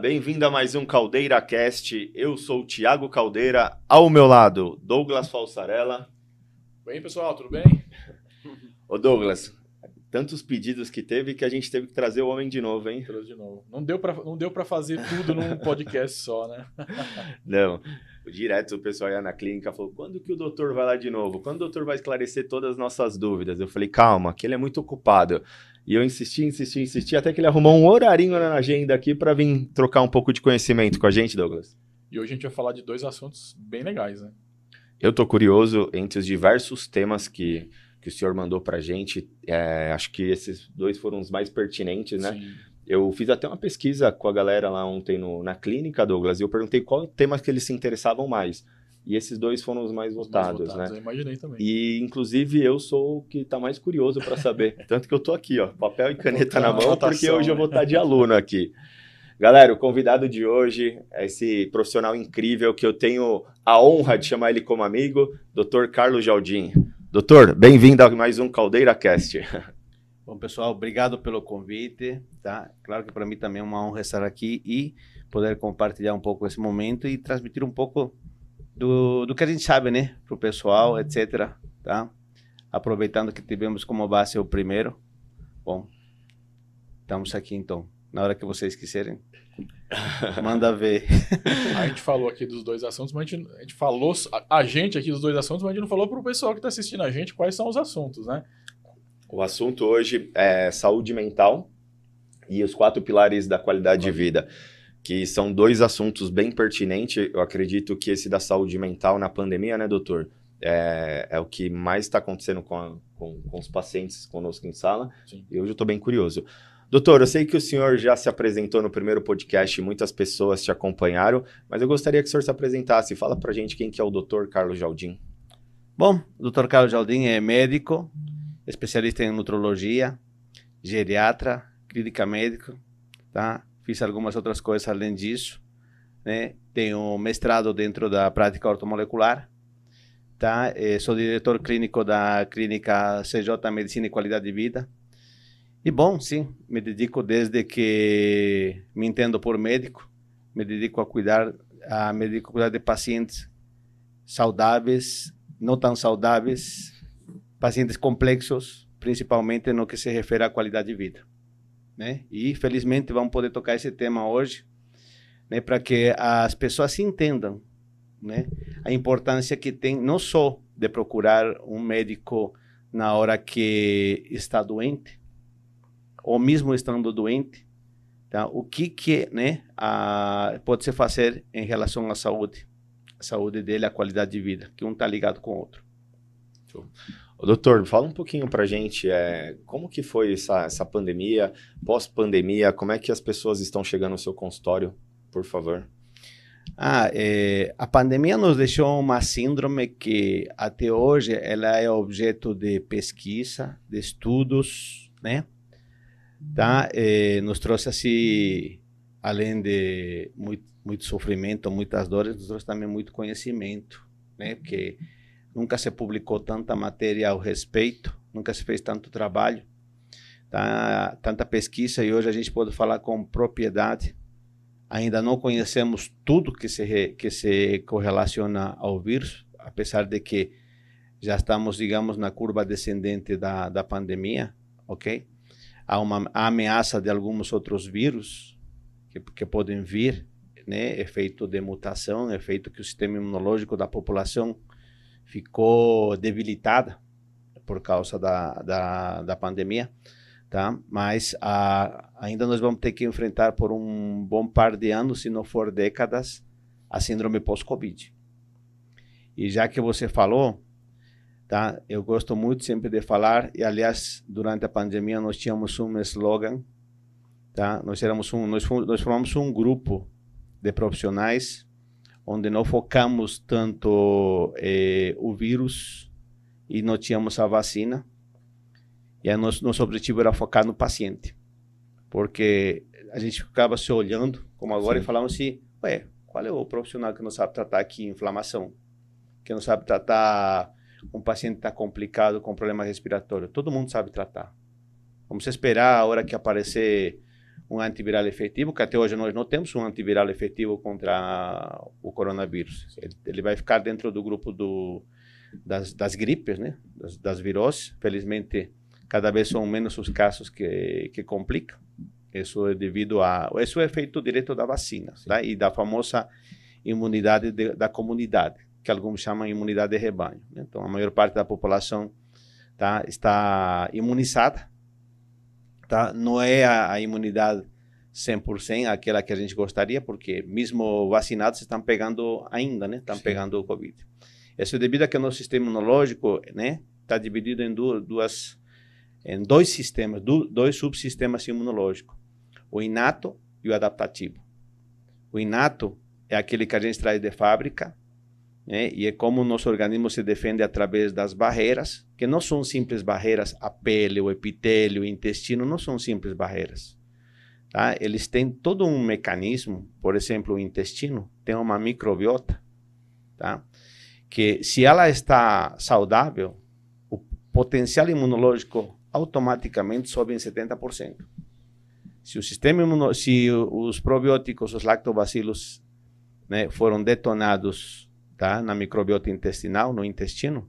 Bem-vindo a mais um Caldeira Cast. Eu sou o Thiago Caldeira, ao meu lado, Douglas Falsarella. Bem, pessoal, tudo bem? Ô Douglas, tantos pedidos que teve que a gente teve que trazer o homem de novo, hein? Trouxe de novo. Não deu pra, não deu pra fazer tudo num podcast só, né? Não. Direto o pessoal ia na clínica falou: quando que o doutor vai lá de novo? Quando o doutor vai esclarecer todas as nossas dúvidas? Eu falei: calma, que ele é muito ocupado. E eu insisti, insisti, insisti, até que ele arrumou um horarinho na agenda aqui para vir trocar um pouco de conhecimento com a gente, Douglas. E hoje a gente vai falar de dois assuntos bem legais, né? Eu tô curioso entre os diversos temas que, que o senhor mandou pra gente. É, acho que esses dois foram os mais pertinentes, né? Sim. Eu fiz até uma pesquisa com a galera lá ontem no, na clínica, Douglas, e eu perguntei qual temas que eles se interessavam mais. E esses dois foram os mais Os mais votados, votados, né? Eu imaginei também. E, inclusive, eu sou o que tá mais curioso para saber. Tanto que eu tô aqui, ó, papel e caneta na mão, Anotação, porque hoje eu vou né? estar de aluno aqui. Galera, o convidado de hoje é esse profissional incrível que eu tenho a honra de chamar ele como amigo, Dr. Carlos Jardim. Doutor, bem-vindo a mais um Caldeira Cast. Bom, pessoal, obrigado pelo convite, tá? Claro que para mim também é uma honra estar aqui e poder compartilhar um pouco esse momento e transmitir um pouco do, do que a gente sabe, né, para o pessoal, etc, tá? Aproveitando que tivemos como base o primeiro. Bom, estamos aqui então. Na hora que vocês quiserem, manda ver. A gente falou aqui dos dois assuntos, mas a gente, a gente falou, a, a gente aqui dos dois assuntos, mas a gente não falou pro pessoal que tá assistindo a gente quais são os assuntos, né? O assunto hoje é saúde mental e os quatro pilares da qualidade de vida, que são dois assuntos bem pertinentes. Eu acredito que esse da saúde mental na pandemia, né, doutor? É, é o que mais está acontecendo com, a- com, com os pacientes conosco em sala. Sim. E hoje eu estou bem curioso. Doutor, eu sei que o senhor já se apresentou no primeiro podcast, muitas pessoas te acompanharam, mas eu gostaria que o senhor se apresentasse. Fala pra gente quem que é o doutor Carlos Jardim. Bom, o Dr. Carlos Jardim é médico, especialista em nutrologia, geriatra, clínica médico, tá? Fiz algumas outras coisas além disso, né? Tenho mestrado dentro da prática ortomolecular, tá? Eh, sou diretor clínico da clínica CJ Medicina e Qualidade de Vida. E bom, sim, me dedico desde que me entendo por médico, me dedico a cuidar, a me dedico a cuidar de pacientes saudáveis, não tão saudáveis, pacientes complexos, principalmente no que se refere à qualidade de vida, né? E felizmente vamos poder tocar esse tema hoje, né, para que as pessoas entendam, né, a importância que tem não só de procurar um médico na hora que está doente, ou mesmo estando doente, tá? O que que, né, a, pode se fazer em relação à saúde, a saúde dele, a qualidade de vida, que um está ligado com o outro. Doutor, fala um pouquinho pra gente, é, como que foi essa, essa pandemia, pós-pandemia, como é que as pessoas estão chegando no seu consultório, por favor? Ah, é, a pandemia nos deixou uma síndrome que até hoje ela é objeto de pesquisa, de estudos, né? Tá? É, nos trouxe assim, além de muito, muito sofrimento, muitas dores, nos trouxe também muito conhecimento, né? Porque nunca se publicou tanta matéria ao respeito, nunca se fez tanto trabalho, tá? tanta pesquisa e hoje a gente pode falar com propriedade ainda não conhecemos tudo que se, que se correlaciona ao vírus, apesar de que já estamos, digamos, na curva descendente da, da pandemia, ok? Há uma há ameaça de alguns outros vírus que, que podem vir, né? Efeito de mutação, efeito que o sistema imunológico da população ficou debilitada por causa da, da, da pandemia tá? Mas ah, ainda nós vamos ter que enfrentar por um bom par de anos, se não for décadas, a síndrome pós-Covid. E já que você falou, tá? Eu gosto muito sempre de falar e aliás, durante a pandemia nós tínhamos um slogan, tá? Nós éramos um, nós, nós formamos um grupo de profissionais onde não focamos tanto eh, o vírus e não tínhamos a vacina. E aí nosso, nosso objetivo era focar no paciente. Porque a gente ficava se olhando, como agora, Sim. e falava assim, ué, qual é o profissional que não sabe tratar aqui inflamação? Que não sabe tratar um paciente que está complicado com problema respiratório? Todo mundo sabe tratar. Vamos esperar a hora que aparecer um antiviral efetivo, que até hoje nós não temos um antiviral efetivo contra o coronavírus. Ele, ele vai ficar dentro do grupo do, das, das gripes, né? Das, das viroses. Felizmente, cada vez são menos os casos que, que complicam. Isso é devido a. Isso é feito direto da vacina tá? e da famosa imunidade de, da comunidade, que alguns chamam imunidade de rebanho. Né? Então, a maior parte da população tá, está imunizada. Tá? Não é a, a imunidade 100% aquela que a gente gostaria, porque mesmo vacinados estão pegando ainda, né? Estão Sim. pegando o Covid. Isso é devido a que o nosso sistema imunológico, né? Está dividido em duas, em dois sistemas, dois subsistemas imunológicos o inato e o adaptativo. O inato é aquele que a gente traz de fábrica, né? e é como o nosso organismo se defende através das barreiras, que não são simples barreiras, a pele, o epitélio, o intestino, não são simples barreiras. Tá? Eles têm todo um mecanismo, por exemplo, o intestino tem uma microbiota, tá? que se ela está saudável, o potencial imunológico automaticamente sobe em 70%. Se o sistema imuno, se os probióticos, os lactobacilos, né, foram detonados, tá, na microbiota intestinal, no intestino,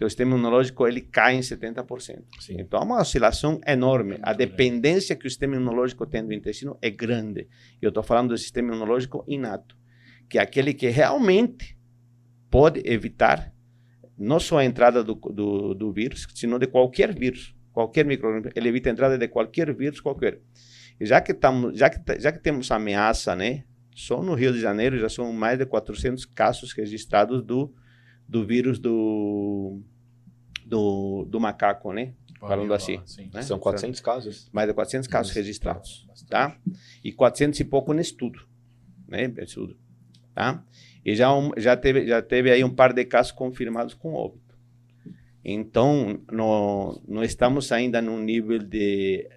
o sistema imunológico ele cai em 70%. Sim. Então, é uma oscilação enorme. A dependência que o sistema imunológico tem do intestino é grande. Eu estou falando do sistema imunológico inato, que é aquele que realmente pode evitar não só a entrada do, do, do vírus, sino de qualquer vírus, qualquer microorganismo. Ele evita a entrada de qualquer vírus, qualquer já que, tamo, já, que, já que temos ameaça, né? Só no Rio de Janeiro já são mais de 400 casos registrados do, do vírus do, do, do macaco, né? Falando assim. Né? São 400 casos? Mais de 400 casos registrados, tá? E 400 e pouco no estudo, né? Estudo, tá? E já, um, já, teve, já teve aí um par de casos confirmados com óbito. Então, não, não estamos ainda num nível de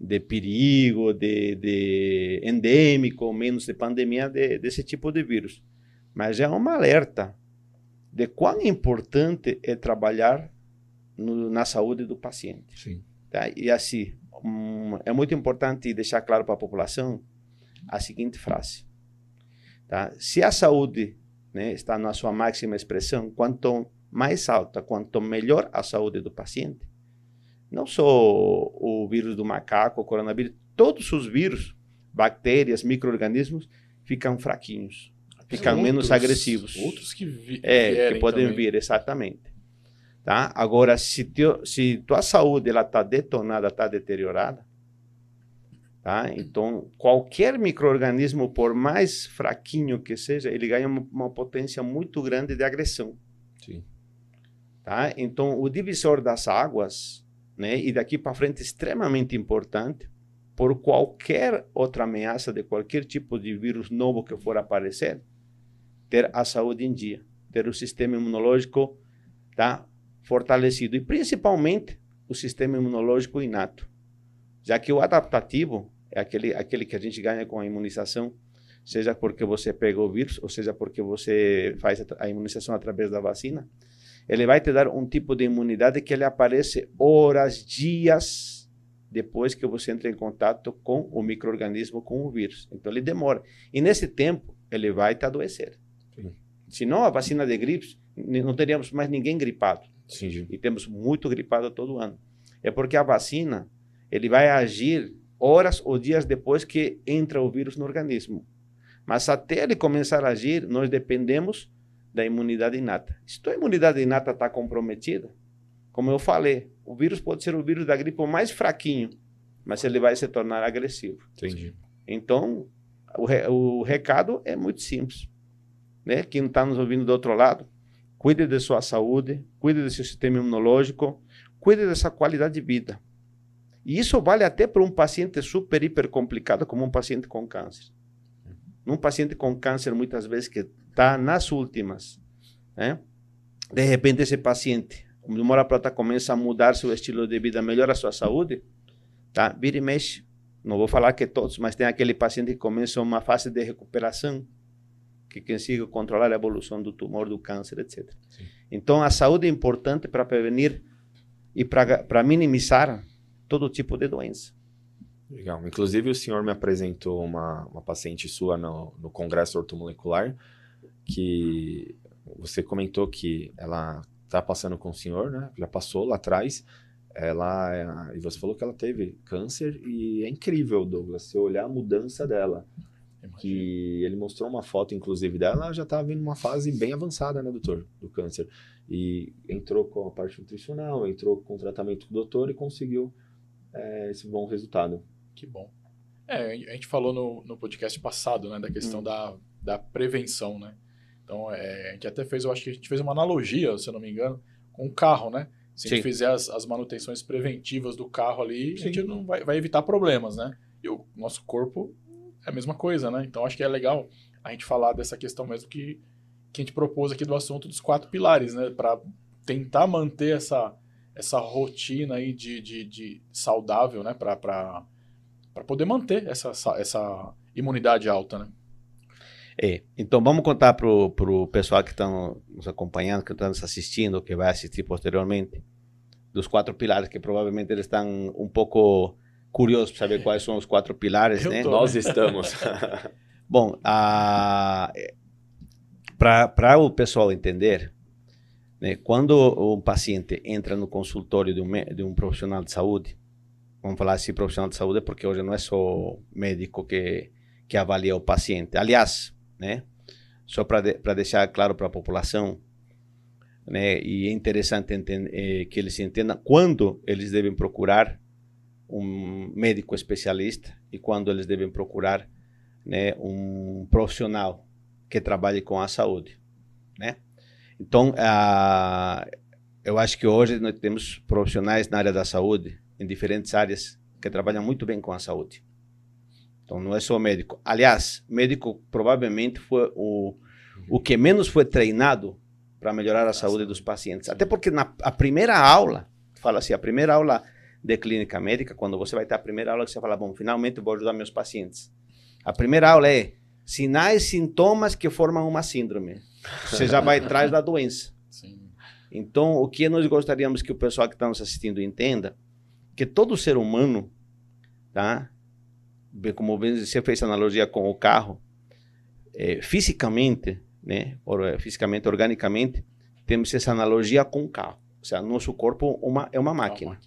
de perigo, de, de endêmico, menos de pandemia de, desse tipo de vírus. Mas é uma alerta de quão importante é trabalhar no, na saúde do paciente. Sim. Tá? E assim, um, é muito importante deixar claro para a população a seguinte frase. Tá? Se a saúde né, está na sua máxima expressão, quanto mais alta, quanto melhor a saúde do paciente, não só o vírus do macaco, o coronavírus, todos os vírus, bactérias, micro-organismos, ficam fraquinhos, ficam outros, menos agressivos. Outros que, vi, é, que podem também. vir, exatamente. Tá? Agora, se, teu, se tua saúde está detonada, está deteriorada, tá? então qualquer microorganismo, por mais fraquinho que seja, ele ganha uma, uma potência muito grande de agressão. Sim. Tá? Então, o divisor das águas né? E daqui para frente extremamente importante por qualquer outra ameaça de qualquer tipo de vírus novo que for aparecer, ter a saúde em dia, ter o sistema imunológico tá? Fortalecido. E principalmente o sistema imunológico inato, já que o adaptativo é aquele aquele que a gente ganha com a imunização, seja porque você pegou o vírus ou seja porque você faz a imunização através da vacina ele vai te dar um tipo de imunidade que ele aparece horas, dias depois que você entra em contato com o microorganismo, com o vírus. Então ele demora. E nesse tempo ele vai te adoecer. Sim. Senão a vacina de gripe não teríamos mais ninguém gripado. Sim. E temos muito gripado todo ano. É porque a vacina ele vai agir horas ou dias depois que entra o vírus no organismo. Mas até ele começar a agir, nós dependemos da imunidade inata. Se tua imunidade inata está comprometida, como eu falei, o vírus pode ser o vírus da gripe mais fraquinho, mas ele vai se tornar agressivo. Entendi. Então, o, re, o recado é muito simples. Né? Quem está nos ouvindo do outro lado, cuide de sua saúde, cuide do seu sistema imunológico, cuide dessa qualidade de vida. E isso vale até para um paciente super, hiper complicado, como um paciente com câncer. Um paciente com câncer, muitas vezes, que está nas últimas, né? de repente esse paciente, de uma hora para outra, começa a mudar seu estilo de vida, melhora a sua saúde, tá? vira e mexe. Não vou falar que todos, mas tem aquele paciente que começa uma fase de recuperação, que consiga controlar a evolução do tumor, do câncer, etc. Sim. Então, a saúde é importante para prevenir e para minimizar todo tipo de doença. Legal. Inclusive, o senhor me apresentou uma, uma paciente sua no, no Congresso Ortomolecular, que você comentou que ela está passando com o senhor, né? Já passou lá atrás. Ela é, e você falou que ela teve câncer e é incrível, Douglas, se olhar a mudança dela. Que ele mostrou uma foto, inclusive, dela, ela já estava em uma fase bem avançada, né, doutor, do câncer. E entrou com a parte nutricional, entrou com o tratamento do doutor e conseguiu é, esse bom resultado. Que bom. É, a gente falou no, no podcast passado, né, da questão hum. da, da prevenção, né? Então, é, a gente até fez, eu acho que a gente fez uma analogia, se eu não me engano, com o carro, né? Se Sim. a gente fizer as, as, manutenções preventivas do carro ali, Sim. a gente não vai, vai evitar problemas, né? E o nosso corpo é a mesma coisa, né? Então, acho que é legal a gente falar dessa questão mesmo que, que a gente propôs aqui do assunto dos quatro pilares, né? Para tentar manter essa, essa rotina aí de, de, de saudável, né? Para poder manter essa, essa imunidade alta, né? É, então vamos contar para o pessoal que está nos acompanhando, que está nos assistindo, que vai assistir posteriormente, dos quatro pilares, que provavelmente eles estão um pouco curiosos para saber quais são os quatro pilares, né? Tô, Nós estamos. Bom, para o pessoal entender, né, quando um paciente entra no consultório de um, de um profissional de saúde, vamos falar assim, profissional de saúde, porque hoje não é só médico que, que avalia o paciente. Aliás, né? Só para de, deixar claro para a população, né? E é interessante entender, eh, que eles entendam quando eles devem procurar um médico especialista e quando eles devem procurar, né, um profissional que trabalhe com a saúde, né? Então, eu acho que hoje nós temos profissionais na área da saúde, em diferentes áreas, que trabalham muito bem com a saúde. Então não é só médico. Aliás, médico provavelmente foi o, o que menos foi treinado para melhorar a saúde dos pacientes. Até porque na a primeira aula, fala assim, a primeira aula de clínica médica, quando você vai ter a primeira aula você fala, bom, finalmente vou ajudar meus pacientes. A primeira aula é sinais e sintomas que formam uma síndrome. Você já vai atrás da doença. Sim. Então, o que nós gostaríamos que o pessoal que está nos assistindo entenda, que todo ser humano, tá? Como você fez analogia com o carro, é, fisicamente, né, or, fisicamente, organicamente, temos essa analogia com o carro. Ou seja, nosso corpo uma, é uma máquina.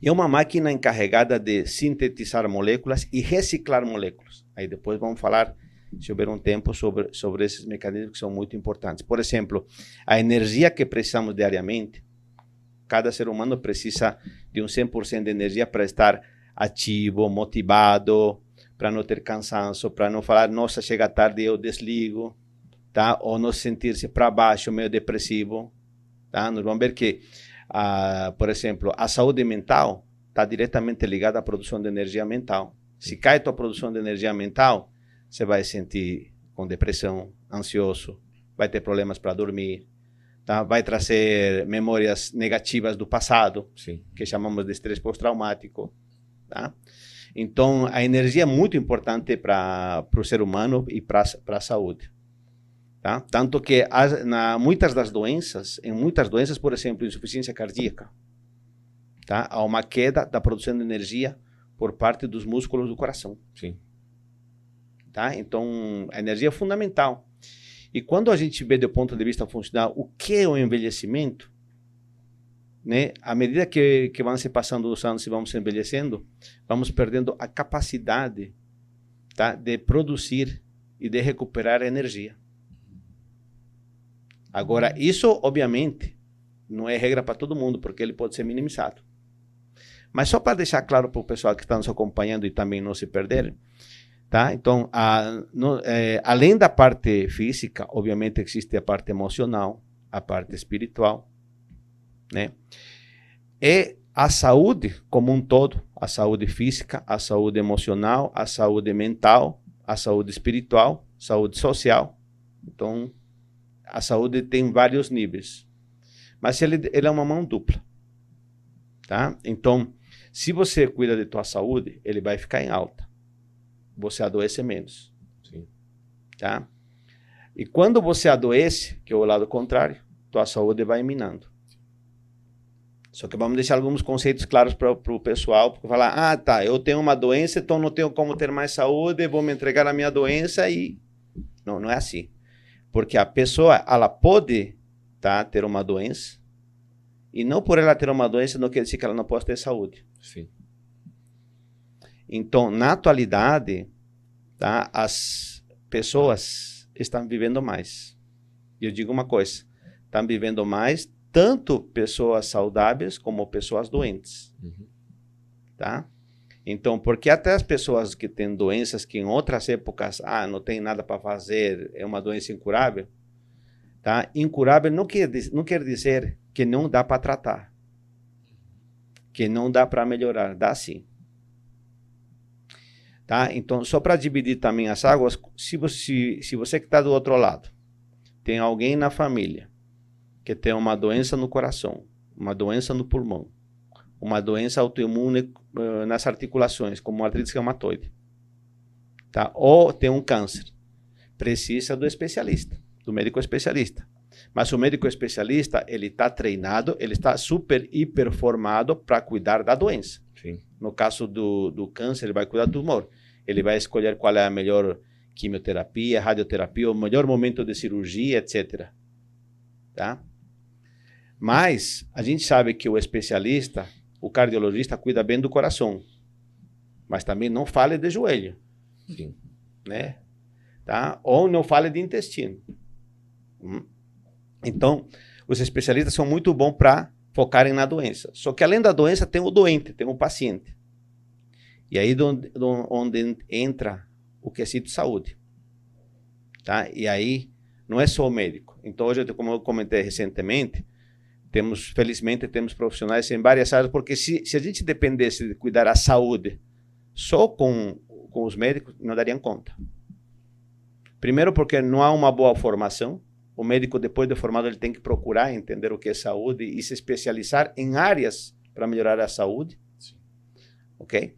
E é uma máquina encarregada de sintetizar moléculas e reciclar moléculas. Aí depois vamos falar, se houver um tempo, sobre, sobre esses mecanismos que são muito importantes. Por exemplo, a energia que precisamos diariamente, cada ser humano precisa de um 100% de energia para estar ativo, motivado, para não ter cansaço, para não falar, nossa, chega tarde eu desligo, tá? Ou não sentir-se para baixo, meio depressivo, tá? Nós vamos ver que, ah, por exemplo, a saúde mental está diretamente ligada à produção de energia mental. Se cai tua produção de energia mental, você vai sentir com depressão, ansioso, vai ter problemas para dormir, tá? vai trazer memórias negativas do passado, Sim. que chamamos de estresse pós-traumático. Tá? Então, a energia é muito importante para o ser humano e para a saúde. Tá? Tanto que as, na, muitas das doenças, em muitas doenças, por exemplo, insuficiência cardíaca, tá? há uma queda da produção de energia por parte dos músculos do coração. Sim. Tá? Então, a energia é fundamental. E quando a gente vê do ponto de vista funcional o que é o envelhecimento, né? À medida que, que vão se passando os anos e vamos envelhecendo, vamos perdendo a capacidade tá, de produzir e de recuperar energia. Agora, isso, obviamente, não é regra para todo mundo, porque ele pode ser minimizado. Mas só para deixar claro para o pessoal que está nos acompanhando e também não se perder, tá? Então, a, no, é, além da parte física, obviamente existe a parte emocional, a parte espiritual, né? É a saúde como um todo, a saúde física, a saúde emocional, a saúde mental, a saúde espiritual, saúde social. Então, a saúde tem vários níveis. Mas ele, ele é uma mão dupla. Tá? Então, se você cuida de tua saúde, ele vai ficar em alta. Você adoece menos. Sim. Tá? E quando você adoece, que é o lado contrário, tua saúde vai minando. Só que vamos deixar alguns conceitos claros para o pessoal, porque falar, ah, tá, eu tenho uma doença, então não tenho como ter mais saúde, vou me entregar a minha doença e... Não, não é assim. Porque a pessoa, ela pode tá, ter uma doença, e não por ela ter uma doença não quer dizer que ela não possa ter saúde. Sim. Então, na atualidade, tá, as pessoas estão vivendo mais. E eu digo uma coisa, estão vivendo mais tanto pessoas saudáveis como pessoas doentes. Uhum. Tá? Então, porque até as pessoas que têm doenças que em outras épocas, ah, não tem nada para fazer, é uma doença incurável, tá? Incurável não quer, não quer dizer que não dá para tratar, que não dá para melhorar, dá sim. Tá? Então, só para dividir também as águas, se você, se você que está do outro lado, tem alguém na família que tem uma doença no coração, uma doença no pulmão, uma doença autoimune uh, nas articulações, como artrite reumatoide, tá? ou tem um câncer, precisa do especialista, do médico especialista. Mas o médico especialista, ele está treinado, ele está super, hiper formado para cuidar da doença. Sim. No caso do, do câncer, ele vai cuidar do tumor. Ele vai escolher qual é a melhor quimioterapia, radioterapia, o melhor momento de cirurgia, etc. Tá? Mas a gente sabe que o especialista, o cardiologista, cuida bem do coração. Mas também não fale de joelho. Sim. Né? Tá? Ou não fale de intestino. Hum? Então, os especialistas são muito bons para focarem na doença. Só que além da doença, tem o doente, tem o paciente. E aí onde, onde entra o quesito saúde. Tá? E aí não é só o médico. Então, hoje, como eu comentei recentemente, temos, felizmente, temos profissionais em várias áreas, porque se, se a gente dependesse de cuidar da saúde só com, com os médicos, não dariam conta. Primeiro, porque não há uma boa formação. O médico, depois de formado, ele tem que procurar entender o que é saúde e se especializar em áreas para melhorar a saúde. Sim. Ok?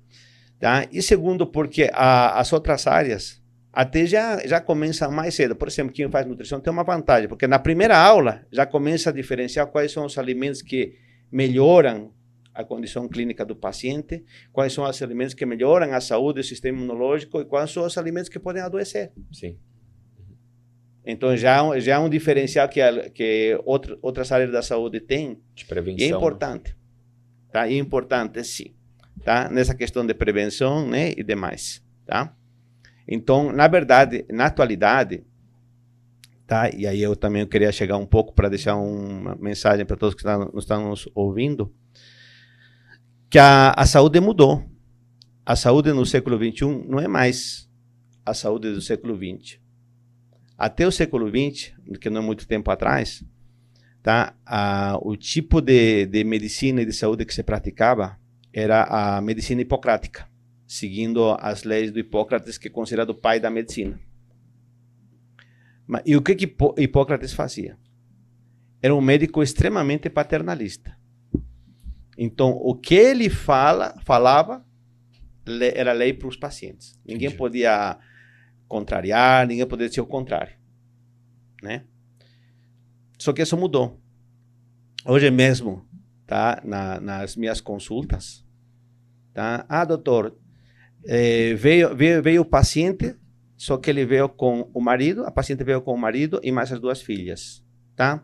Tá? E segundo, porque a, as outras áreas até já, já começa mais cedo. Por exemplo, quem faz nutrição tem uma vantagem, porque na primeira aula já começa a diferenciar quais são os alimentos que melhoram a condição clínica do paciente, quais são os alimentos que melhoram a saúde do sistema imunológico e quais são os alimentos que podem adoecer. Sim. Então já, já é um diferencial que, que outro, outras áreas da saúde têm. De prevenção. E é importante. Tá? E é importante, sim. Tá? Nessa questão de prevenção né? e demais. Tá? Então, na verdade, na atualidade, tá? E aí eu também queria chegar um pouco para deixar uma mensagem para todos que estão, estão nos ouvindo, que a, a saúde mudou. A saúde no século XXI não é mais a saúde do século XX. Até o século XX, que não é muito tempo atrás, tá? A, o tipo de, de medicina e de saúde que se praticava era a medicina hipocrática seguindo as leis do Hipócrates, que é considerado o pai da medicina. E o que, que Hipócrates fazia? Era um médico extremamente paternalista. Então, o que ele fala, falava era lei para os pacientes. Ninguém Entendi. podia contrariar, ninguém podia dizer o contrário. Né? Só que isso mudou. Hoje mesmo, tá, na, nas minhas consultas, tá? Ah, doutor, é, veio, veio, veio o paciente, só que ele veio com o marido, a paciente veio com o marido e mais as duas filhas, tá?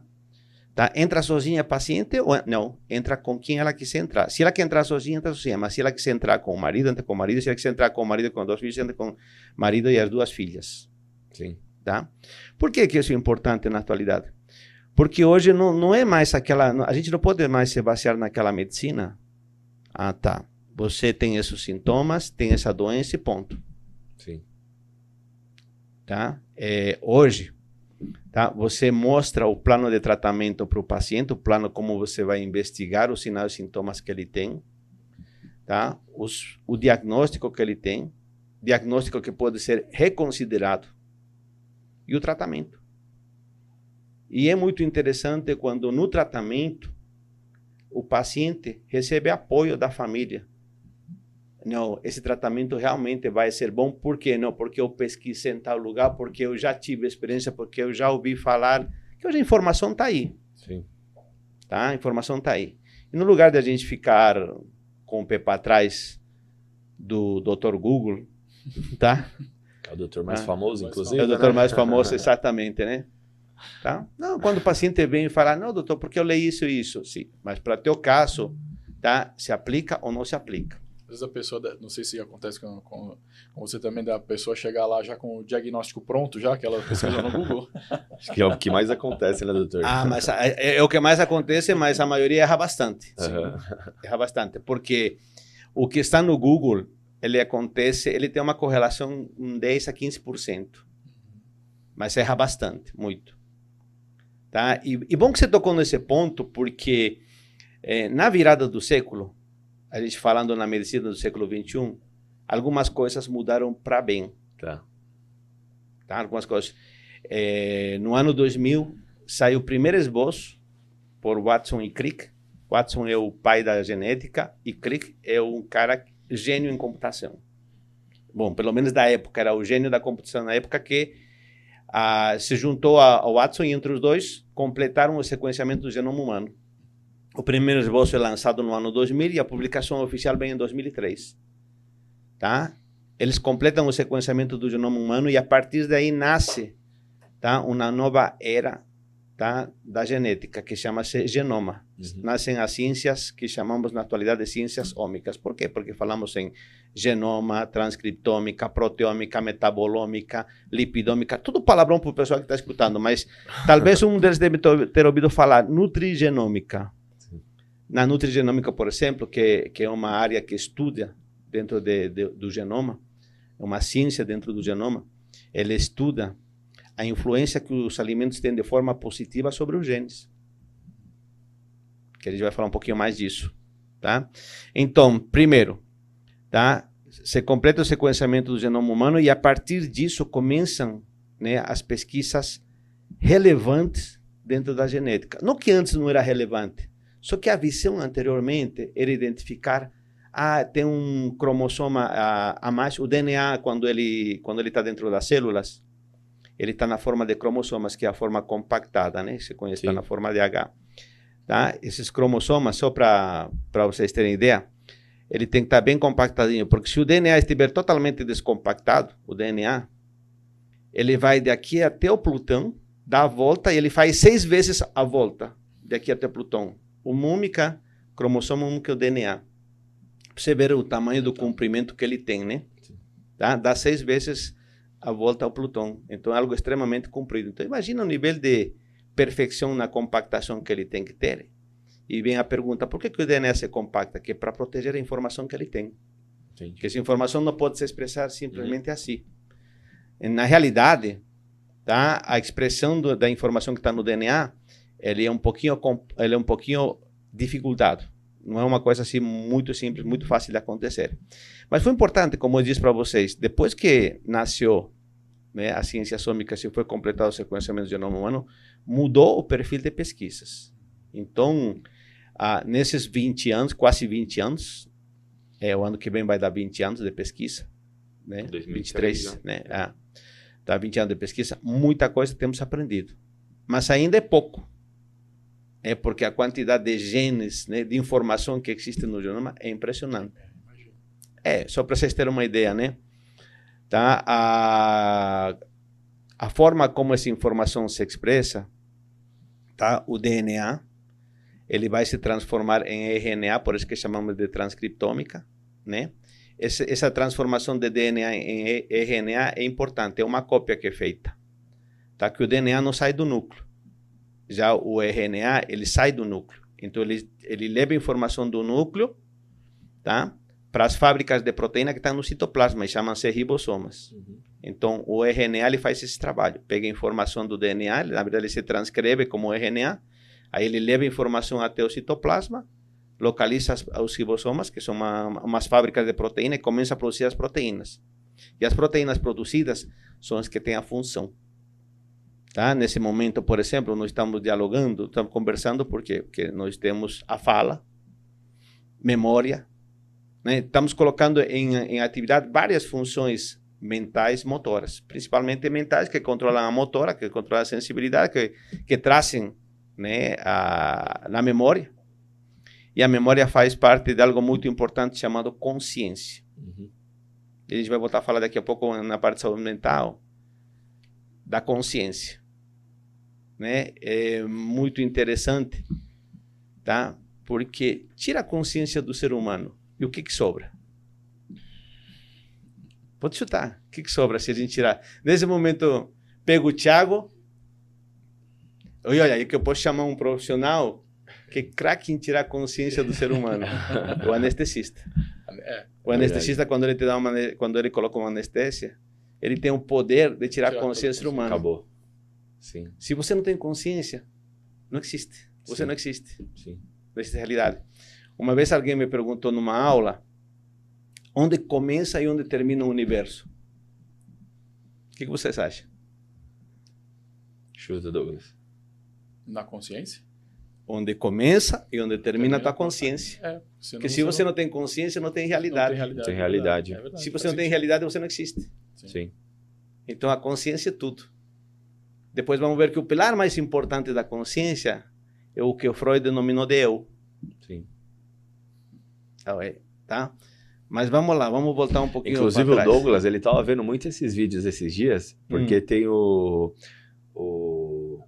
Tá? Entra sozinha a paciente ou não? Entra com quem ela quiser entrar. Se ela quer entrar sozinha, entra sozinha. Mas se ela quiser entrar com o marido, entra com o marido. Se ela quiser entrar com o marido com dois filhos, entra com o marido e as duas filhas. Sim. Tá? Por que, que isso é importante na atualidade? Porque hoje não, não é mais aquela. A gente não pode mais se basear naquela medicina. Ah, tá. Você tem esses sintomas, tem essa doença e ponto. Sim. Tá? É, hoje, tá? Você mostra o plano de tratamento para o paciente, o plano como você vai investigar os sinais e sintomas que ele tem, tá? Os, o diagnóstico que ele tem, diagnóstico que pode ser reconsiderado e o tratamento. E é muito interessante quando no tratamento o paciente recebe apoio da família não, esse tratamento realmente vai ser bom. Por quê? Não, porque eu pesquisei em tal lugar, porque eu já tive experiência, porque eu já ouvi falar. Que hoje a informação está aí. Sim. Tá? A informação está aí. E no lugar de a gente ficar com o pé para trás do Dr. Google, tá? É o doutor mais Ah, famoso, inclusive. É o né? doutor mais famoso, exatamente, né? Tá? Não, quando o paciente vem e fala, não, doutor, porque eu leio isso e isso. Sim, mas para teu caso, tá? Se aplica ou não se aplica? Às vezes a pessoa, não sei se acontece com, com, com você também, da pessoa chegar lá já com o diagnóstico pronto, já que ela pesquisou no Google. Acho que é o que mais acontece, né, doutor? Ah, mas é, é o que mais acontece, mas a maioria erra bastante. Aham. Erra bastante, porque o que está no Google, ele acontece, ele tem uma correlação em 10 a 15%. Mas erra bastante, muito. Tá? E, e bom que você tocou nesse ponto, porque eh, na virada do século, a gente falando na medicina do século 21, algumas coisas mudaram para bem. Tá. Tá? Algumas coisas. Eh, no ano 2000, saiu o primeiro esboço por Watson e Crick. Watson é o pai da genética e Crick é um cara gênio em computação. Bom, pelo menos da época, era o gênio da computação na época que ah, se juntou ao Watson e entre os dois completaram o sequenciamento do genoma humano. O primeiro esboço é lançado no ano 2000 e a publicação oficial vem em 2003. Tá? Eles completam o sequenciamento do genoma humano e a partir daí nasce tá, uma nova era tá, da genética que chama-se genoma. Uhum. Nascem as ciências que chamamos na atualidade de ciências ômicas. Por quê? Porque falamos em genoma, transcriptômica, proteômica, metabolômica, lipidômica, tudo palavrão para o pessoal que está escutando, mas talvez um deles deve ter ouvido falar nutrigenômica. Na nutrigenômica, por exemplo, que, que é uma área que estuda dentro de, de- do genoma, é uma ciência dentro do genoma, ele estuda a influência que os alimentos têm de forma positiva sobre os genes. Que a gente vai falar um pouquinho mais disso, tá? Então, primeiro, tá? Se completa o sequenciamento do genoma humano e a partir disso começam, né, as pesquisas relevantes dentro da genética. Não que antes não era relevante, só que a visão anteriormente era identificar ah, tem um cromossoma a, a mais, o DNA quando ele quando ele está dentro das células, ele está na forma de cromossomas, que é a forma compactada, né? Se conhece, está na forma de H. Tá? Esses cromossomas, só para vocês terem ideia, ele tem que estar bem compactadinho, porque se o DNA estiver totalmente descompactado, o DNA, ele vai daqui até o Plutão, dá a volta e ele faz seis vezes a volta daqui até Plutão. O múmica, cromossomo úmico é o DNA. Pra você ver o tamanho do comprimento que ele tem, né? Tá? Dá seis vezes a volta ao Plutão. Então é algo extremamente comprido. Então imagina o nível de perfeição na compactação que ele tem que ter. E vem a pergunta, por que, que o DNA se compacta? Que é para proteger a informação que ele tem. Entendi. Que essa informação não pode se expressar simplesmente assim. Na realidade, tá? A expressão do, da informação que está no DNA, ele é um pouquinho, ele é um pouquinho dificultado. Não é uma coisa assim muito simples, muito fácil de acontecer. Mas foi importante, como eu disse para vocês, depois que nasceu né, a ciência sômica, se foi completado o sequenciamento do genoma humano, mudou o perfil de pesquisas. Então, ah, nesses 20 anos, quase 20 anos, é, o ano que vem vai dar 20 anos de pesquisa, né? 2023, 23, né? Ah, tá 20 anos de pesquisa, muita coisa temos aprendido. Mas ainda é pouco. É porque a quantidade de genes, né, de informação que existe no genoma é impressionante. Imagina. É, só para vocês terem uma ideia, né? Tá? A, a forma como essa informação se expressa, tá? O DNA, ele vai se transformar em RNA, por isso que chamamos de transcriptômica, né? Essa, essa transformação de DNA em RNA é importante, é uma cópia que é feita, tá? Que o DNA não sai do núcleo. Já o RNA, ele sai do núcleo. Então, ele, ele leva informação do núcleo, tá? Para as fábricas de proteína que estão no citoplasma e chamam-se ribossomas. Uhum. Então, o RNA ele faz esse trabalho. Pega informação do DNA, ele, na verdade, ele se transcreve como RNA, aí ele leva informação até o citoplasma, localiza as, os ribossomas, que são uma, umas fábricas de proteína, e começa a produzir as proteínas. E as proteínas produzidas são as que têm a função. Tá? Nesse momento, por exemplo, nós estamos dialogando, estamos conversando, por quê? Porque nós temos a fala, memória, né? estamos colocando em, em atividade várias funções mentais motoras, principalmente mentais que controlam a motora, que controlam a sensibilidade, que, que trazem né, a, na memória. E a memória faz parte de algo muito importante chamado consciência. Uhum. A gente vai voltar a falar daqui a pouco na parte de saúde mental da consciência, né? É muito interessante, tá? Porque tira a consciência do ser humano e o que que sobra? Pode chutar. O que que sobra se a gente tirar? Nesse momento, pego o Thiago. Olha, olha, aí que eu posso chamar um profissional que é craque em tirar a consciência do ser humano, o anestesista. É, O anestesista, quando ele te dá uma, quando ele coloca uma anestesia, ele tem o poder de tirar a Tirar consciência do humano. Acabou. Sim, Se você não tem consciência, não existe. Você Sim. não existe. sim. Não existe realidade. Uma vez alguém me perguntou numa aula onde começa e onde termina o universo. O que, que vocês acham? Chuta, Douglas. na consciência. Onde começa e onde termina a tua consciência. É, senão Porque se você não tem consciência, não tem realidade. Não tem realidade. Tem realidade. é verdade, Se faz você não tem realidade, você não existe. Sim. Sim. Então a consciência é tudo. Depois vamos ver que o pilar mais importante da consciência é o que o Freud denominou de eu. Sim. Ah, é, Tá? Mas vamos lá, vamos voltar um pouquinho Inclusive o. Douglas, ele tava vendo muito esses vídeos esses dias, porque tem o, o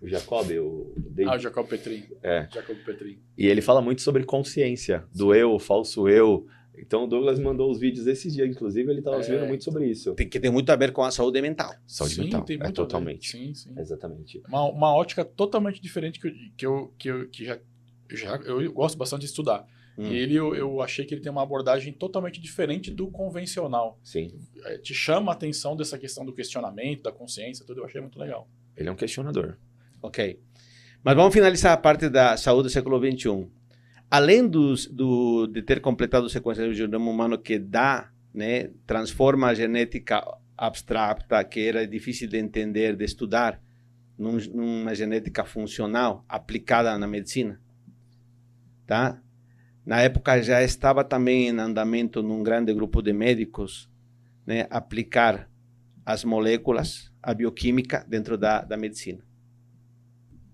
o Jacob, o David, Ah, o Jacob Petrin. É. Jacob Petrin. e ele fala muito sobre consciência, do eu, o falso eu. Então o Douglas mandou os vídeos esses dias, inclusive ele tava É, vendo muito sobre isso. Tem que ter muito a ver com a saúde mental. Saúde Sim, mental, tem é muito a ver. totalmente. Sim, sim. Exatamente. Uma, uma ótica totalmente diferente que eu, que eu, que eu que já, já eu gosto bastante de estudar. Hum. E ele, eu, eu achei que ele tem uma abordagem totalmente diferente do convencional. Sim. É, te chama a atenção dessa questão do questionamento, da consciência, tudo. Eu achei muito legal. Ele é um questionador. Ok. Mas vamos finalizar a parte da saúde do século XXI. Além dos, do, de ter completado o sequenciamento do genoma humano que dá, né, transforma a genética abstrata, que era difícil de entender, de estudar, num, numa genética funcional aplicada na medicina, tá? Na época já estava também em andamento num grande grupo de médicos, né, aplicar as moléculas, a bioquímica dentro da, da medicina.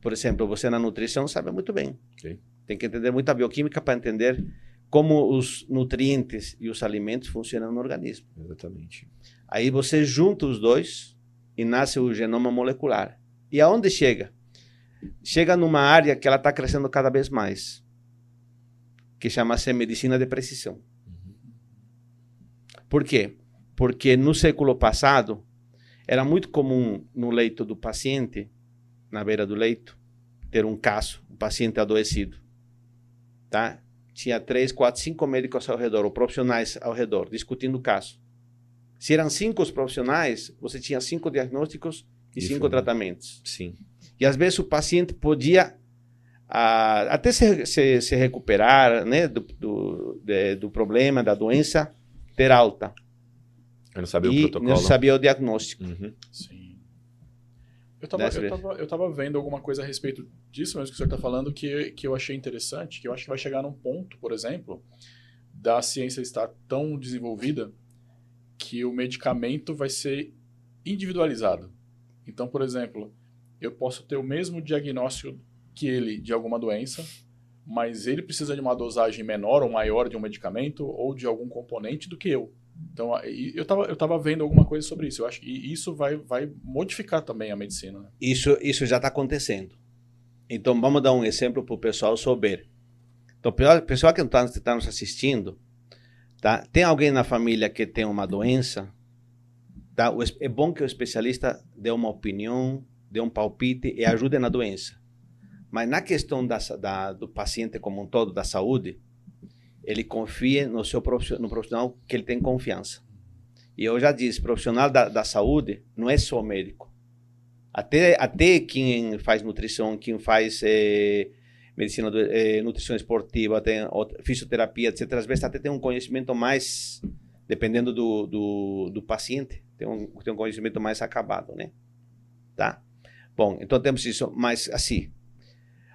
Por exemplo, você na nutrição sabe muito bem. Sim. Tem que entender muita bioquímica para entender como os nutrientes e os alimentos funcionam no organismo. Exatamente. Aí você junta os dois e nasce o genoma molecular. E aonde chega? Chega numa área que ela está crescendo cada vez mais, que chama-se medicina de precisão. Por quê? Porque no século passado era muito comum no leito do paciente, na beira do leito, ter um caso, um paciente adoecido, tá? Tinha três, quatro, cinco médicos ao redor, ou profissionais ao redor, discutindo o caso. Se eram cinco os profissionais, você tinha cinco diagnósticos e Isso, cinco né? tratamentos. Sim. E às vezes o paciente podia ah, até se, se, se recuperar né, do, do, de- do problema, da doença, ter alta. Eu não sabia o e protocolo. não sabia o diagnóstico. Uhum. Sim. Eu tava, eu, tava, eu tava vendo alguma coisa a respeito disso mesmo que o senhor está falando que, que eu achei interessante, que eu acho que vai chegar num ponto, por exemplo, da ciência estar tão desenvolvida que o medicamento vai ser individualizado. Então, por exemplo, eu posso ter o mesmo diagnóstico que ele de alguma doença, mas ele precisa de uma dosagem menor ou maior de um medicamento ou de algum componente do que eu. Então, eu estava eu tava vendo alguma coisa sobre isso. Eu acho que isso vai, vai modificar também a medicina. Né? Isso, isso já está acontecendo. Então, vamos dar um exemplo para o pessoal souber. Então, o pessoal que está tá nos assistindo, tá? tem alguém na família que tem uma doença, tá? É bom que o especialista dê uma opinião, dê um palpite e ajude na doença. Mas na questão da, da- do paciente como um todo, da saúde, ele confia no seu profissional, no profissional que ele tem confiança. E eu já disse, profissional da, da saúde não é só médico. Até, até quem faz nutrição, quem faz eh, medicina, eh, nutrição esportiva, tem fisioterapia, etc. Às vezes até tem um conhecimento mais, dependendo do, do, do paciente, tem um, tem um conhecimento mais acabado, né? Tá? Bom, então temos isso, mas assim,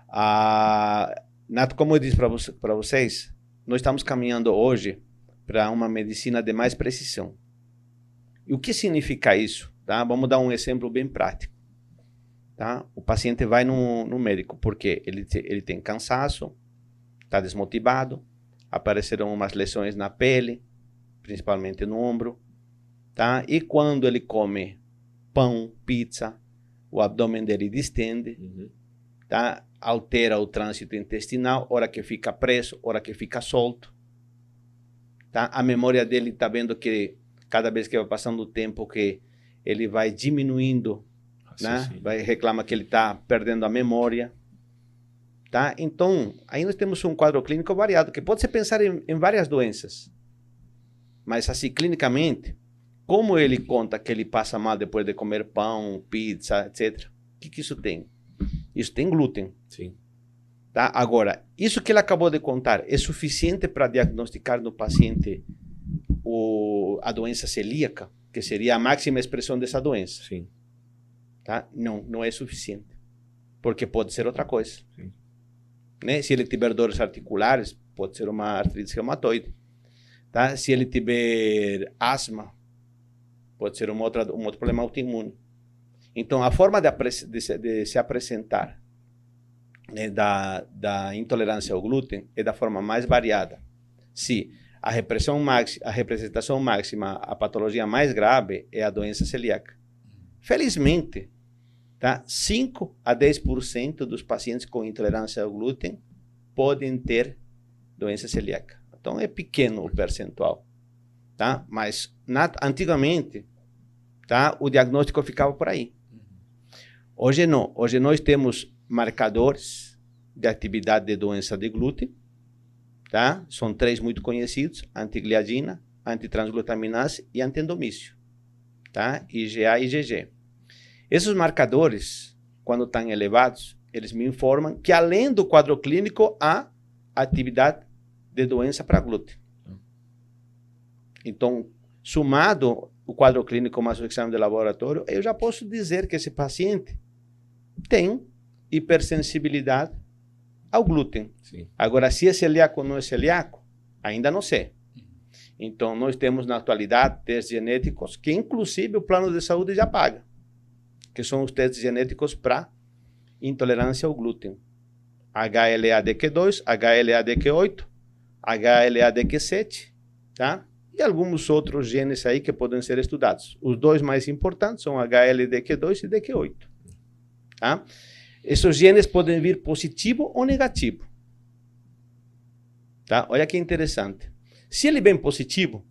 a, como eu disse para vocês, nós estamos caminhando hoje para uma medicina de mais precisão. E o que significa isso? Tá? Vamos dar um exemplo bem prático. Tá? O paciente vai no, no médico porque ele, te- ele tem cansaço, está desmotivado, apareceram umas lesões na pele, principalmente no ombro, tá? E quando ele come pão, pizza, o abdômen dele distende, uhum. tá? Altera o trânsito intestinal, hora que fica preso, hora que fica solto, tá? A memória dele está vendo que cada vez que vai passando o tempo que ele vai diminuindo, né? Vai reclama que ele está perdendo a memória, tá? Então, aí nós temos um quadro clínico variado que pode se pensar em, em várias doenças, mas assim clinicamente, como ele conta que ele passa mal depois de comer pão, pizza, etc. O que, que isso tem? Isso tem glúten. Sim. Tá? Agora, isso que ele acabou de contar é suficiente para diagnosticar no paciente o, a doença celíaca, que seria a máxima expressão dessa doença? Sim. Tá? Não, não é suficiente. Porque pode ser outra coisa. Sim. Né? Se ele tiver dores articulares, pode ser uma artrite reumatoide. Tá? Se ele tiver asma, pode ser um outro, um outro problema autoimune. Então, a forma de, de, de se apresentar né, da, da intolerância ao glúten é da forma mais variada. Se a repressão a representação máxima, a patologia mais grave é a doença celíaca. Felizmente, tá? 5 a 10% dos pacientes com intolerância ao glúten podem ter doença celíaca. Então é pequeno o percentual, tá? Mas na, antigamente, tá? O diagnóstico ficava por aí. Hoje não. Hoje nós temos marcadores de atividade de doença de glúten, tá? São três muito conhecidos: antigliadina, antitransglutaminase e antiendomício, tá? IgA e IgG. Esses marcadores, quando estão elevados, eles me informam que além do quadro clínico há atividade de doença para glúten. Então, somado o quadro clínico mais o exame de laboratório, eu já posso dizer que esse paciente tem hipersensibilidade ao glúten. Sim. Agora, se é celíaco ou não é celíaco, ainda não sei. Então, nós temos na atualidade testes genéticos que, inclusive, o plano de saúde já paga, que são os testes genéticos para intolerância ao glúten. HLA-DQ2, HLA-DQ8, HLA-DQ7, tá? E alguns outros genes aí que podem ser estudados. Os dois mais importantes são HLDQ2 e DQ8, tá? Esses genes podem vir positivo ou negativo. Tá? Olha que interessante. Se ele vem positivo,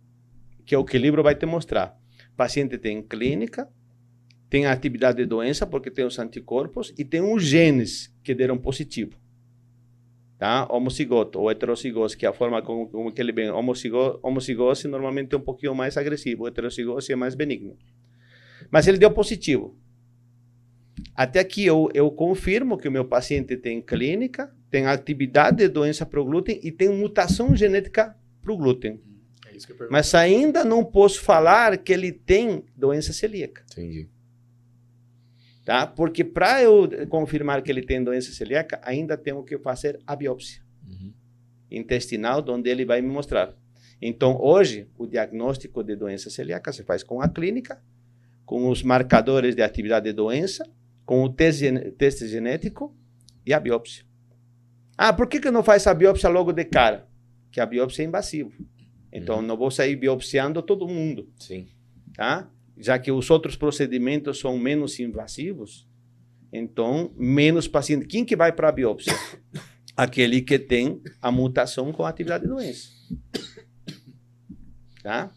que é o que o livro vai te mostrar, o paciente tem clínica, tem atividade de doença, porque tem os anticorpos, e tem os genes que deram positivo. Tá? Homocigoto ou heterocigose, que é a forma como, como que ele vem. Homocigose, homocigose normalmente é um pouquinho mais agressivo, heterocigose é mais benigno. Mas ele deu positivo. Até aqui eu, eu confirmo que o meu paciente tem clínica, tem atividade de doença para o glúten e tem mutação genética para o glúten. É Mas ainda não posso falar que ele tem doença celíaca. Entendi. Tá? Porque para eu confirmar que ele tem doença celíaca, ainda tenho que fazer a biópsia uhum. intestinal, onde ele vai me mostrar. Então, hoje, o diagnóstico de doença celíaca se faz com a clínica, com os marcadores de atividade de doença com o teste, teste genético e a biópsia. Ah, por que, que não faz a biópsia logo de cara? Que a biópsia é invasiva. Então, uhum. não vou sair biopsiando todo mundo. Sim. Tá? Já que os outros procedimentos são menos invasivos, então, menos paciente. Quem que vai para a biópsia? Aquele que tem a mutação com atividade de doença. Tá?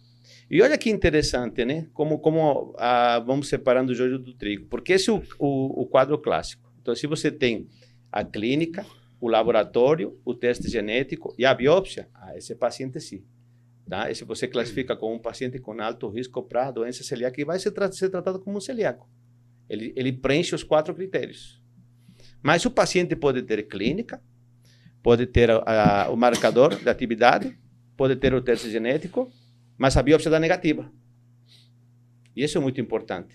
E olha que interessante, né? Como, como ah, vamos separando o joio do trigo. Porque esse é o, o, o, quadro clássico. Então, se você tem a clínica, o laboratório, o teste genético e a biópsia, ah, esse paciente sim. Tá? Esse você classifica como um paciente com alto risco para doença celíaca e vai ser, tra ser tratado como um celíaco. Ele, ele preenche os quatro critérios. Mas o paciente pode ter clínica, pode ter a, a, o marcador de atividade, pode ter o teste genético, mas a biópsia dá negativa. E isso é muito importante,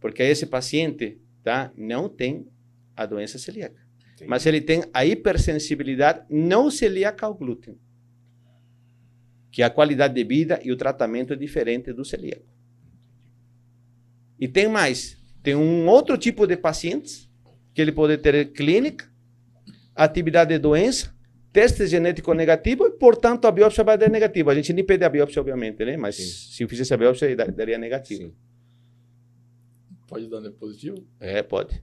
porque esse paciente tá, não tem a doença celíaca, Entendi. mas ele tem a hipersensibilidade não celíaca ao glúten, que a qualidade de vida e o tratamento é diferente do celíaco. E tem mais, tem um outro tipo de pacientes que ele pode ter clínica, atividade de doença, teste genético negativo e, portanto, a biópsia vai dar negativo. A gente nem pede a biópsia, obviamente, né? Mas Sim. se eu fizesse a biópsia, daria negativo. Sim. Pode dar positivo? É, pode.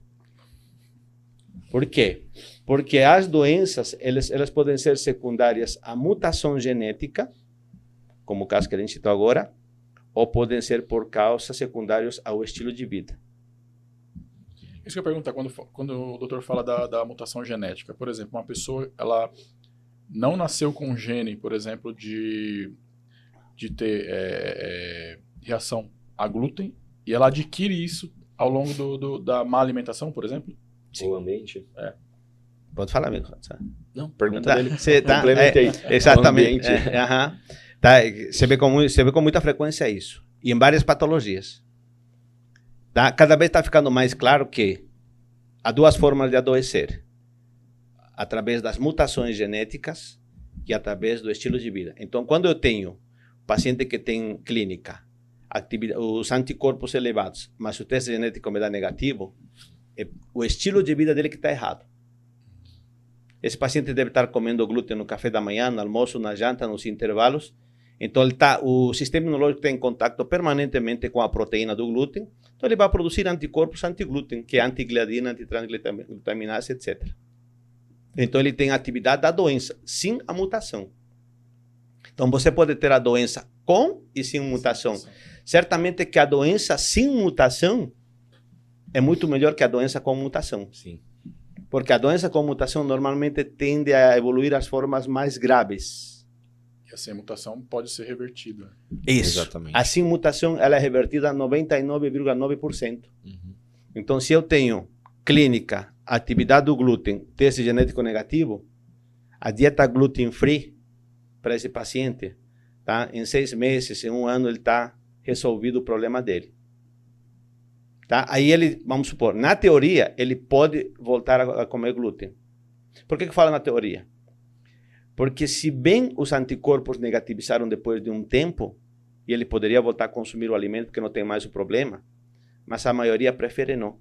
Por quê? Porque as doenças, elas, elas podem ser secundárias à mutação genética, como o caso que a gente citou agora, ou podem ser por causas secundárias ao estilo de vida. Isso que eu perguntar, quando, quando o doutor fala da, da mutação genética, por exemplo, uma pessoa, ela não nasceu com gene, por exemplo, de, de ter é, é, reação a glúten, e ela adquire isso ao longo do, do, da má alimentação, por exemplo? Sim. O ambiente. É. Pode falar mesmo. Não, pergunta tá, dele. Você tá, é, exatamente. É, uh -huh. tá, você, vê com, você vê com muita frequência isso. E em várias patologias. Tá? Cada vez está ficando mais claro que há duas formas de adoecer. Através das mutações genéticas e através do estilo de vida. Então, quando eu tenho paciente que tem clínica, os anticorpos elevados, mas o teste genético me dá negativo, é o estilo de vida dele que está errado. Esse paciente deve estar comendo glúten no café da manhã, no almoço, na janta, nos intervalos. Então, ele tá, o sistema imunológico está em contato permanentemente com a proteína do glúten. Então, ele vai produzir anticorpos anti-glúten, que é antigliadina, antitransglutaminase, etc. Então, ele tem a atividade da doença, sem a mutação. Então, você pode ter a doença com e sem mutação. Certamente que a doença sem mutação é muito melhor que a doença com mutação. Sim. Porque a doença com mutação normalmente tende a evoluir as formas mais graves. E assim, a mutação pode ser revertida. Isso. Exatamente. Assim, mutação ela é revertida a 99,9%. Uhum. Então, se eu tenho clínica, atividade do glúten, teste genético negativo, a dieta gluten free para esse paciente, tá? Em seis meses, em um ano, ele está resolvido o problema dele. Tá? Aí ele, vamos supor, na teoria, ele pode voltar a, a comer glúten. Por que, que fala na teoria? Porque se bem os anticorpos negativizaram depois de um tempo, e ele poderia voltar a consumir o alimento porque não tem mais o problema, mas a maioria prefere não.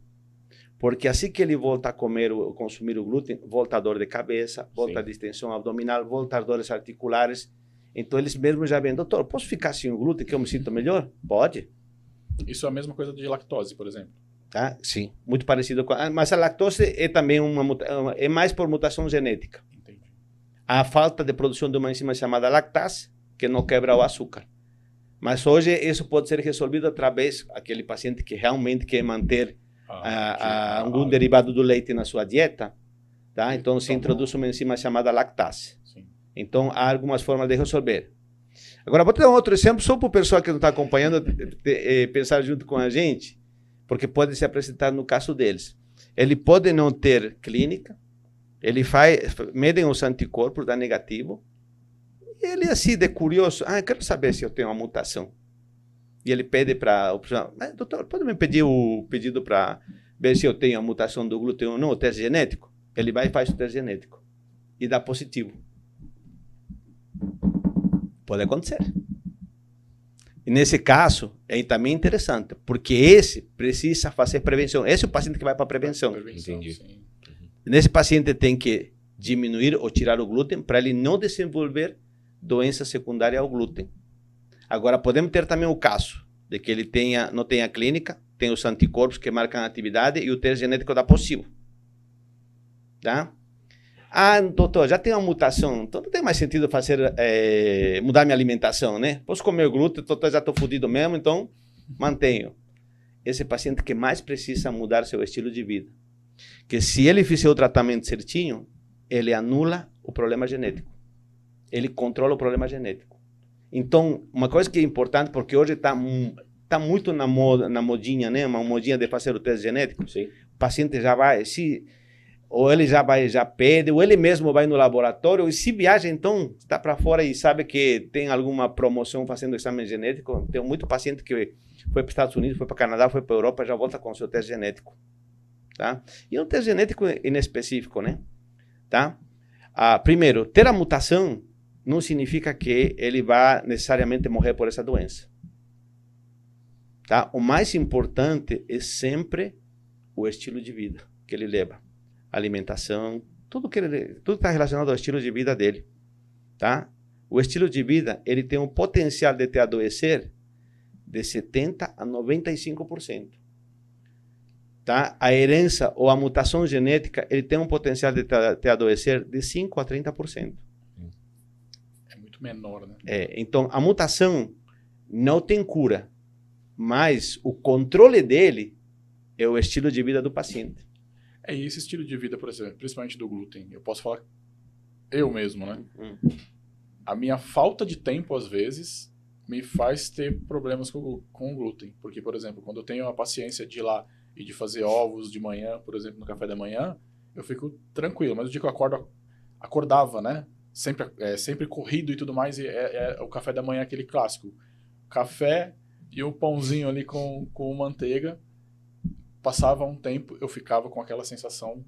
Porque assim que ele volta a comer ou consumir o glúten, volta a dor de cabeça, volta Sim. a distensão abdominal, volta as dores articulares. Então eles mesmos já vêm, doutor, posso ficar sem o glúten que eu me sinto melhor? Pode. Isso é a mesma coisa de lactose, por exemplo. Ah, sim, muito parecido com. Mas a lactose é também uma é mais por mutação genética. Entendi. A falta de produção de uma enzima chamada lactase que não quebra o açúcar. Mas hoje isso pode ser resolvido através aquele paciente que realmente quer manter ah, algum derivado do leite na sua dieta, tá? Então se introduz uma enzima chamada lactase. Então há algumas formas de resolver. Agora, vou te dar um outro exemplo, só para o pessoal que não está acompanhando eh, pensar junto com a gente, porque pode se apresentar no caso deles. Ele pode não ter clínica, ele faz, medem os anticorpos, dá negativo, ele assim, de curioso, ah, eu quero saber se eu tenho uma mutação. E ele pede para o profissional, doutor, pode me pedir o pedido para ver se eu tenho a mutação do glúten ou não, o teste genético? Ele vai e faz o teste genético e dá positivo. Pode acontecer. E nesse caso, é também interessante, porque esse precisa fazer prevenção. Esse é o paciente que vai para a prevenção. prevenção. Entendi. Uhum. Nesse paciente tem que diminuir ou tirar o glúten para ele não desenvolver doença secundária ao glúten. Agora, podemos ter também o caso de que ele tenha, não tenha clínica, tem os anticorpos que marcam a atividade e o teste genético dá positivo. Tá? Ah, doutor, já tem uma mutação, então não tem mais sentido fazer é, mudar minha alimentação, né? Posso comer glúten, doutor, já estou fodido mesmo, então mantenho. Esse paciente que mais precisa mudar seu estilo de vida. Que se ele fizer o tratamento certinho, ele anula o problema genético. Ele controla o problema genético. Então, uma coisa que é importante, porque hoje está tá muito na, moda, na modinha, né? Uma modinha de fazer o teste genético. Sim. O paciente já vai. Se, ou ele já vai, já pede, ou ele mesmo vai no laboratório, e se viaja, então, está para fora e sabe que tem alguma promoção fazendo exame genético, tem muito paciente que foi para os Estados Unidos, foi para o Canadá, foi para a Europa, já volta com o seu teste genético, tá? E um teste genético inespecífico, né? Tá? Ah, primeiro, ter a mutação não significa que ele vai necessariamente morrer por essa doença. Tá? O mais importante é sempre o estilo de vida que ele leva alimentação, Tudo que ele, tudo está relacionado ao estilo de vida dele, tá? O estilo de vida, ele tem um potencial de te adoecer de 70 a 95%. Tá? A herança ou a mutação genética, ele tem um potencial de te adoecer de 5 a 30%. Menor, né? É, então, a mutação não tem cura, mas o controle dele é o estilo de vida do paciente. É, e esse estilo de vida, por exemplo, principalmente do glúten, eu posso falar eu mesmo, né? Hum. A minha falta de tempo, às vezes, me faz ter problemas com, com o glúten. Porque, por exemplo, quando eu tenho a paciência de ir lá e de fazer ovos de manhã, por exemplo, no café da manhã, eu fico tranquilo. Mas o dia que eu acordo, acordava, né? Sempre, é, sempre corrido e tudo mais, e é, é o café da manhã é aquele clássico. Café e o pãozinho ali com, com manteiga. Passava um tempo, eu ficava com aquela sensação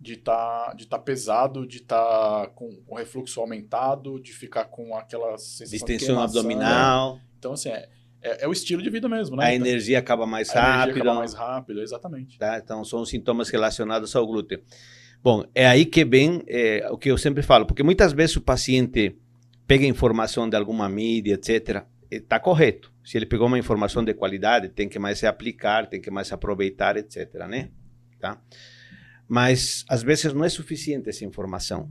de tá, de tá pesado, de estar tá com o refluxo aumentado, de ficar com aquela sensação Distensão de abdominal. Então, assim, é, é, é, o estilo de vida mesmo, né? A então, energia acaba mais a rápido. Energia acaba mais rápido, exatamente. Tá? Então, são sintomas relacionados ao glúten. Bom, é aí que vem é, o que eu sempre falo, porque muitas vezes o paciente pega informação de alguma mídia, etc., está correto. Se ele pegou uma informação de qualidade, tem que mais se aplicar, tem que mais se aproveitar, etc. Né? Tá? Mas às vezes não é suficiente essa informação.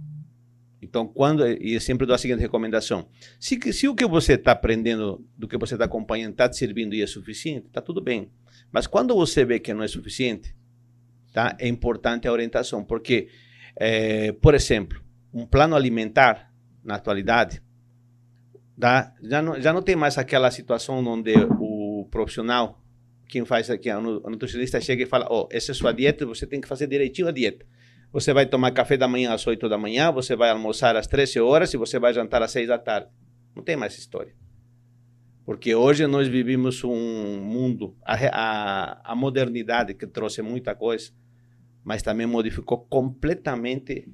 Então, quando e eu sempre dou a seguinte recomendação: se, se o que você está aprendendo, do que você está acompanhando, está te servindo e é suficiente, está tudo bem. Mas quando você vê que não é suficiente, tá? É importante a orientação, porque, é, por exemplo, um plano alimentar na atualidade Tá? Já, não, já não tem mais aquela situação onde o profissional, quem faz aqui, a nutricionista chega e fala: Ó, oh, essa é sua dieta, você tem que fazer direitinho a dieta. Você vai tomar café da manhã às 8 da manhã, você vai almoçar às 13 horas e você vai jantar às 6 da tarde. Não tem mais história. Porque hoje nós vivemos um mundo, a, a, a modernidade que trouxe muita coisa, mas também modificou completamente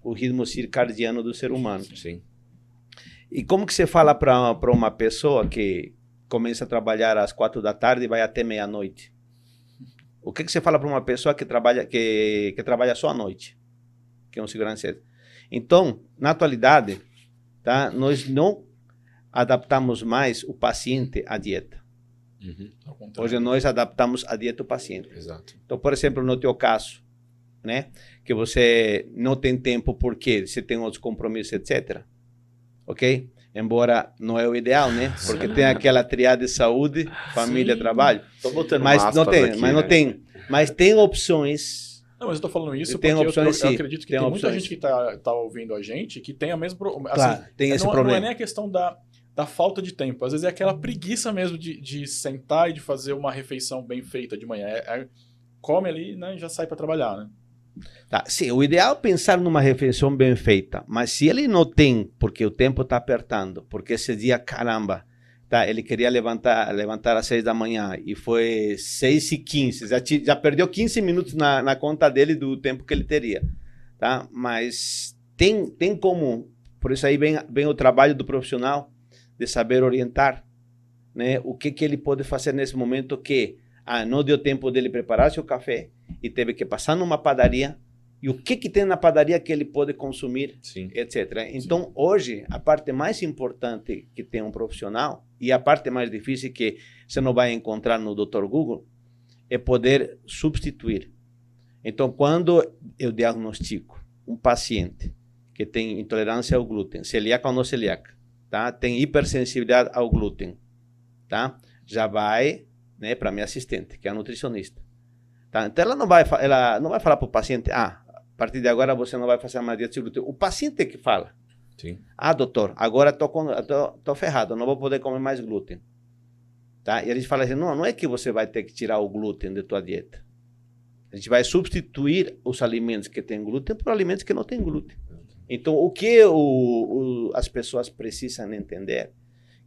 o ritmo circadiano do ser humano. Sim. E como que você fala para uma pessoa que começa a trabalhar às quatro da tarde e vai até meia-noite? O que, que você fala para uma pessoa que trabalha, que, que trabalha só à noite? Que é um segurança. Então, na atualidade, tá, nós não adaptamos mais o paciente à dieta. Uhum. Hoje nós adaptamos a dieta do paciente. Exato. Então, por exemplo, no teu caso, né, que você não tem tempo porque você tem outros compromissos, etc ok? Embora não é o ideal, né? Porque tem aquela triade saúde, família, Sim. trabalho. Tô botando mas não tem, aqui, mas não né? tem, mas tem opções. Não, mas eu tô falando isso tem porque opções, eu, eu, eu acredito que tem, tem, muita gente que tá, tá ouvindo a gente que tem a mesma assim, claro, tem esse não, problema. Não é nem a questão da, da falta de tempo. Às vezes é aquela preguiça mesmo de, de sentar e de fazer uma refeição bem feita de manhã. É, é, come ali né, e já sai para trabalhar, né? Tá, sim, o ideal é pensar numa refeição bem feita, mas se ele não tem, porque o tempo está apertando, porque esse dia, caramba, tá, ele queria levantar, levantar às seis da manhã e foi seis e quinze, já, já perdeu 15 minutos na, na conta dele do tempo que ele teria, tá? Mas tem, tem como, por isso aí vem, vem o trabalho do profissional de saber orientar, né? O que que ele pode fazer nesse momento que ah, não deu tempo dele preparar seu café e teve que passar numa padaria. E o que, que tem na padaria que ele pode consumir, Sim. etc. Então, Sim. hoje, a parte mais importante que tem um profissional e a parte mais difícil que você não vai encontrar no Dr. Google é poder substituir. Então, quando eu diagnostico um paciente que tem intolerância ao glúten, celíaca ou não celíaca, tá? tem hipersensibilidade ao glúten, tá? já vai né, para minha assistente, que é a nutricionista. Tá? Então ela não vai, ela não vai falar para o paciente, ah, a partir de agora você não vai fazer uma dieta sem glúten. O paciente é que fala. Sim. Ah, doutor, agora tô, com, tô, tô ferrado, não vou poder comer mais glúten. Tá? E a gente fala assim, não, não é que você vai ter que tirar o glúten da tua dieta. A gente vai substituir os alimentos que têm glúten por alimentos que não têm glúten. Então, o que o, o, as pessoas precisam entender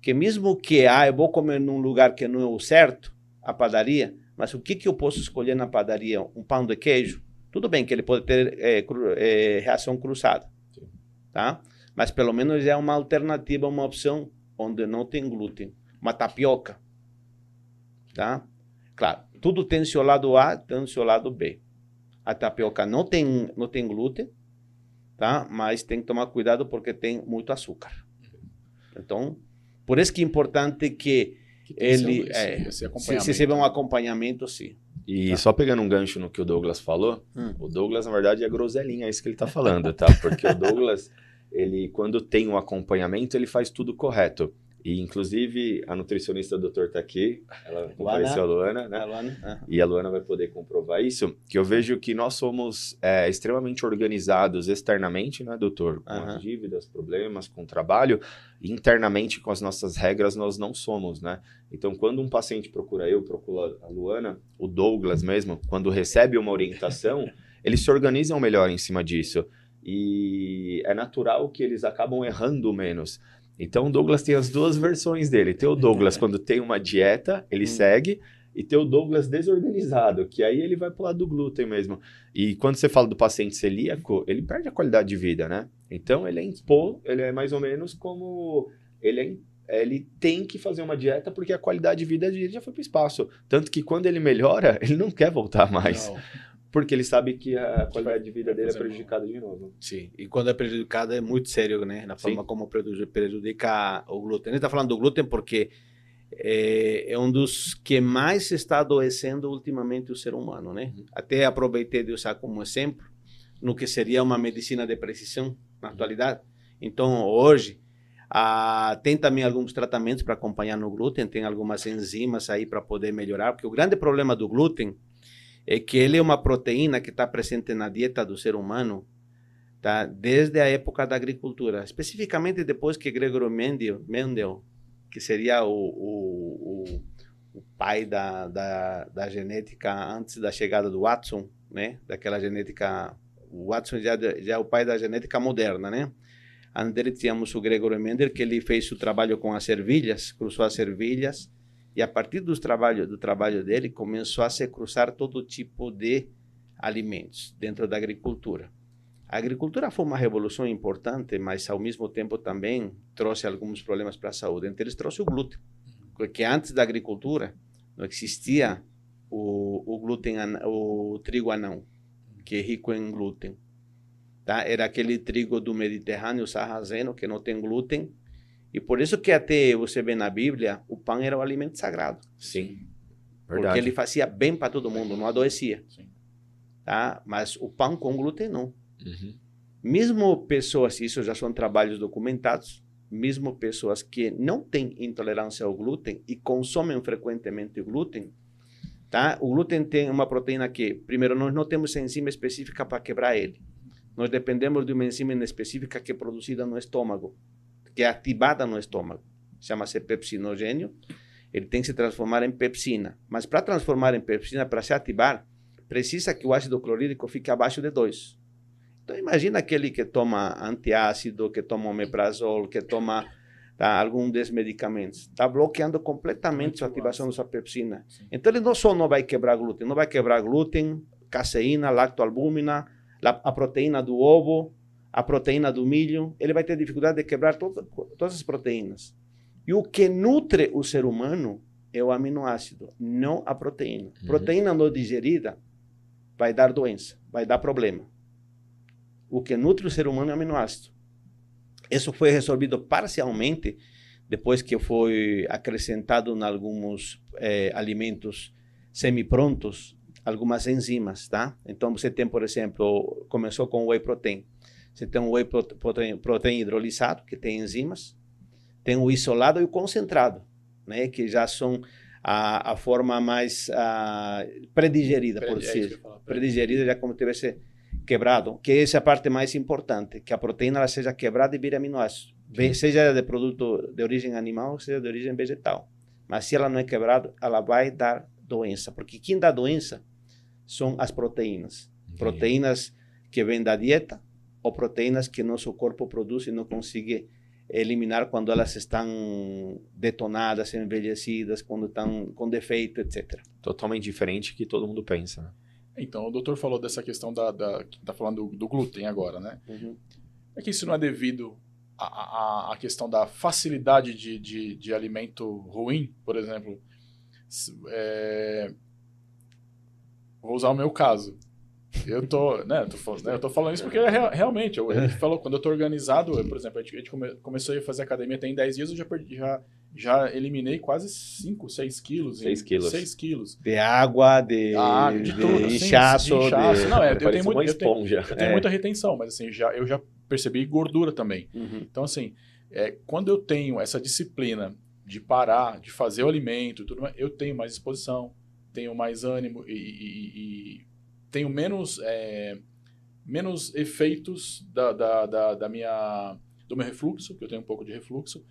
que mesmo que ah, eu vou comer num lugar que não é o certo, a padaria, mas o que, que eu posso escolher na padaria? Um pão de queijo? Tudo bem que ele pode ter é, cru, é, reação cruzada, Sim. tá? Mas pelo menos é uma alternativa, uma opção onde não tem glúten. Uma tapioca, tá? Claro, tudo tem seu lado A, tem seu lado B. A tapioca não tem, não tem glúten, tá? Mas tem que tomar cuidado porque tem muito açúcar. Então, por isso que é importante que, Que ele esse- é, esse se receba um acompanhamento, sim. E Tá. só pegando um gancho no que o Douglas falou, Hum. o Douglas, na verdade, é groselinha, é isso que ele tá falando, tá? Porque o Douglas, ele, quando tem um acompanhamento, ele faz tudo correto. E, inclusive, a nutricionista do doutor tá aqui, ela compareceu a Luana, né? Luana? Ah. E a Luana vai poder comprovar isso, que eu vejo que nós somos é, extremamente organizados externamente, né, doutor? Com Aham. as dívidas, problemas, com o trabalho. Internamente, com as nossas regras, nós não somos, né? Então, quando um paciente procura eu, procura a Luana, o Douglas mesmo, quando recebe uma orientação, eles se organizam melhor em cima disso. E é natural que eles acabam errando menos. Então, o Douglas tem as duas versões dele. Tem o Douglas quando tem uma dieta, ele Hum. segue, e tem o Douglas desorganizado, que aí ele vai pro lado do glúten mesmo. E quando você fala do paciente celíaco, ele perde a qualidade de vida, né? Então, ele é impor, ele é mais ou menos como... Ele é ele tem que fazer uma dieta porque a qualidade de vida dele já foi para o espaço. Tanto que quando ele melhora, ele não quer voltar mais. Não. Porque ele sabe que a qualidade de vida dele é prejudicada de novo. Sim, e quando é prejudicado é muito sério, né? Na forma Sim. como preju- prejudica o glúten. Gente está falando do glúten porque é, é um dos que mais está adoecendo ultimamente o ser humano, né? Até aproveitei de usar como exemplo no que seria uma medicina de precisão na atualidade. Então, hoje, ah, tem também alguns tratamentos para acompanhar no glúten, tem algumas enzimas aí para poder melhorar, porque o grande problema do glúten é que ele é uma proteína que está presente na dieta do ser humano tá? desde a época da agricultura, especificamente depois que Gregor Mendel, Mendel que seria o, o, o, o pai da, da, da genética antes da chegada do Watson, né? daquela genética, o Watson já, já é o pai da genética moderna, né? Antes dele tínhamos o Gregor Mendel, que ele fez o trabalho com as ervilhas, cruzou as ervilhas, e a partir dos trabalho, do trabalho dele, começou a se cruzar todo tipo de alimentos dentro da agricultura. A agricultura foi uma revolução importante, mas ao mesmo tempo também trouxe alguns problemas para a saúde. Entre eles trouxe o glúten, porque antes da agricultura não existia o, o glúten, o trigo anão, que é rico em glúten. Tá? Era aquele trigo do Mediterrâneo sarraceno que não tem glúten, e por isso que até você vê na Bíblia, o pão era o alimento sagrado, Sim. porque Verdade. ele fazia bem para todo mundo, não adoecia. Sim. Tá? Mas o pão com glúten não. Uhum. Mesmo pessoas, isso já são trabalhos documentados, mesmo pessoas que não têm intolerância ao glúten e consomem frequentemente glúten, tá? O glúten tem uma proteína que, primeiro, nós não temos enzima específica para quebrar ele. Nós dependemos de uma enzima específica que é produzida no estômago, que é ativada no estômago. Chama-se pepsinogênio. Ele tem que se transformar em pepsina. Mas para transformar em pepsina, para se ativar, precisa que o ácido clorídrico fique abaixo de 2. Então imagina aquele que toma antiácido, que toma omeprazol, que toma tá, algum desses medicamentos. Está bloqueando completamente a ativação da sua pepsina. Sim. Então ele não só não vai quebrar glúten, não vai quebrar glúten, caseína, lactoalbúmina, la- a proteína do ovo, a proteína do milho. Ele vai ter dificuldade de quebrar toda, todas as proteínas. E o que nutre o ser humano é o aminoácido, não a proteína. Uhum. Proteína não digerida vai dar doença, vai dar problema. O que nutre o ser humano é o aminoácido. Isso foi resolvido parcialmente depois que foi acrescentado em alguns eh, alimentos semi-prontos algumas enzimas, tá? Então você tem, por exemplo, começou com whey protein. Você tem o whey prote- protein, protein hidrolisado, que tem enzimas. Tem o isolado e o concentrado, né? Que já são a, a forma mais ah, predigerida, por É ia falar. predigerida já como tivesse quebrado, que essa é a parte mais importante, que a proteína ela seja quebrada e vire aminoácido, Ve- seja de produto de origem animal, seja de origem vegetal. Mas se ela não é quebrada, ela vai dar doença, porque quem dá doença são as proteínas. Proteínas que vêm da dieta ou proteínas que nosso corpo produz e não consegue eliminar quando elas estão detonadas, envelhecidas, quando estão com defeito, etc. Totalmente diferente que todo mundo pensa. né? Então, o doutor falou dessa questão da. da que tá falando do, do glúten agora, né? É que isso não é devido à, à, à questão da facilidade de, de, de alimento ruim, por exemplo. É, Vou usar o meu caso. Eu tô, né, eu tô, né, eu tô falando isso porque é real, realmente, eu, ele falou, quando eu tô organizado, eu, por exemplo, a gente, a gente come, começou a fazer academia tem 10 dias, eu já, perdi, já, já eliminei quase 5, 6 quilos. 6 quilos. 6 quilos. De água, de, Ah, de tudo, de sim, inchaço. de inchaço. de- Não, é, eu tenho, muito, eu, tenho, eu tenho É. muita retenção, mas assim, já, eu já percebi gordura também. Uhum. Então, assim, é, quando eu tenho essa disciplina de parar, de fazer o alimento tudo mais, eu tenho mais disposição, tenho mais ânimo e- e- e tenho menos, é, menos efeitos da, da, da, da minha, do meu refluxo, que eu tenho um pouco de refluxo.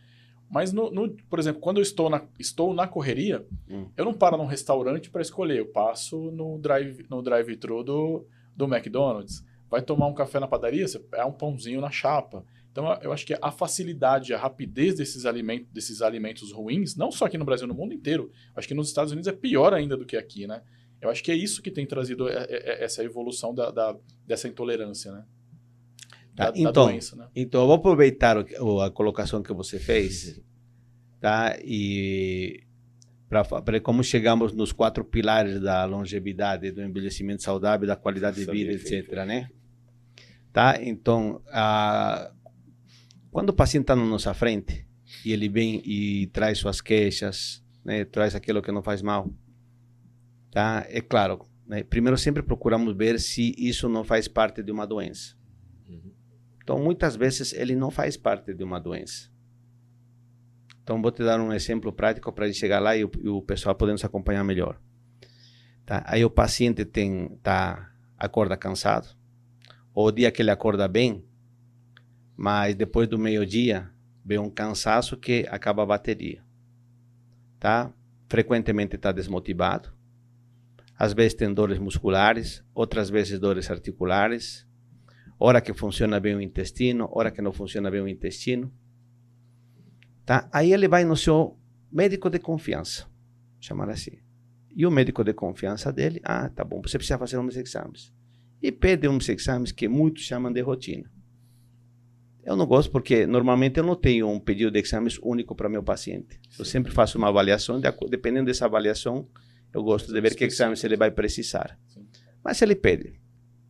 Mas, no, no- por exemplo, quando eu estou na, estou na correria, Hum. eu não paro num restaurante para escolher, eu passo no drive no drive-thru do, do McDonald's. Vai tomar um café na padaria, você é um pãozinho na chapa. Então, eu- eu acho que a facilidade, a rapidez desses alimentos, desses alimentos ruins, não só aqui no Brasil, no mundo inteiro, acho que nos Estados Unidos é pior ainda do que aqui, né? Eu acho que é isso que tem trazido é- é- é- essa evolução da, da- dessa intolerância, né? Da, da então, doença, né? Então, eu vou aproveitar o a colocação que você fez, tá? E para como chegamos nos quatro pilares da longevidade, do envelhecimento saudável, da qualidade de vida, etc, né? Tá? Então, a, quando o paciente está na nossa frente e ele vem e traz suas queixas, né? Traz aquilo que não faz mal, tá? É claro, né? Primeiro sempre procuramos ver se isso não faz parte de uma doença. Uhum. Então, muitas vezes ele não faz parte de uma doença. Então, vou te dar um exemplo prático para chegar lá e o, e o pessoal poder nos acompanhar melhor. Tá? Aí o paciente tem, tá, acorda cansado, ou o dia que ele acorda bem, mas depois do meio-dia vem um cansaço que acaba a bateria. Tá? Frequentemente está desmotivado. Às vezes tem dores musculares, outras vezes dores articulares, hora que funciona bem o intestino, hora que não funciona bem o intestino. Tá? Aí ele vai no seu médico de confiança, chamar assim. E o médico de confiança dele, ah, tá bom, você precisa fazer uns exames. E pede uns exames que muitos chamam de rotina. Eu não gosto porque normalmente eu não tenho um pedido de exames único para meu paciente. Eu sempre faço uma avaliação, de dependendo dessa avaliação, eu gosto de ver que exames ele vai precisar. Mas ele pede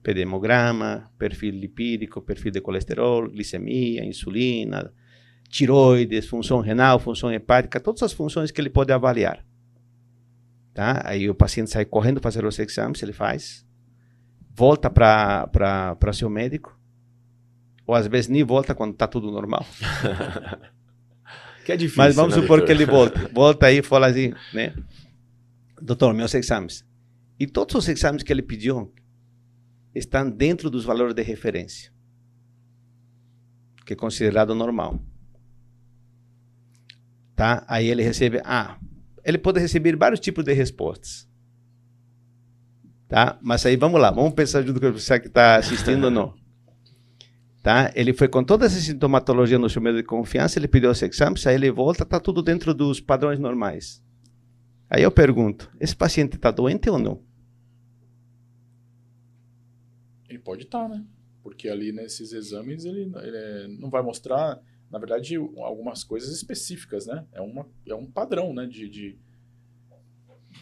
pede hemograma, perfil lipídico, perfil de colesterol, glicemia, insulina, tiroides, função renal, função hepática, todas as funções que ele pode avaliar. Tá? Aí o paciente sai correndo fazer os exames, ele faz, volta para seu médico, ou às vezes nem volta quando está tudo normal. Que é difícil. Mas vamos né, supor que ele volta. Volta aí e fala assim, né? Doutor, meus exames. E todos os exames que ele pediu estão dentro dos valores de referência, que é considerado normal. Tá? Aí ele recebe, ah, ele pode receber vários tipos de respostas. Tá? Mas aí vamos lá, vamos pensar junto com você que está assistindo ou não. Tá? Ele foi com toda essa sintomatologia no seu meio de confiança, ele pediu os exames, aí ele volta, tá tudo dentro dos padrões normais. Aí eu pergunto, esse paciente está doente ou não? Ele pode estar, né? Porque ali nesses exames ele, ele não vai mostrar, na verdade, algumas coisas específicas, né? É, uma, é um padrão, né? De, de,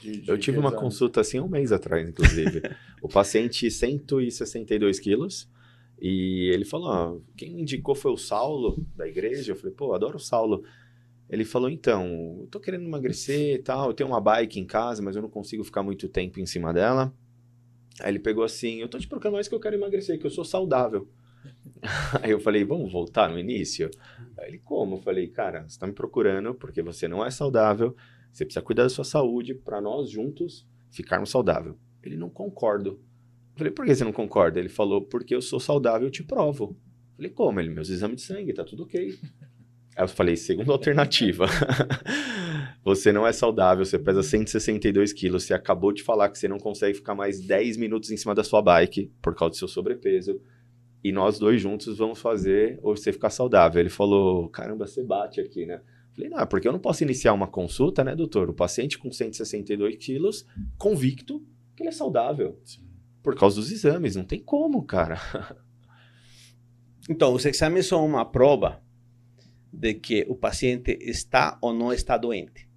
de- de Eu tive uma exame. consulta assim um mês atrás, inclusive. o paciente 162 quilos e ele falou: ó, quem me indicou foi o Saulo da igreja. Eu falei: pô, adoro o Saulo. Ele falou: então, eu tô querendo emagrecer e tal. Eu tenho uma bike em casa, mas eu não consigo ficar muito tempo em cima dela. Aí ele pegou assim: eu tô te procurando mais que eu quero emagrecer, que eu sou saudável. Aí eu falei: vamos voltar no início? Aí ele: como? Eu falei: cara, você tá me procurando porque você não é saudável. Você precisa cuidar da sua saúde para nós juntos ficarmos saudáveis. Ele não concordo. Eu falei, por que você não concorda? Ele falou, porque eu sou saudável, eu te provo. Eu falei, como? Ele, meus exames de sangue, tá tudo ok. Aí eu falei, segunda alternativa. você não é saudável, você pesa 162 quilos, você acabou de falar que você não consegue ficar mais 10 minutos em cima da sua bike por causa do seu sobrepeso. E nós dois juntos vamos fazer ou você ficar saudável. Ele falou, caramba, você bate aqui, né? Falei, não, é porque eu não posso iniciar uma consulta, né, doutor? O paciente com 162 quilos, convicto que ele é saudável. Por causa dos exames, não tem como, cara. Então, os exames são uma prova de que o paciente está ou não está doente.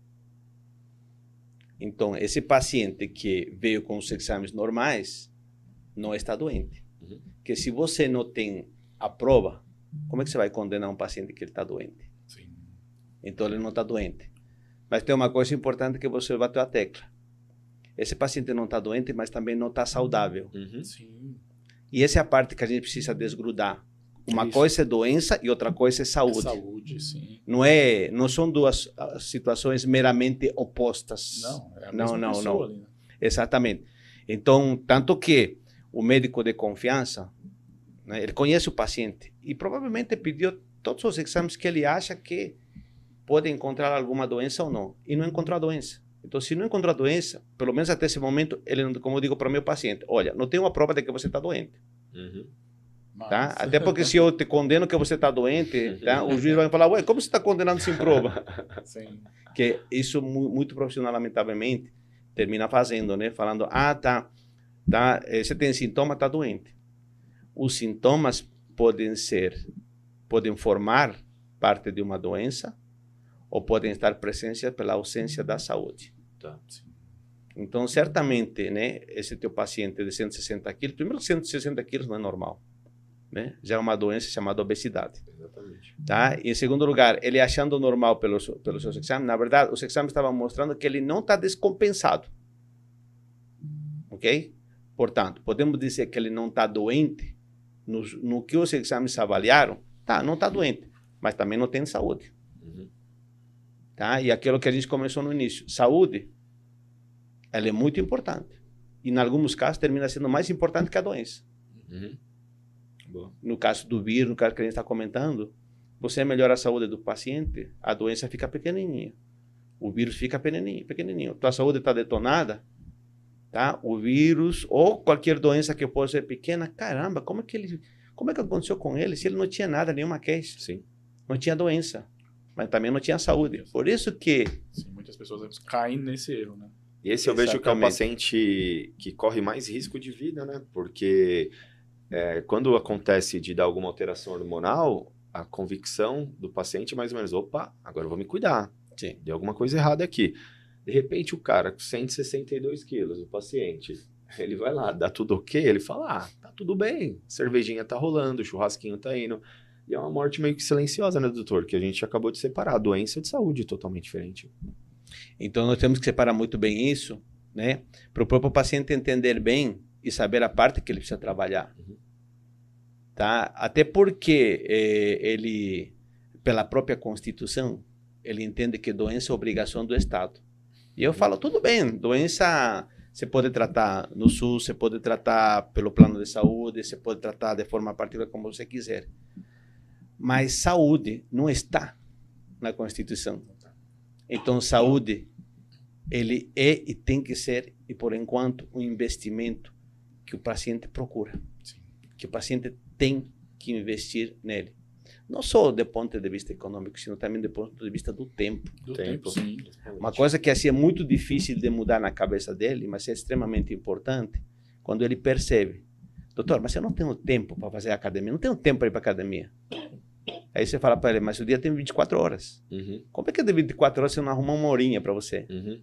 Então, esse paciente que veio com os exames normais não está doente. Uhum. Que se você não tem a prova, como é que você vai condenar um paciente que ele está doente? Sim. Então ele não está doente. Mas tem uma coisa importante que você bateu a tecla. Esse paciente não está doente, mas também não está saudável. Uhum. Sim. E essa é a parte que a gente precisa desgrudar. Uma Isso. coisa é doença e outra coisa é saúde. É saúde, sim. Não é, não são duas ah, situações meramente opostas. Não, é a mesma não, não, não. Ali, né? Exatamente. Então, tanto que o médico de confiança, né, ele conhece o paciente e provavelmente pediu todos os exames que ele acha que pode encontrar alguma doença ou não. E não encontrou a doença. Então, se não encontrou a doença, pelo menos até esse momento, ele, como eu digo para o meu paciente, olha, não tem uma prova de que você está doente. Uhum. Tá? Até porque se eu te condeno que você está doente, tá? o juiz vai falar, ué, como você está condenando sem prova? Sim. Que isso, muito profissional, lamentavelmente, termina fazendo, né? Falando, ah, tá, tá eh, você tem sintoma, está doente. Os sintomas podem ser, podem formar parte de uma doença ou podem estar presentes pela ausência da saúde. Tá. Então, certamente, né, esse teu paciente de 160 quilos, primeiro 160 quilos não é normal né? Já é uma doença chamada obesidade. Exatamente. Tá? E em segundo lugar, ele achando normal pelos, pelos seus exames, na verdade, os exames estavam mostrando que ele não está descompensado. Ok? Portanto, podemos dizer que ele não está doente no, no que os exames avaliaram. Tá, não está doente, mas também não tem saúde. Uhum. Tá? E aquilo que a gente começou no início, saúde, ela é muito importante. E em alguns casos termina sendo mais importante que a doença. Uhum. Boa. No caso do vírus, no caso que a gente está comentando, você melhora a saúde do paciente, a doença fica pequenininha. O vírus fica pequenininho, pequenininho. Tua saúde está detonada, tá? O vírus ou qualquer doença que possa ser pequena, caramba, como é que ele, como é que aconteceu com ele se ele não tinha nada, nenhuma queixa? Sim. Não tinha doença, mas também não tinha saúde. Por isso que Sim, muitas pessoas caem nesse erro, né? E esse eu Exatamente. vejo que é o paciente que corre mais risco de vida, né? Porque é, quando acontece de dar alguma alteração hormonal, a convicção do paciente é mais ou menos, opa, agora eu vou me cuidar. Sim. Deu alguma coisa errada aqui. De repente, o cara com 162 quilos, o paciente, ele vai lá, dá tudo ok, ele fala, ah, tá tudo bem, cervejinha tá rolando, churrasquinho tá indo. E é uma morte meio que silenciosa, né, doutor? Que a gente acabou de separar. Doença de saúde totalmente diferente. Então, nós temos que separar muito bem isso, né? Para o próprio paciente entender bem e saber a parte que ele precisa trabalhar. Uhum. Tá? Até porque eh, ele, pela própria Constituição, ele entende que doença é obrigação do Estado. E eu falo, tudo bem, doença você pode tratar no SUS, você pode tratar pelo plano de saúde, você pode tratar de forma particular como você quiser. Mas saúde não está na Constituição. Então, saúde, ele é e tem que ser, e por enquanto, um investimento que o paciente procura, Sim. que o paciente tem que investir nele. Não só do ponto de vista econômico, sino também do ponto de vista do tempo. Do tempo, sim. Uma coisa que assim, é muito difícil de mudar na cabeça dele, mas é extremamente importante, quando ele percebe, doutor, mas eu não tenho tempo para fazer academia, não tenho tempo para ir para academia. Aí você fala para ele, mas o dia tem 24 horas. Uhum. Como é que é de 24 horas você não arruma uma horinha para você? Uhum.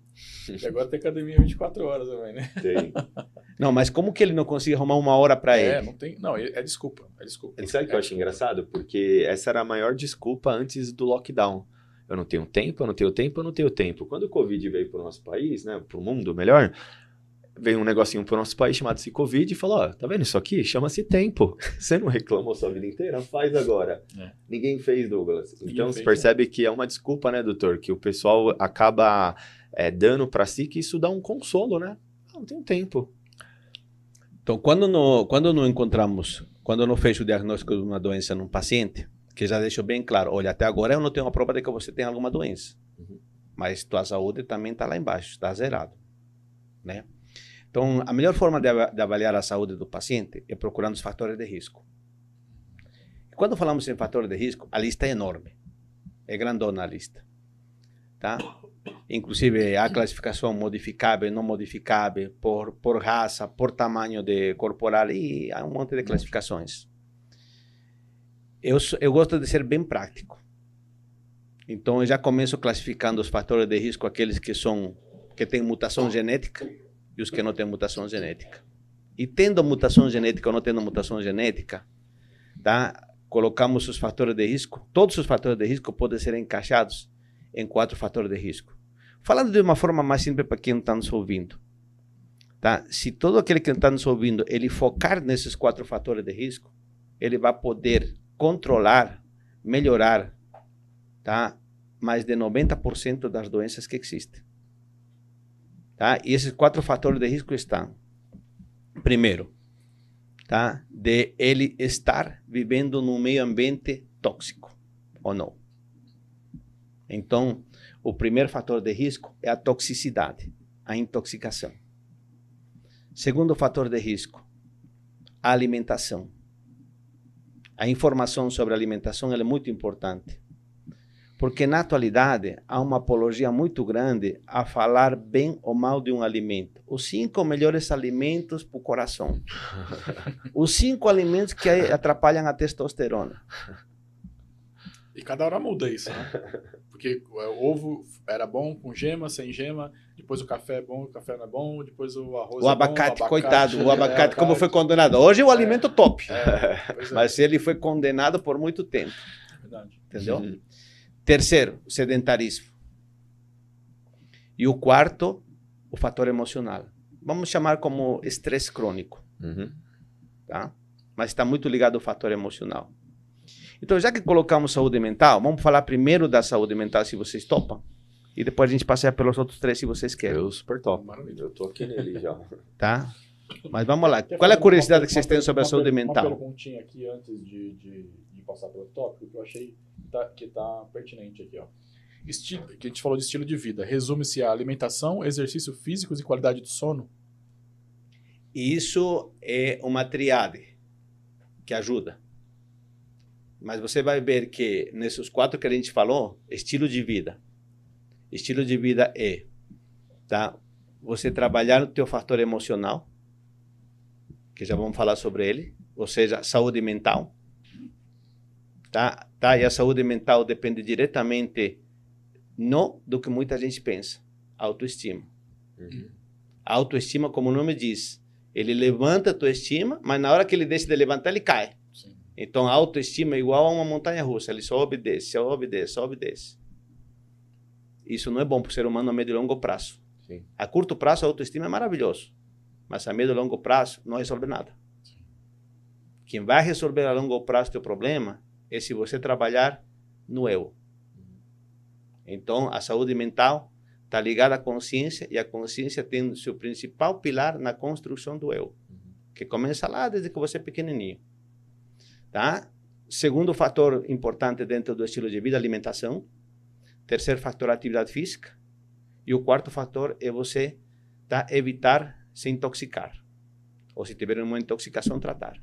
E agora tem academia 24 horas também, né? Tem. Não, mas como que ele não consegue arrumar uma hora para é, ele? Não, tem, não, é, é desculpa. É desculpa. E sabe o que eu acho engraçado? Porque essa era a maior desculpa antes do lockdown. Eu não tenho tempo, eu não tenho tempo, eu não tenho tempo. Quando o Covid veio para o nosso país, né, para o mundo melhor, veio um negocinho pro nosso país chamado-se Covid e falou: Ó, tá vendo isso aqui? Chama-se tempo. Você não reclamou sua vida inteira? Faz agora. É. Ninguém fez, Douglas. Ninguém então fez, você percebe né? que é uma desculpa, né, doutor? Que o pessoal acaba é, dando para si que isso dá um consolo, né? Não, não tem tempo. Então, quando não, quando não encontramos, quando não fez o diagnóstico de uma doença num paciente, que já deixou bem claro: olha, até agora eu não tenho uma prova de que você tem alguma doença. Uhum. Mas tua saúde também está lá embaixo, está zerado. Né? Então, a melhor forma de, de avaliar a saúde do paciente é procurando os fatores de risco. E quando falamos em fatores de risco, a lista é enorme. É grandona a lista. Tá? Inclusive, há classificação modificável, não modificável, por, por raça, por tamanho de corporal, e há um monte de classificações. Eu, eu gosto de ser bem prático. Então, eu já começo classificando os fatores de risco, aqueles que são que têm mutação genética, e os que não têm mutação genética. E tendo mutação genética ou não tendo mutação genética, tá? colocamos os fatores de risco. Todos os fatores de risco podem ser encaixados em quatro fatores de risco. Falando de uma forma mais simples para quem está nos ouvindo. Tá? Se todo aquele que está nos ouvindo ele focar nesses quatro fatores de risco, ele vai poder controlar, melhorar tá? mais de 90% das doenças que existem. Tá? E esses quatro fatores de risco estão, primeiro, tá? de ele estar vivendo num meio ambiente tóxico ou não. Então, o primeiro fator de risco é a toxicidade, a intoxicação. Segundo fator de risco, a alimentação. A informação sobre a alimentação é muito importante. Porque na atualidade há uma apologia muito grande a falar bem ou mal de um alimento. Os cinco melhores alimentos para o coração. Os cinco alimentos que atrapalham a testosterona. E cada hora muda isso, né? Porque o ovo era bom com gema, sem gema, depois o café é bom, o café não é bom, depois o arroz o é abacate, bom, o abacate, coitado, o é, abacate, como foi condenado. Hoje é o alimento top. É, é, Mas ele foi condenado por muito tempo. verdade. Entendeu? Uhum. Terceiro, o sedentarismo. E o quarto, o fator emocional. Vamos chamar como estresse crônico, Uhum. tá? Mas está muito ligado ao fator emocional. Então, já que colocamos saúde mental, vamos falar primeiro da saúde mental, se vocês topam. E depois a gente passeia pelos outros três, se vocês querem, Eu super top. Maravilha. Eu tô aqui nele já. tá? Mas vamos lá. Quer Qual é a curiosidade uma- que vocês uma têm sobre a uma saúde per- mental? Uma perguntinha aqui antes de, de passar pelo tópico, que eu achei que tá, que tá pertinente aqui, ó. Estilo, que a gente falou de estilo de vida. Resume-se a alimentação, exercício físicos e qualidade do sono? Isso é uma triade que ajuda. Mas você vai ver que nesses quatro que a gente falou, estilo de vida. Estilo de vida é, tá? Você trabalhar o teu fator emocional, que já vamos falar sobre ele, ou seja, saúde mental. Tá? Tá? E a saúde mental depende diretamente não do que muita gente pensa, autoestima. Uhum. A autoestima, como o nome diz, ele levanta a tua estima, mas na hora que ele deixa de levantar, ele cai. Sim. Então a autoestima é igual a uma montanha russa, ele sobe e desce, sobe e desce, sobe e desce. Isso não é bom para o ser humano a médio e longo prazo. Sim. A curto prazo a autoestima é maravilhoso, mas a médio e longo prazo não resolve nada. Quem vai resolver a longo prazo teu problema é se você trabalhar no eu. Então a saúde mental está ligada à consciência e a consciência tem seu principal pilar na construção do eu, que começa lá desde que você é pequenininho. Tá? Segundo fator importante dentro do estilo de vida, alimentação. Terceiro fator, atividade física. E o quarto fator é você tá, evitar se intoxicar. Ou se tiver uma intoxicação, tratar.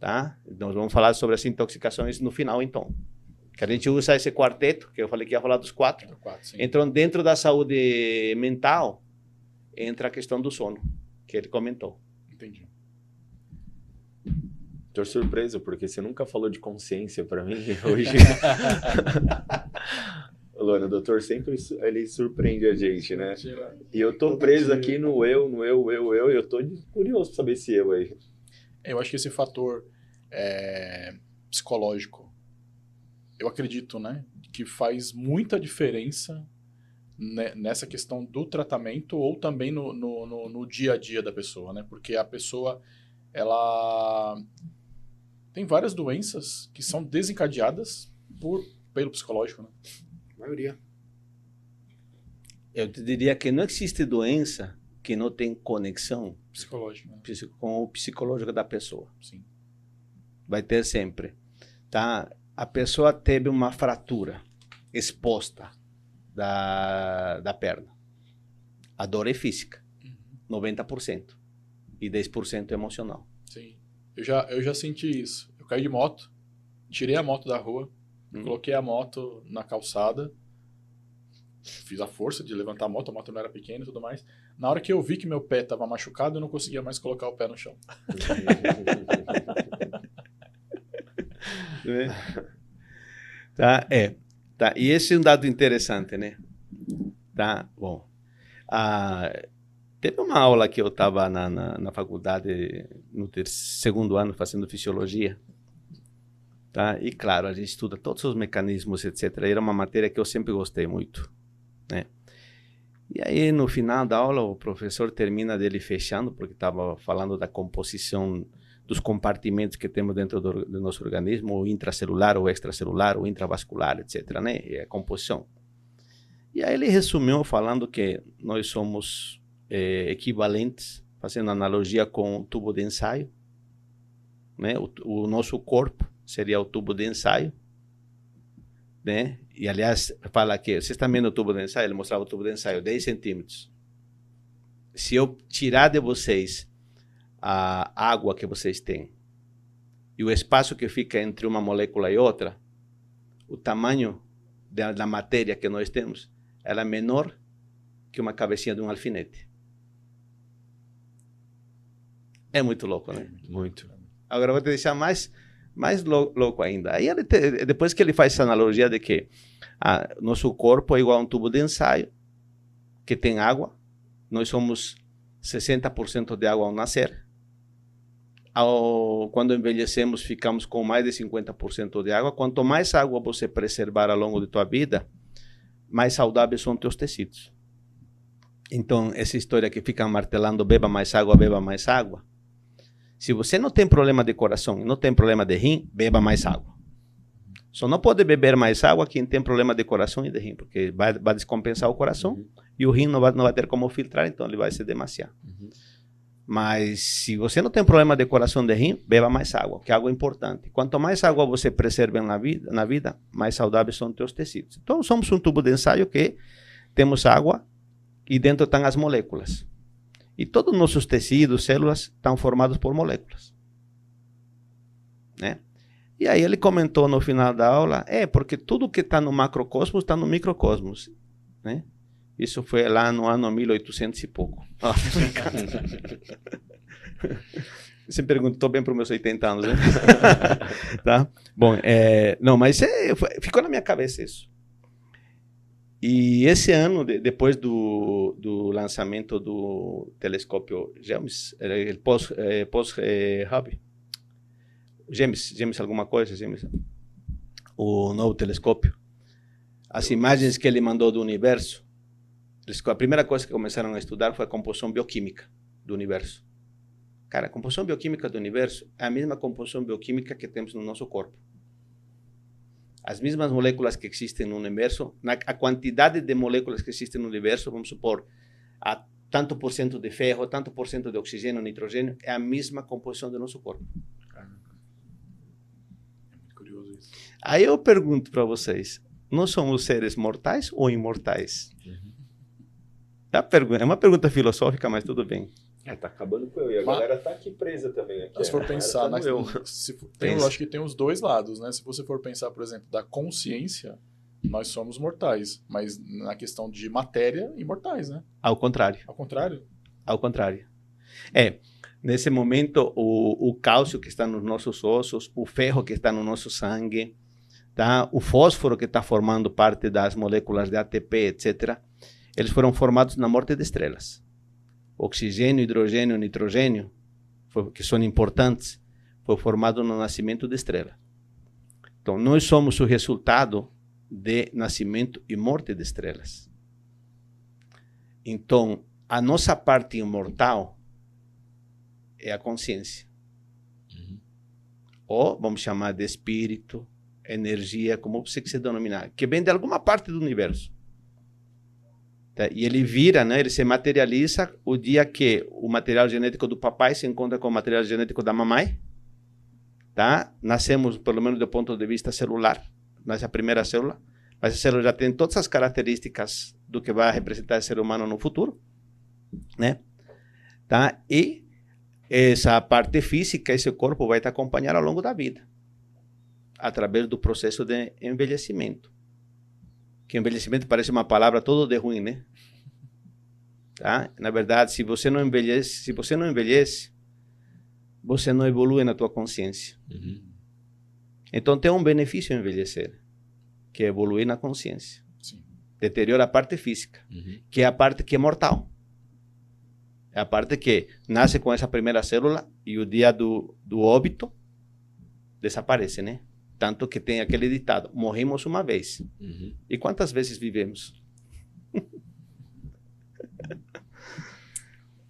Tá? Nós vamos falar sobre as intoxicações no final, então. Que a gente usa esse quarteto, que eu falei que ia falar dos quatro. Quatro, sim. Então, dentro da saúde mental, entra a questão do sono, que ele comentou. Entendi. Tô surpreso, porque você nunca falou de consciência pra mim hoje. Luana, o doutor sempre ele surpreende a gente, né? E eu tô preso aqui no eu, no eu, eu, eu, e eu tô curioso pra saber esse eu aí. Eu acho que esse fator é, psicológico, eu acredito, né, que faz muita diferença ne- nessa questão do tratamento ou também no, no, no- no dia a dia da pessoa, né? Porque a pessoa, ela tem várias doenças que são desencadeadas por, pelo psicológico, né? A maioria. Eu te diria que não existe doença que não tem conexão Psicológico, né? com o psicológico da pessoa. Sim. Vai ter sempre. Tá? A pessoa teve uma fratura exposta da, da perna. A dor é física, 90%. E 10% emocional. Sim. Eu já, eu já senti isso. Eu caí de moto, tirei a moto da rua, Hum. coloquei a moto na calçada, fiz a força de levantar a moto, a moto não era pequena e tudo mais. Na hora que eu vi que meu pé estava machucado, eu não conseguia mais colocar o pé no chão. Tá? É. Tá? E esse é um dado interessante, né? Tá? Bom. Ah, Teve uma aula que eu estava na, na, na, faculdade, no segundo ano, fazendo fisiologia. Tá? E claro, a gente estuda todos os mecanismos, etc. Era uma matéria que eu sempre gostei muito. Né? E aí, no final da aula, o professor termina dele fechando, porque estava falando da composição dos compartimentos que temos dentro do, do, nosso organismo, o intracelular, o extracelular, o intravascular, etc. Né? E a composição. E aí ele resumiu falando que nós somos é, equivalentes, fazendo analogia com o tubo de ensaio. Né? O, o nosso corpo seria o tubo de ensaio né? E aliás, fala que vocês estão vendo o tubo de ensaio, ele mostrava o tubo de ensaio, 10 centímetros. Se eu tirar de vocês a água que vocês têm e o espaço que fica entre uma molécula e outra, o tamanho da, da matéria que nós temos, ela é menor que uma cabecinha de um alfinete. É muito louco, né? Muito. Agora eu vou te deixar mais mais louco ainda. Aí ele te, depois que ele faz essa analogia de que ah, nosso corpo é igual a um tubo de ensaio que tem água, nós somos 60% de água ao nascer. Ao, quando envelhecemos, ficamos com mais de 50% de água. Quanto mais água você preservar ao longo de tua vida, mais saudáveis são teus tecidos. Então, essa história que fica martelando, beba mais água, beba mais água, se você não tem problema de coração não tem problema de rim, beba mais água. Só não pode beber mais água quem tem problema de coração e de rim, porque vai, vai descompensar o coração uhum. e o rim não vai, não vai ter como filtrar, então ele vai se demasiar. Uhum. Mas se você não tem problema de coração de rim, beba mais água, porque água é importante. Quanto mais água você preserva na vida, na vida mais saudáveis são os teus tecidos. Então somos um tubo de ensaio que temos água e dentro estão as moléculas. E todos os nossos tecidos, células, estão formados por moléculas. Né? E aí ele comentou no final da aula, é, porque tudo que está no macrocosmos está no microcosmos. Né? Isso foi lá no ano 1800 e pouco. Você perguntou bem para os meus 80 anos, né? tá? Bom, é, não, mas é, ficou na minha cabeça isso. E esse ano, de, depois do, do lançamento do telescópio James, ele pós, é, pós James, James alguma coisa, James, o novo telescópio, as imagens que ele mandou do universo, a primeira coisa que começaram a estudar foi a composição bioquímica do universo. Cara, a composição bioquímica do universo é a mesma composição bioquímica que temos no nosso corpo as mesmas moléculas que existem no universo, na, a quantidade de moléculas que existem no universo, vamos supor, a tanto por cento de ferro, tanto por cento de oxigênio, nitrogênio, é a mesma composição do nosso corpo. É muito curioso isso. Aí eu pergunto para vocês, nós somos seres mortais ou imortais? Uhum. É uma pergunta filosófica, mas tudo bem. É, tá acabando com eu. E a Mas, galera tá aqui presa também. Aqui, se for pensar, tá eu. Se for, tem, eu acho que tem os dois lados, né? Se você for pensar, por exemplo, da consciência, nós somos mortais. Mas na questão de matéria, imortais, né? Ao contrário. Ao contrário? Ao contrário. É, nesse momento, o, o cálcio que está nos nossos ossos, o ferro que está no nosso sangue, tá? o fósforo que está formando parte das moléculas de ATP, etc., eles foram formados na morte de estrelas oxigênio, hidrogênio, nitrogênio, que são importantes, foi formado no nascimento de estrela. Então, nós somos o resultado de nascimento e morte de estrelas. Então, a nossa parte imortal é a consciência. Uhum. Ou vamos chamar de espírito, energia, como você quiser denominar, que vem de alguma parte do universo. Tá? E ele vira, né? ele se materializa o dia que o material genético do papai se encontra com o material genético da mamãe. Tá? Nascemos, pelo menos do ponto de vista celular, nasce a primeira célula, mas a célula já tem todas as características do que vai representar o ser humano no futuro. Né? Tá? E essa parte física, esse corpo vai te acompanhar ao longo da vida, através do processo de envelhecimento que envelhecimento parece uma palavra todo de ruim, né? Tá? Na verdade, se você não envelhece, se você não envelhece, você não evolui na tua consciência. Uhum. Então tem um benefício envelhecer, que é evoluir na consciência. Sim. Deteriora a parte física, uhum. que é a parte que é mortal. É a parte que nasce com essa primeira célula e o dia do, do óbito desaparece, né? Tanto que tem aquele ditado: morremos uma vez. Uhum. E quantas vezes vivemos?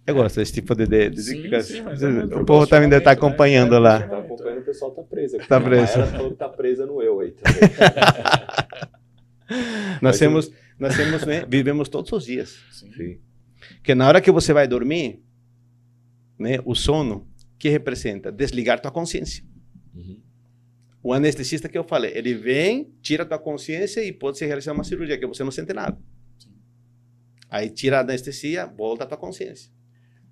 Eu gosto desse tipo de, de, de Sim, sim, mas é o povo também deve estar proporcionalmente, né? acompanhando É, lá. Tá acompanhando, o pessoal tá preso. aqui. Tá preso. Falou que tá presa no eu aí também. Nós Mas temos, nós temos, né, vivemos todos os dias. Sim. Sim. Que na hora que você vai dormir, né, o sono, que representa? Desligar tua consciência. Uhum. O anestesista que eu falei, ele vem, tira tua consciência e pode se realizar uma cirurgia que você não sente nada. Aí tira a anestesia, volta a tua consciência.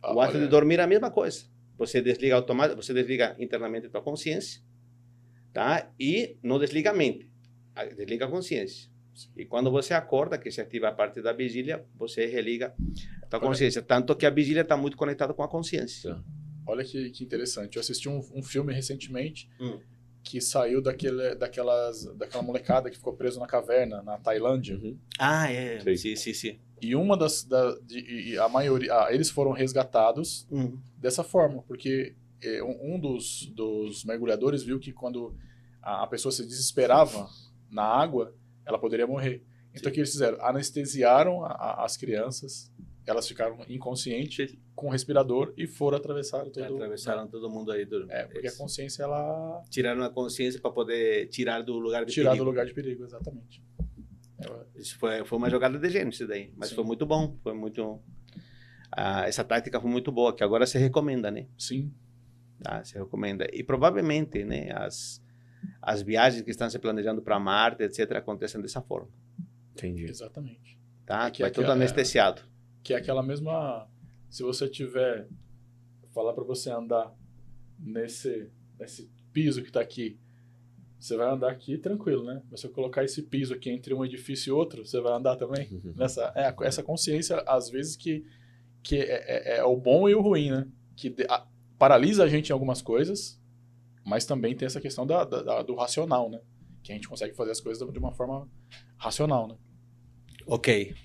Ah, o ato olha, de dormir é a mesma coisa. Você desliga automaticamente, você desliga internamente a tua consciência, tá? E não desliga a mente, desliga a consciência. E quando você acorda, que se ativa a parte da vigília, você religa a tua consciência. Tanto que a vigília está muito conectada com a consciência. Tá. Olha que, que interessante. Eu assisti um, um filme recentemente Hum. que saiu daquele, daquelas, daquela molecada que ficou preso na caverna, na Tailândia. Uhum. Ah, é. Sim. Sim, sim, sim. E uma das. Da, de, e a maioria. ah, eles foram resgatados Hum. dessa forma, porque eh, um, um dos, dos mergulhadores viu que quando a, a pessoa se desesperava na água, ela poderia morrer. Então o que eles fizeram? Anestesiaram a- a- as crianças, elas ficaram inconscientes com o respirador e foram atravessar todo Atravessaram todo mundo aí. Do... É, porque a Isso. consciência ela Tiraram a consciência para poder tirar do lugar de tirar do perigo. lugar de perigo, exatamente. É, Isso foi, foi uma jogada de gênio isso daí. Mas Sim. foi muito bom. Foi muito... Ah, essa tática foi muito boa, que agora se recomenda, né? sim, Tá? Se recomenda. E provavelmente, né, as, as viagens que estão se planejando para Marte, etc., acontecem dessa forma. Entendi. exatamente. Tá? É que Vai é- anestesiado. Que é aquela mesma. Se você tiver. Falar para você andar nesse, nesse piso que tá aqui, você vai andar aqui tranquilo, né? Mas se eu colocar esse piso aqui entre um edifício e outro, você vai andar também? Uhum. Nessa, é, essa consciência, às vezes, que, que é, é- é o bom e o ruim, né? Que de- a- paralisa a gente em algumas coisas, mas também tem essa questão da, da- da- do racional, né? Que a gente consegue fazer as coisas de uma forma racional, né? Ok.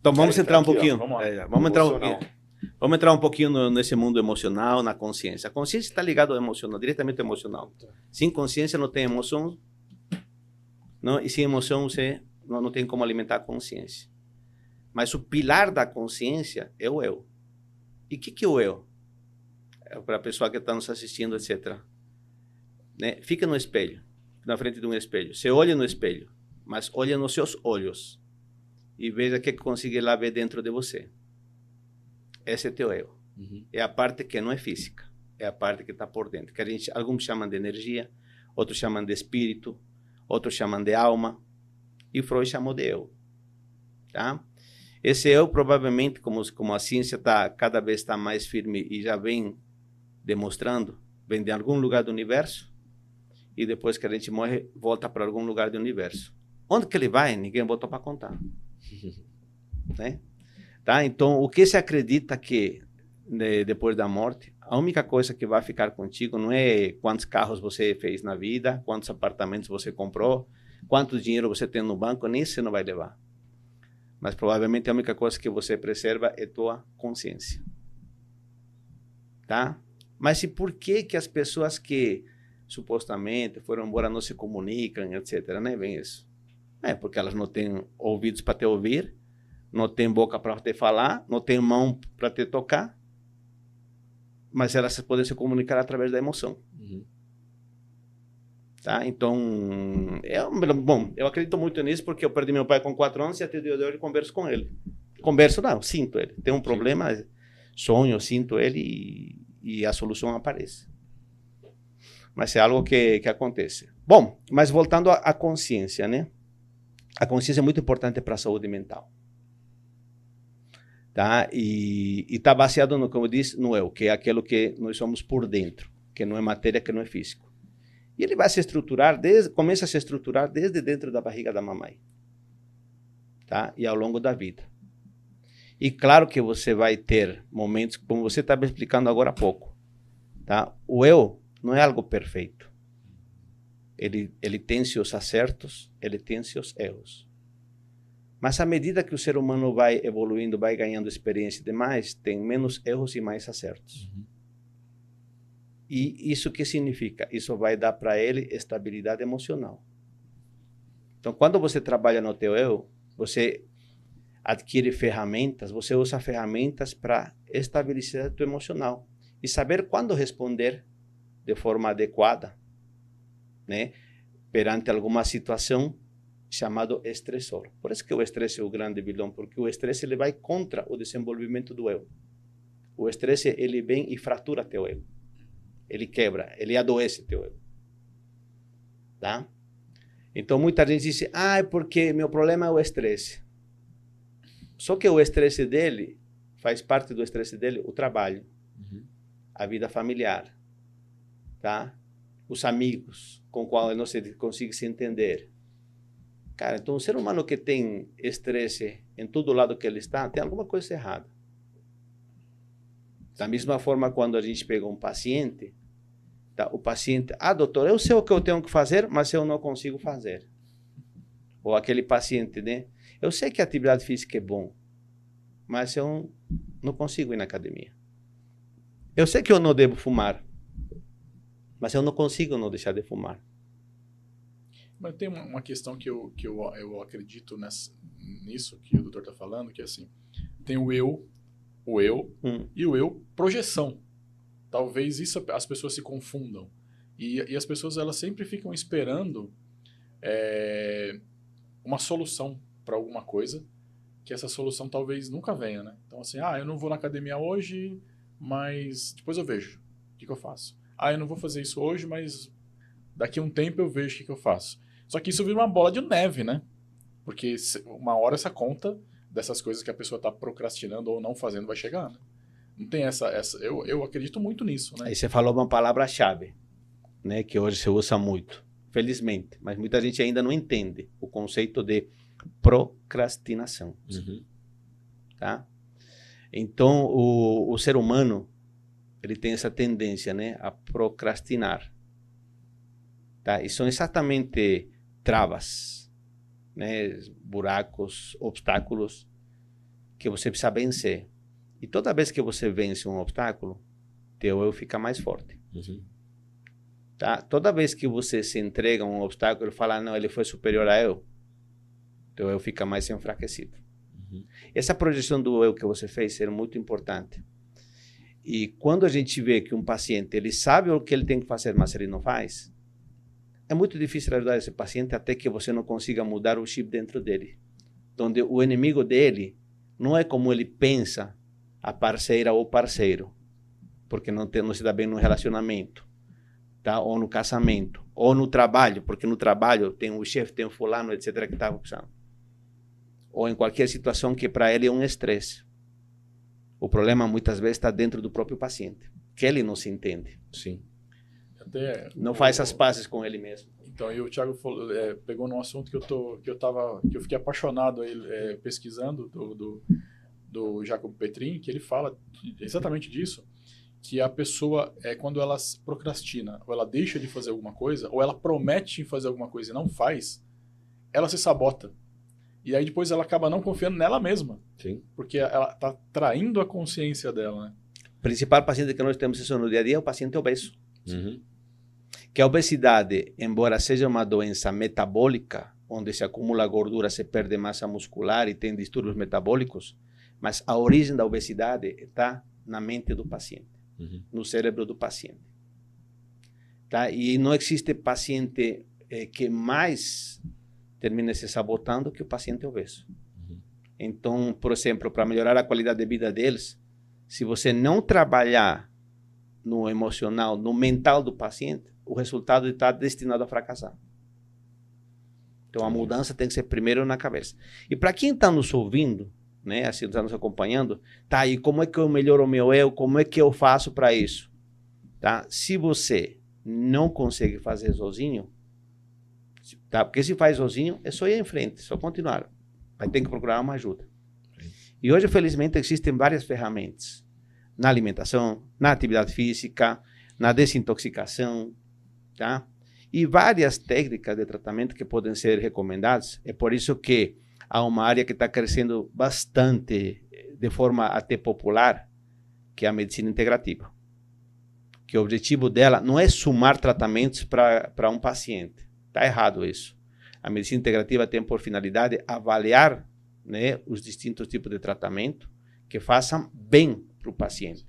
Então vamos Quero entrar um entrar aqui, ó. pouquinho. Vamos lá. é, vamos entrar um Emocional. pouquinho. Vamos entrar um pouquinho no- nesse mundo emocional, na consciência. A consciência está ligada ao emocional, diretamente ao emocional. Sem consciência não tem emoção, não, e sem emoção você não, não tem como alimentar a consciência. Mas o pilar da consciência é o eu. E o que, que é o eu? É para a pessoa que está nos assistindo, etc. Né? Fica no espelho, na frente de um espelho. Você olha no espelho, mas olha nos seus olhos e veja o que consegue lá ver dentro de você. Esse é teu eu. Uhum. É a parte que não é física, é a parte que está por dentro. Que a gente, alguns chamam de energia, outros chamam de espírito, outros chamam de alma, e Freud chamou de eu. Tá? Esse eu, provavelmente, como, como a ciência tá, cada vez está mais firme e já vem demonstrando, vem de algum lugar do universo, e depois que a gente morre, volta para algum lugar do universo. Onde que ele vai? Ninguém botou para contar. né? Tá? Então, o que se acredita que né, depois da morte, a única coisa que vai ficar contigo não é quantos carros você fez na vida, quantos apartamentos você comprou, quanto dinheiro você tem no banco, nem você não vai levar. Mas provavelmente a única coisa que você preserva é tua consciência. Tá? Mas e por que que as pessoas que supostamente foram embora não se comunicam, etc, né? Vem isso. É porque elas não têm ouvidos para te ouvir, não têm boca para te falar, não têm mão para te tocar, mas elas podem se comunicar através da emoção. Uhum. Tá? Então, é um, bom, eu acredito muito nisso porque eu perdi meu pai com quatro anos e até o dia de hoje converso com ele. Converso não, sinto ele. Tem um problema, sonho, sinto ele e, e a solução aparece. Mas é algo que, que acontece. Bom, mas voltando à consciência, né? A consciência é muito importante para a saúde mental. Tá? E está baseado no, como disse, no eu, que é aquilo que nós somos por dentro, que não é matéria, que não é físico. E ele vai se estruturar, desde, começa a se estruturar desde dentro da barriga da mamãe. Tá? E ao longo da vida. E claro que você vai ter momentos, como você estava explicando agora há pouco. Tá? O eu não é algo perfeito. Ele, ele tem seus acertos, ele tem seus erros. Mas à medida que o ser humano vai evoluindo, vai ganhando experiência demais, tem menos erros e mais acertos. Uhum. E isso que significa? Isso vai dar para ele estabilidade emocional. Então, quando você trabalha no teu eu, você adquire ferramentas, você usa ferramentas para estabilizar o emocional e saber quando responder de forma adequada, né, perante alguma situação chamado estressor. Por isso que o estresse é o grande vilão, porque o estresse ele vai contra o desenvolvimento do eu. O estresse ele vem e fratura teu eu. Ele quebra, ele adoece teu eu. Tá? Então muita gente diz: "Ah, é porque meu problema é o estresse". Só que o estresse dele faz parte do estresse dele o trabalho, uhum. a vida familiar, tá? Os amigos com qual ele não se consegue se entender, Cara, então o ser humano que tem estresse em todo lado que ele está, tem alguma coisa errada. Da mesma forma, quando a gente pega um paciente, tá? o paciente, ah, doutor, eu sei o que eu tenho que fazer, mas eu não consigo fazer. Ou aquele paciente, né? Eu sei que a atividade física é bom, mas eu não consigo ir na academia. Eu sei que eu não devo fumar, mas eu não consigo não deixar de fumar. Mas tem uma, questão que, eu, que eu, eu acredito nessa, nisso que o doutor está falando, que é assim, tem o eu, o eu hum. e o eu projeção. Talvez isso as pessoas se confundam. E, e as pessoas elas sempre ficam esperando é, uma solução para alguma coisa, que essa solução talvez nunca venha, né? Então assim, ah, eu não vou na academia hoje, mas depois eu vejo. O que, que eu faço? Ah, eu não vou fazer isso hoje, mas daqui a um tempo eu vejo o que, que eu faço. Só que isso vira uma bola de neve, né? Porque uma hora essa conta dessas coisas que a pessoa está procrastinando ou não fazendo vai chegar, né? Não tem essa... essa eu, eu acredito muito nisso, né? Aí você falou uma palavra-chave, né? Que hoje se usa muito, felizmente. Mas muita gente ainda não entende o conceito de procrastinação. Uhum. Tá? Então, o, o ser humano, ele tem essa tendência, né? A procrastinar. Tá? E são exatamente travas, né, buracos, obstáculos que você precisa vencer. E toda vez que você vence um obstáculo, teu eu fica mais forte. Uhum. Tá? Toda vez que você se entrega a um obstáculo e fala, não, ele foi superior a eu, teu eu fica mais enfraquecido. Uhum. Essa projeção do eu que você fez é muito importante. E quando a gente vê que um paciente ele sabe o que ele tem que fazer, mas ele não faz, é muito difícil ajudar esse paciente até que você não consiga mudar o chip dentro dele. Onde o inimigo dele não é como ele pensa a parceira ou parceiro, porque não, tem, não se dá bem no relacionamento, tá? ou no casamento, ou no trabalho, porque no trabalho tem o chefe, tem o fulano, etc., que está precisando. Ou em qualquer situação que para ele é um estresse. O problema muitas vezes está dentro do próprio paciente, que ele não se entende. Sim. Até não o, faz as pazes com ele mesmo. Então, e o Thiago falou, é, pegou num assunto que eu tô, que eu tava, que eu fiquei apaixonado aí, é, pesquisando do, do, do Jacob Petrin, que ele fala exatamente disso, que a pessoa é quando ela procrastina, ou ela deixa de fazer alguma coisa, ou ela promete fazer alguma coisa e não faz, ela se sabota. E aí depois ela acaba não confiando nela mesma. Sim. Porque ela está traindo a consciência dela, né? O principal paciente que nós temos isso no dia a dia é o paciente obeso. Uhum que a obesidade, embora seja uma doença metabólica, onde se acumula gordura, se perde massa muscular e tem distúrbios metabólicos, mas a origem da obesidade está na mente do paciente, uhum. no cérebro do paciente. Tá? E não existe paciente eh, que mais termine se sabotando que o paciente obeso. Uhum. Então, por exemplo, para melhorar a qualidade de vida deles, se você não trabalhar no emocional, no mental do paciente, o resultado está destinado a fracassar. Então a mudança tem que ser primeiro na cabeça. E para quem está nos ouvindo, né, assim, está nos acompanhando, tá aí, como é que eu melhoro o meu eu? Como é que eu faço para isso? Tá? Se você não consegue fazer sozinho, tá? Porque se faz sozinho, é só ir em frente, só continuar. Vai ter que procurar uma ajuda. E hoje, felizmente, existem várias ferramentas na alimentação, na atividade física, na desintoxicação, tá? E várias técnicas de tratamento que podem ser recomendadas. É por isso que a uma área que está crescendo bastante, de forma até popular, que é a medicina integrativa. Que o objetivo dela não é somar tratamentos para um paciente. Está errado isso. A medicina integrativa tem por finalidade avaliar né, os distintos tipos de tratamento que façam bem para o paciente.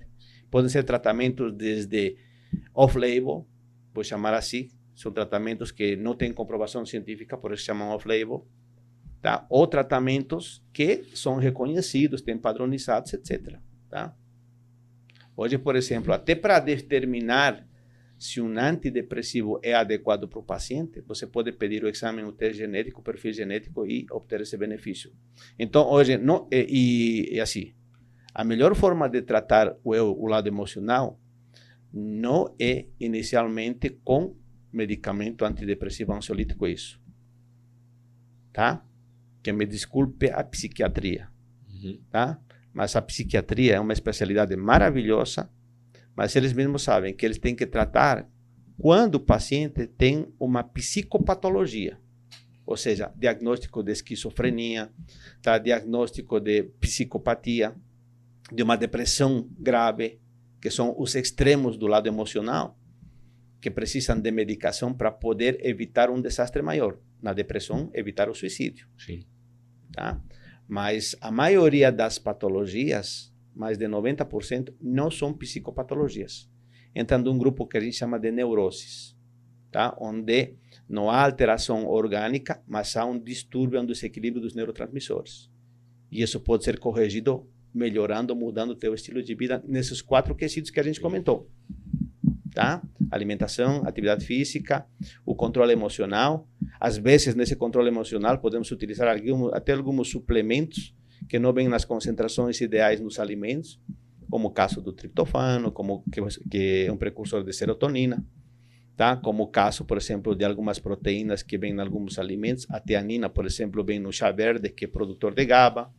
Podem ser tratamentos desde off-label, vou chamar assim, são tratamentos que não têm comprovação científica, por isso chamam off-label, tá? ou tratamentos que são reconhecidos, têm padronizados, etc. Tá? Hoje, por exemplo, até para determinar se um antidepressivo é adequado para o paciente, você pode pedir o exame, o teste genético, o perfil genético e obter esse benefício. Então, hoje, não, e, e assim, a melhor forma de tratar o, o lado emocional não é inicialmente com medicamento antidepressivo ansiolítico, isso. Tá? Que me desculpe a psiquiatria. Uhum. Tá? Mas a psiquiatria é uma especialidade maravilhosa mas eles mesmos sabem que eles têm que tratar quando o paciente tem uma psicopatologia, ou seja, diagnóstico de esquizofrenia, tá? diagnóstico de psicopatia, de uma depressão grave, que são os extremos do lado emocional, que precisam de medicação para poder evitar um desastre maior. Na depressão, evitar o suicídio. Sim. Tá? Mas a maioria das patologias mais de 90%, não são psicopatologias. Entram num grupo que a gente chama de neuroses, tá? onde não há alteração orgânica, mas há um distúrbio, um desequilíbrio dos neurotransmissores. E isso pode ser corrigido melhorando, mudando o teu estilo de vida nesses quatro quesitos que a gente comentou. Tá? Alimentação, atividade física, o controle emocional. Às vezes, nesse controle emocional, podemos utilizar algum, até alguns suplementos que não vêm nas concentrações ideais nos alimentos, como o caso do triptofano, como que, que é um precursor de serotonina, tá? Como o caso, por exemplo, de algumas proteínas que vêm em alguns alimentos, a teanina, por exemplo, vem no chá verde, que é produtor de GABA,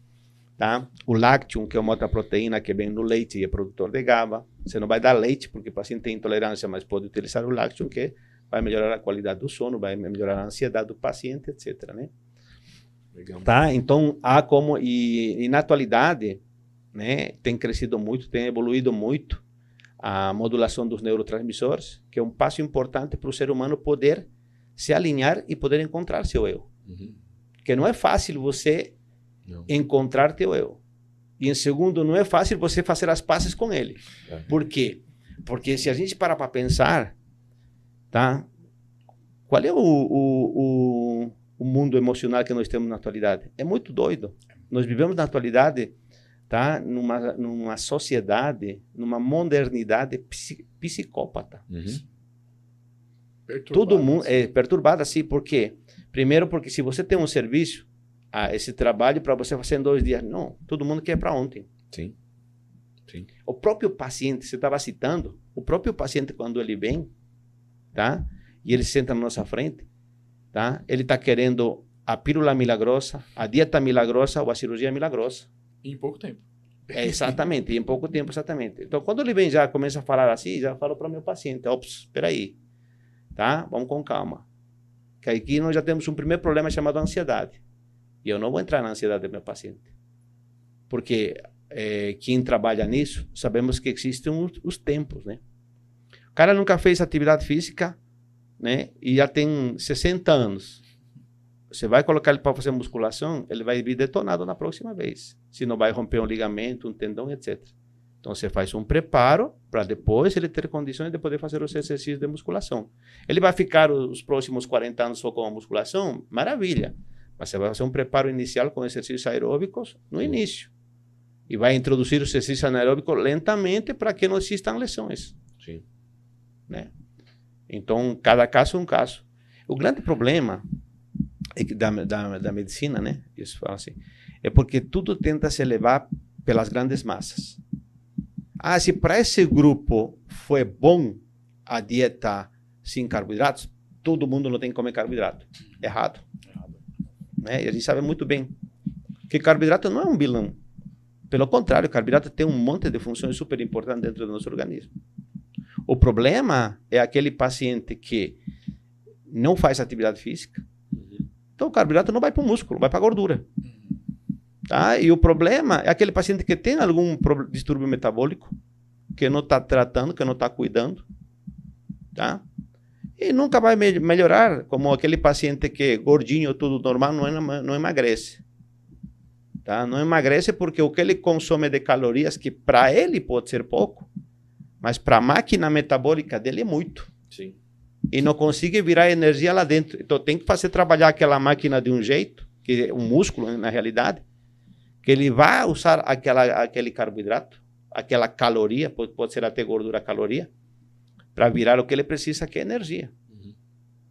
tá? O lácteo, que é uma outra proteína que vem no leite e é produtor de GABA. Você não vai dar leite porque o paciente tem intolerância, mas pode utilizar o lácteo, que vai melhorar a qualidade do sono, vai melhorar a ansiedade do paciente, etc, né? Legal. Tá? Então, há como. E, e, na atualidade, né, tem crescido muito, tem evoluído muito a modulação dos neurotransmissores, que é um passo importante para o ser humano poder se alinhar e poder encontrar seu eu. Uhum. Que não é fácil você não. encontrar teu eu. E em segundo, não é fácil você fazer as pazes com ele. É. Por quê? Porque se a gente parar para pensar, tá? Qual é o, o, o o mundo emocional que nós temos na atualidade. É muito doido. Nós vivemos na atualidade, tá? Numa, numa sociedade, numa modernidade psicópata. Uhum. Todo mundo é perturbado assim, por quê? Primeiro porque se você tem um serviço, ah, esse trabalho para você fazer em dois dias, não, todo mundo quer para ontem. Sim. Sim. O próprio paciente, você estava citando, o próprio paciente quando ele vem, tá? E ele senta na nossa frente, Tá? Ele está querendo a pílula milagrosa, a dieta milagrosa ou a cirurgia milagrosa. Em pouco tempo. É, exatamente, em pouco tempo, exatamente. Então, quando ele vem já começa a falar assim, já falo para o meu paciente, ops, espera aí, tá? Vamos com calma. Que aqui nós já temos um primeiro problema chamado ansiedade. E eu não vou entrar na ansiedade do meu paciente. Porque é, quem trabalha nisso, sabemos que existem os, os tempos, né? O cara nunca fez atividade física, né? E já tem 60 anos. Você vai colocar ele para fazer musculação, ele vai vir detonado na próxima vez. Se não vai romper um ligamento, um tendão, etc. Então você faz um preparo para depois ele ter condições de poder fazer os exercícios de musculação. Ele vai ficar os próximos 40 anos só com a musculação? Maravilha. Mas você vai fazer um preparo inicial com exercícios aeróbicos no início. E vai introduzir os exercícios anaeróbicos lentamente para que não existam lesões. Sim. Né? Então, cada caso é um caso. O grande problema é que da, da, da medicina, né? Isso fala assim, é porque tudo tenta se levar pelas grandes massas. Ah, se para esse grupo foi bom a dieta sem carboidratos, todo mundo não tem que comer carboidrato. Errado. Errado. Né? E a gente sabe muito bem que carboidrato não é um vilão. Pelo contrário, carboidrato tem um monte de funções super importantes dentro do nosso organismo. O problema é aquele paciente que não faz atividade física. Então o carboidrato não vai para o músculo, vai para a gordura. Tá? E o problema é aquele paciente que tem algum distúrbio metabólico, que não está tratando, que não está cuidando. Tá? E nunca vai me melhorar, como aquele paciente que é gordinho, tudo normal, não, não emagrece. Tá? Não emagrece porque o que ele consome de calorias, que para ele pode ser pouco, mas para a máquina metabólica dele é muito. Sim. E não consegue virar energia lá dentro. Então tem que fazer trabalhar aquela máquina de um jeito, que é um músculo na realidade, que ele vai usar aquela, aquele carboidrato, aquela caloria, pode, pode ser até gordura caloria, para virar o que ele precisa, que é energia. Uhum.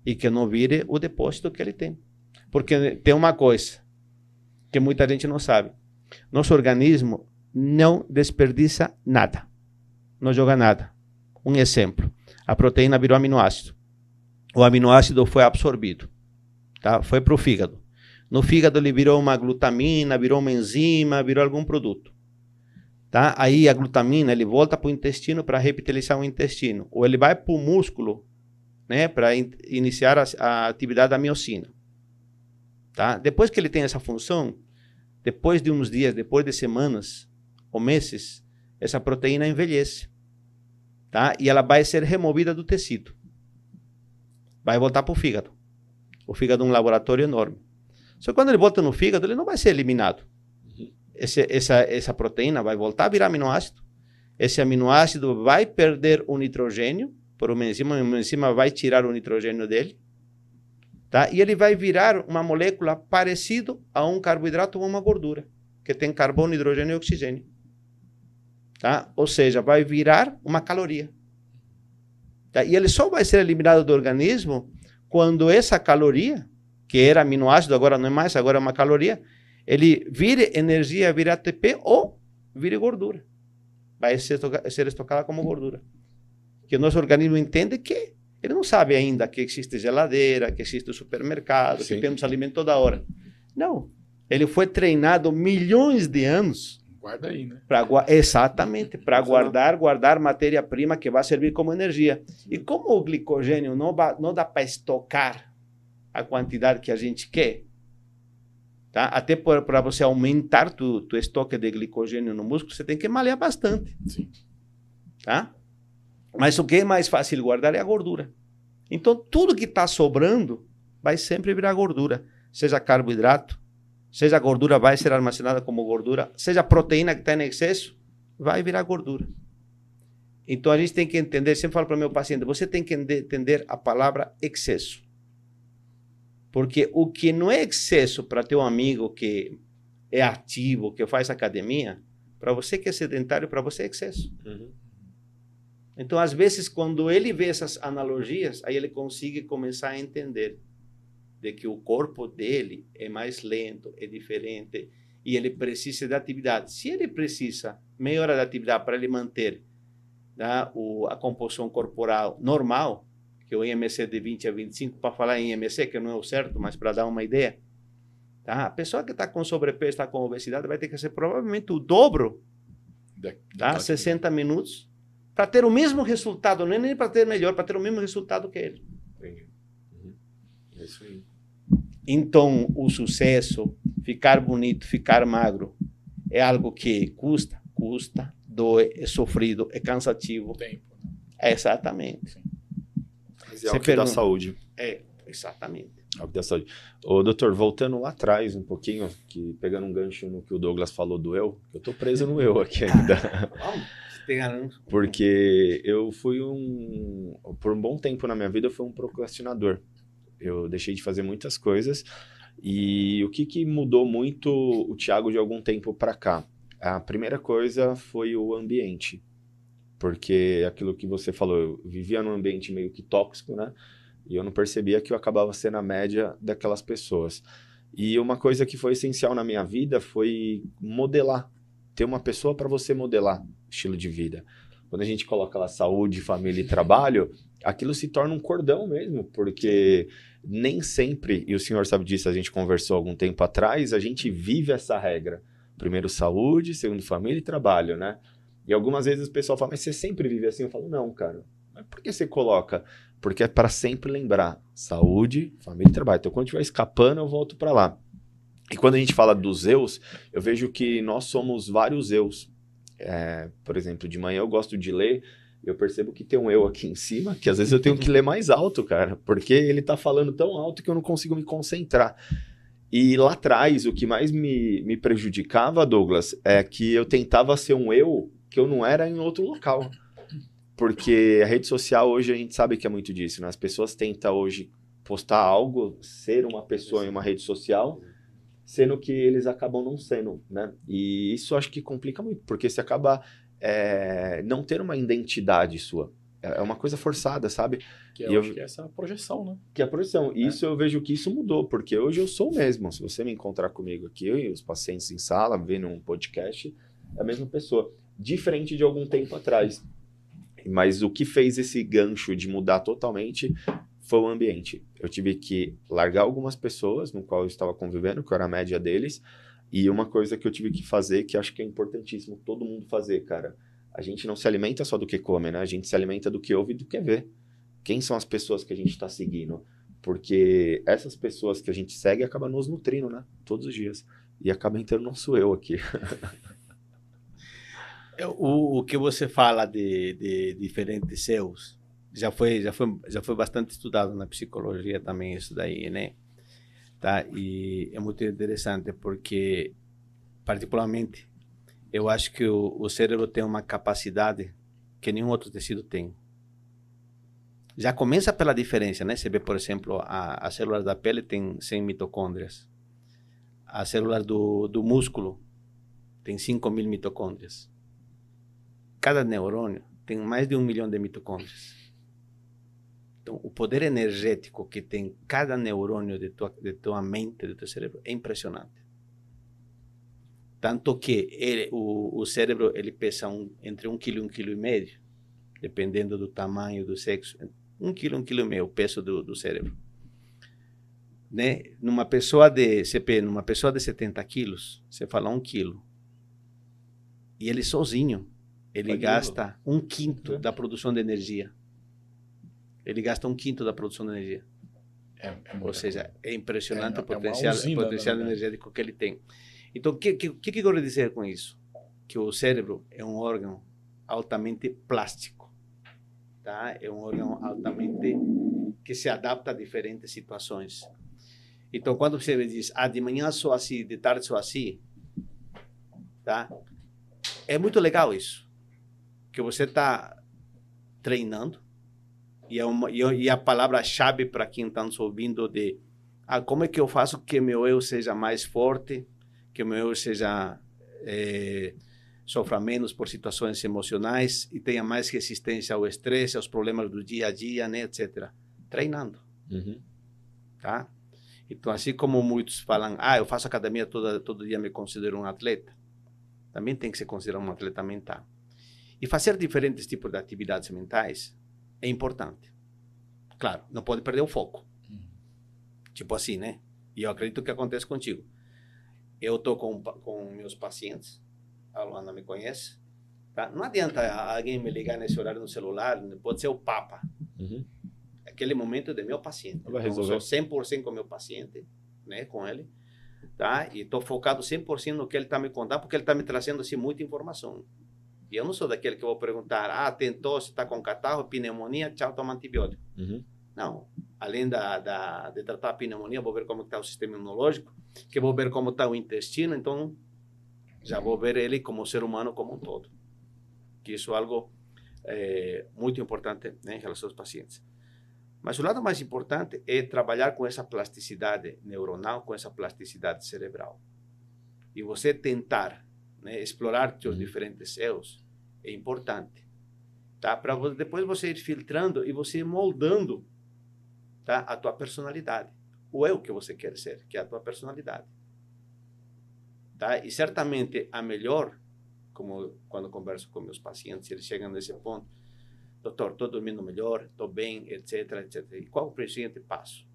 E que não vire o depósito que ele tem. Porque tem uma coisa que muita gente não sabe. Nosso organismo não desperdiça nada. Não joga nada. Um exemplo. A proteína virou aminoácido. O aminoácido foi absorvido. Tá? Foi para o fígado. No fígado ele virou uma glutamina, virou uma enzima, virou algum produto. Tá? Aí a glutamina ele volta para o intestino para reptilizar o intestino, ou ele vai para o músculo, né, para in iniciar a, a, atividade da miocina. Tá? Depois que ele tem essa função, depois de uns dias, depois de semanas ou meses, essa proteína envelhece, tá? E ela vai ser removida do tecido, vai voltar para o fígado. O fígado é um laboratório enorme. Só que quando ele volta no fígado, ele não vai ser eliminado esse, essa, essa proteína vai voltar a virar aminoácido. Esse aminoácido vai perder o nitrogênio por uma enzima, uma enzima vai tirar o nitrogênio dele, tá? E ele vai virar uma molécula parecido a um carboidrato ou uma gordura, que tem carbono, hidrogênio e oxigênio. Tá? Ou seja, vai virar uma caloria. Tá? E ele só vai ser eliminado do organismo quando essa caloria, que era aminoácido, agora não é mais, agora é uma caloria, ele vire energia, vire ATP ou vire gordura. Vai ser, ser estocada como gordura. Que o nosso organismo entende que ele não sabe ainda que existe geladeira, que existe supermercado, Sim. que temos alimento toda hora. Não. Ele foi treinado milhões de anos. Guarda aí, né? Pra, exatamente, para guardar, guardar matéria-prima que vai servir como energia. E como o glicogênio não, não dá para estocar a quantidade que a gente quer, Tá? Até para você aumentar tu, tu estoque de glicogênio no músculo, você tem que malhar bastante. Sim. Tá? Mas o que é mais fácil guardar é a gordura. Então, tudo que está sobrando vai sempre virar gordura. Seja carboidrato, seja gordura vai ser armazenada como gordura, seja proteína que está em excesso, vai virar gordura. Então, a gente tem que entender, sempre falo para o meu paciente, você tem que entender a palavra excesso. Porque o que não é excesso para teu amigo que é ativo, que faz academia, para você que é sedentário, para você é excesso. Uhum. Então, às vezes, quando ele vê essas analogias, aí ele consegue começar a entender de que o corpo dele é mais lento, é diferente e ele precisa de atividade. Se ele precisa melhorar de atividade para ele manter né, o, a composição corporal normal, que o IMC é de 20 a 25, para falar em IMC, que não é o certo, mas para dar uma ideia. Tá? A pessoa que está com sobrepeso, está com obesidade, vai ter que ser provavelmente o dobro, tá? 60 minutos, para ter o mesmo resultado, não é nem para ter melhor, para ter o mesmo resultado que ele. Entendi. Uhum. É isso aí. Então, o sucesso, ficar bonito, ficar magro, é algo que custa, custa, doe, é sofrido, é cansativo. Tempo. É exatamente. Sim. Mas é algo que dá saúde. É, exatamente. Algo que dá saúde. Ô, doutor, voltando lá atrás um pouquinho, que pegando um gancho no que o Douglas falou do eu, eu tô preso no eu aqui ainda. Porque eu fui um. Por um bom tempo na minha vida, eu fui um procrastinador. Eu deixei de fazer muitas coisas. E o que, que mudou muito o Thiago de algum tempo para cá? A primeira coisa foi o ambiente. Porque aquilo que você falou, eu vivia num ambiente meio que tóxico, né? E eu não percebia que eu acabava sendo a média daquelas pessoas. E uma coisa que foi essencial na minha vida foi modelar. Ter uma pessoa para você modelar estilo de vida. Quando a gente coloca lá saúde, família e trabalho, aquilo se torna um cordão mesmo, porque nem sempre, e o senhor sabe disso, a gente conversou algum tempo atrás, a gente vive essa regra. Primeiro saúde, segundo família e trabalho, né? E algumas vezes o pessoal fala, mas você sempre vive assim? Eu falo, não, cara. Mas por que você coloca? Porque é para sempre lembrar saúde, família e trabalho. Então, quando estiver escapando, eu volto para lá. E quando a gente fala dos eus, eu vejo que nós somos vários eus. É, por exemplo, de manhã eu gosto de ler, eu percebo que tem um eu aqui em cima, que às vezes eu tenho que ler mais alto, cara, porque ele tá falando tão alto que eu não consigo me concentrar. E lá atrás, o que mais me, me prejudicava, Douglas, é que eu tentava ser um eu que eu não era em outro local. Porque a rede social hoje a gente sabe que é muito disso, né? As pessoas tentam hoje postar algo, ser uma pessoa em uma rede social, sendo que eles acabam não sendo, né? E isso acho que complica muito, porque você acaba é, não ter uma identidade sua. É, é uma coisa forçada, sabe? Que eu, eu acho que é essa projeção, né? Que é a projeção. É. Isso eu vejo que isso mudou, porque hoje eu sou o mesmo. Se você me encontrar comigo aqui, eu e os pacientes em sala, vendo um podcast, é a mesma pessoa. Diferente de algum tempo atrás. Mas o que fez esse gancho de mudar totalmente foi o ambiente. Eu tive que largar algumas pessoas no qual eu estava convivendo, que era a média deles, e uma coisa que eu tive que fazer, que acho que é importantíssimo todo mundo fazer, cara. A gente não se alimenta só do que come, né? A gente se alimenta do que ouve e do que vê. Quem são as pessoas que a gente está seguindo? Porque essas pessoas que a gente segue acabam nos nutrindo, né? Todos os dias. E acaba entrando nosso eu aqui. o, o que você fala de, de diferentes eus já foi já foi já foi bastante estudado na psicologia também isso daí, né? Tá? E é muito interessante porque, particularmente, eu acho que o, o cérebro tem uma capacidade que nenhum outro tecido tem. Já começa pela diferença, né? Você vê, por exemplo, a, a célula da pele tem 100 mitocôndrias. A célula do, do músculo tem 5 mil mitocôndrias. Cada neurônio tem mais de um milhão de mitocôndrias. Então, o poder energético que tem cada neurônio de tua, de tua mente, do teu cérebro, é impressionante. Tanto que ele, o, o cérebro ele pesa um, entre um quilo e um quilo e meio, dependendo do tamanho, do sexo. Um quilo, um quilo e meio, o peso do, do cérebro. Né? Numa pessoa de CP, numa pessoa de 70 quilos, você fala um quilo. E ele sozinho, ele gasta um quinto da produção de energia ele gasta um quinto da produção de energia. É, é Ou seja, é impressionante é, o potencial, usina, potencial energético que ele tem. Então, o que, que, que, que eu quero dizer com isso? Que o cérebro é um órgão altamente plástico. Tá? É um órgão altamente que se adapta a diferentes situações. Então, quando você diz, ah, de manhã sou assim, de tarde sou assim, tá? É muito legal isso. Que você está treinando, e, é uma, e a palavra-chave para quem está nos ouvindo de ah, como é que eu faço que meu eu seja mais forte, que meu eu seja é, sofra menos por situações emocionais e tenha mais resistência ao estresse, aos problemas do dia a dia, né, etc. Treinando, uhum. tá? Então, assim como muitos falam, ah, eu faço academia todo, todo dia, me considero um atleta, também tem que se considerar um atleta mental. E fazer diferentes tipos de atividades mentais é importante. Claro, não pode perder o foco. Uhum. Tipo assim, né? E eu acredito que acontece contigo. Eu tô com, com meus pacientes, a Luana me conhece, tá? Não adianta alguém me ligar nesse horário no celular, pode ser o Papa. Uhum. Aquele momento é de meu paciente. Vai então, resolver. Eu sou 100% com meu paciente, né, com ele, tá? E estou focado 100% no que ele está me contando, porque ele está me trazendo assim muita informação. E eu não sou daquele que vou perguntar, ah, tentou, se está com catarro, pneumonia, tchau, toma antibiótico. Uhum. Não. Além da, da, de tratar a pneumonia, vou ver como está o sistema imunológico, que vou ver como está o intestino, então já vou ver ele como ser humano como um todo. Que isso é algo é, muito importante né, em relação aos pacientes. Mas o lado mais importante é trabalhar com essa plasticidade neuronal, com essa plasticidade cerebral. E você tentar né, explorar seus uhum. diferentes eus é importante, tá? Para depois você ir filtrando e você ir moldando, tá? A tua personalidade, o eu que você quer ser, que é a tua personalidade, tá? E certamente a melhor, como quando converso com meus pacientes, eles chegam nesse ponto, doutor, estou dormindo melhor, estou bem, etc, etc. E qual o seguinte passo?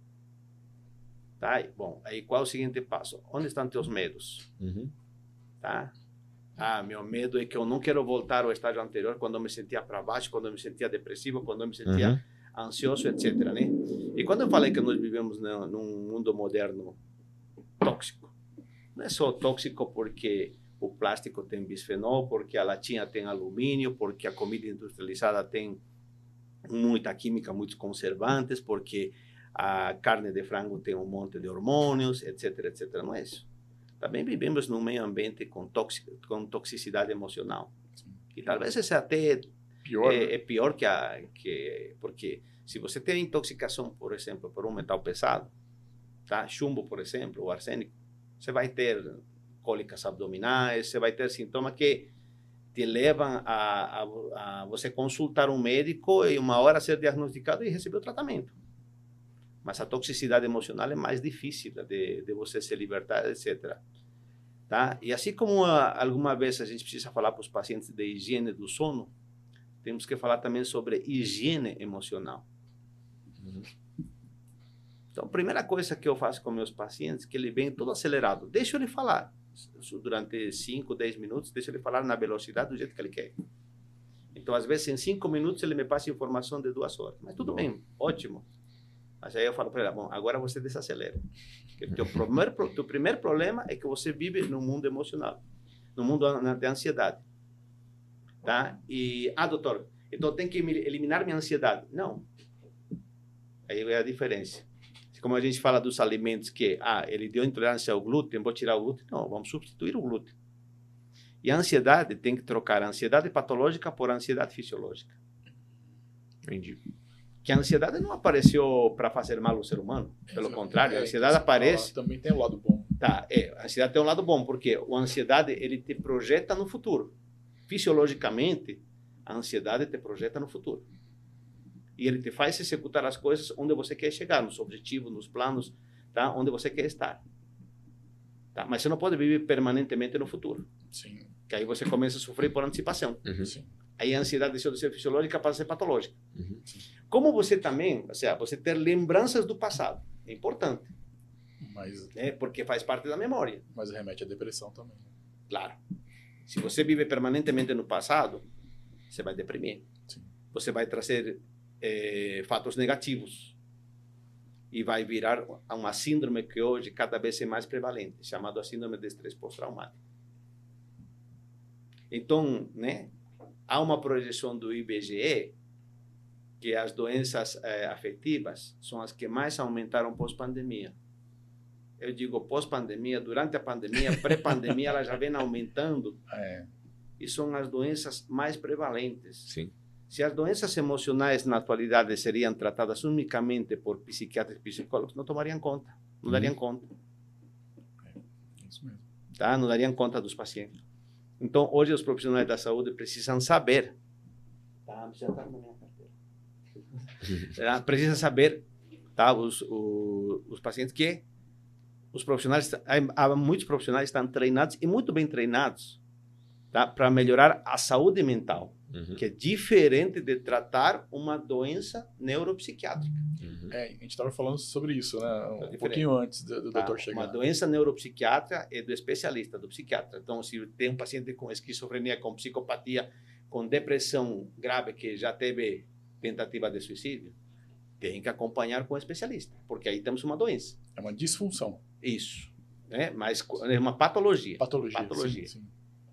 Tá? Bom, aí qual o seguinte passo? Onde estão teus medos? Uhum. Tá? Ah, meu medo é que eu não quero voltar ao estágio anterior, quando eu me sentia para baixo, quando eu me sentia depressivo, quando eu me sentia uhum. ansioso, etc. Né? E quando eu falei que nós vivemos num mundo moderno tóxico, não é só tóxico porque o plástico tem bisfenol, porque a latinha tem alumínio, porque a comida industrializada tem muita química, muitos conservantes, porque a carne de frango tem um monte de hormônios, etc, etc. Não é isso. Também vivemos num meio ambiente com, com toxicidade emocional. E talvez esse até pior, é, né? é, pior que a... Que, porque se você tem intoxicação, por exemplo, por um metal pesado, tá? chumbo, por exemplo, ou arsênico, você vai ter cólicas abdominais, você vai ter sintomas que te levam a, a, a, você consultar um médico e uma hora ser diagnosticado e receber o tratamento. Mas a toxicidade emocional é mais difícil de, de você se libertar, etc. Tá? E assim como a, ah, alguma vez a gente precisa falar para os pacientes de higiene do sono, temos que falar também sobre higiene emocional. Uhum. Então, a primeira coisa que eu faço com meus pacientes, que ele vem todo acelerado, deixa ele falar durante 5, 10 minutos, deixa ele falar na velocidade do jeito que ele quer. Então, às vezes, em 5 minutos, ele me passa informação de duas horas. Mas tudo bem, ótimo. Mas aí eu falo para ele, bom, agora você desacelera. Porque teu primeiro, teu primeiro problema é que você vive no mundo emocional, no mundo de ansiedade. Tá? E, ah, doutor, então tem que eliminar minha ansiedade. Não. Aí é a diferença como a gente fala dos alimentos que, ah, ele deu intolerância ao glúten, vou tirar o glúten. Não, vamos substituir o glúten. E a ansiedade tem que trocar a ansiedade patológica por ansiedade fisiológica. Entendi. Que a ansiedade não apareceu para fazer mal ao ser humano. Pelo Exato. contrário, a ansiedade é, aparece. Também tem um lado bom. Tá, é, a ansiedade tem um lado bom, porque a ansiedade ele te projeta no futuro. Fisiologicamente, a ansiedade te projeta no futuro e ele te faz executar as coisas onde você quer chegar, nos objetivos, nos planos, tá? Onde você quer estar. Tá? Mas você não pode viver permanentemente no futuro. Sim. Que aí você começa a sofrer por antecipação. Uhum. Sim. Aí a ansiedade deixou de ser fisiológica para ser patológica. Uhum. Como você também, ou seja, você ter lembranças do passado, é importante. Mas, é porque faz parte da memória. Mas remete à depressão também. Né? Claro. Se você vive permanentemente no passado, você vai deprimir. Sim. Você vai trazer é, fatos negativos e vai virar uma síndrome que hoje cada vez é mais prevalente, chamada síndrome de estresse pós-traumático. Então, né, há uma projeção do IBGE que as doenças é, afetivas são as que mais aumentaram pós-pandemia. Eu digo pós-pandemia, durante a pandemia, pré-pandemia, elas já vem aumentando. É. E são as doenças mais prevalentes. Sim. Se as doenças emocionais na atualidade seriam tratadas unicamente por psiquiatras e psicólogos, não tomariam conta, não uhum. dariam conta. É isso mesmo. Tá? Não dariam conta dos pacientes. Então, hoje os profissionais da saúde precisam saber. Tá, já está Tá? Precisam saber, tá? Os, os, os pacientes que os profissionais, há muitos profissionais que estão treinados e muito bem treinados, tá? Para melhorar a saúde mental uhum. que é diferente de tratar uma doença neuropsiquiátrica. Uhum. É, a gente estava falando sobre isso, né? Um é pouquinho antes do, do tá, doutor chegar. Uma doença neuropsiquiátrica é do especialista, do psiquiatra. Então, se tem um paciente com esquizofrenia, com psicopatia, com depressão grave, que já teve tentativa de suicídio, tem que acompanhar com o especialista, porque aí temos uma doença. É uma disfunção. Isso. Né? Mas é uma patologia. Patologia. Patologia. Sim, sim.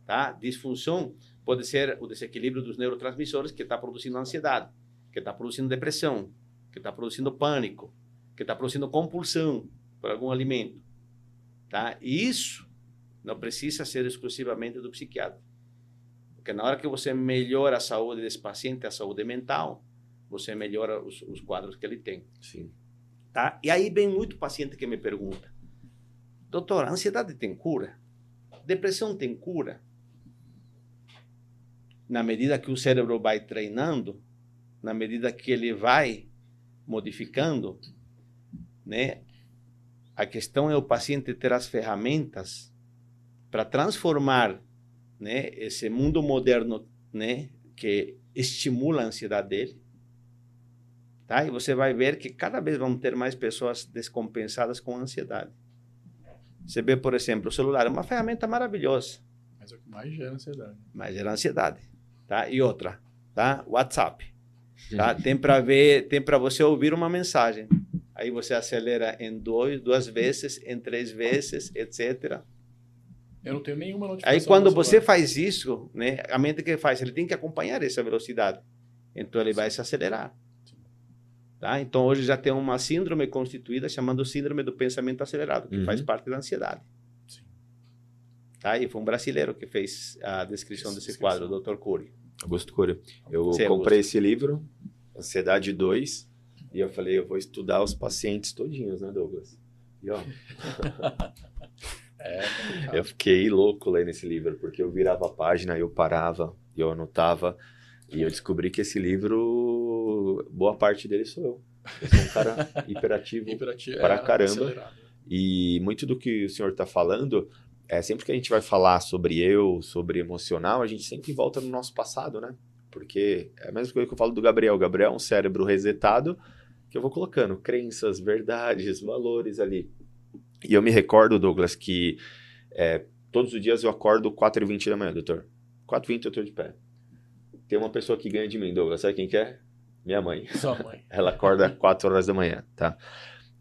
Tá? Disfunção Pode ser o desequilíbrio dos neurotransmissores que está produzindo ansiedade, que está produzindo depressão, que está produzindo pânico, que está produzindo compulsão por algum alimento. Tá? E isso não precisa ser exclusivamente do psiquiatra. Porque na hora que você melhora a saúde desse paciente, a saúde mental, você melhora os, os quadros que ele tem. Sim. Tá? E aí vem muito paciente que me pergunta, doutor, a ansiedade tem cura? Depressão tem cura? na medida que o cérebro vai treinando, na medida que ele vai modificando, né? A questão é o paciente ter as ferramentas para transformar, né, esse mundo moderno, né, que estimula a ansiedade dele, tá? E você vai ver que cada vez vão ter mais pessoas descompensadas com ansiedade. Você vê, por exemplo, o celular é uma ferramenta maravilhosa. Mas é o que mais gera ansiedade. Mais gera ansiedade tá? E outra, tá? WhatsApp, tá? Tem para ver, tem para você ouvir uma mensagem. Aí você acelera em dois, duas vezes, em três vezes, etc. Eu não tenho nenhuma notificação. Aí quando você celular. faz isso, né, a mente que faz, ele tem que acompanhar essa velocidade. Então ele vai se acelerar. Tá? Então hoje já tem uma síndrome constituída chamada síndrome do pensamento acelerado, que Uhum. faz parte da ansiedade. Sim. Tá? E foi um brasileiro que fez a descrição Essa desse descrição. quadro, o Dr. Cury. Augusto Cury. Eu Sim, comprei Augusto. esse livro, Ansiedade 2, e eu falei, eu vou estudar os pacientes todinhos, né, Douglas? E ó, É, eu fiquei louco lendo esse livro, porque eu virava a página, eu parava, eu anotava, e eu descobri que esse livro, boa parte dele sou eu. Eu sou um cara hiperativo. Hiperativo, Pra é, caramba. acelerado. E muito do que o senhor está falando, é sempre que a gente vai falar sobre eu, sobre emocional, a gente sempre volta no nosso passado, né? Porque é a mesma coisa que eu falo do Gabriel. O Gabriel é um cérebro resetado que eu vou colocando crenças, verdades, valores ali. E eu me recordo, Douglas, que é, todos os dias eu acordo 4h20 da manhã, doutor. 4h20 eu tô de pé. Tem uma pessoa que ganha de mim, Douglas. Sabe quem que é? Minha mãe. Sua mãe. Ela acorda 4 horas da manhã, tá?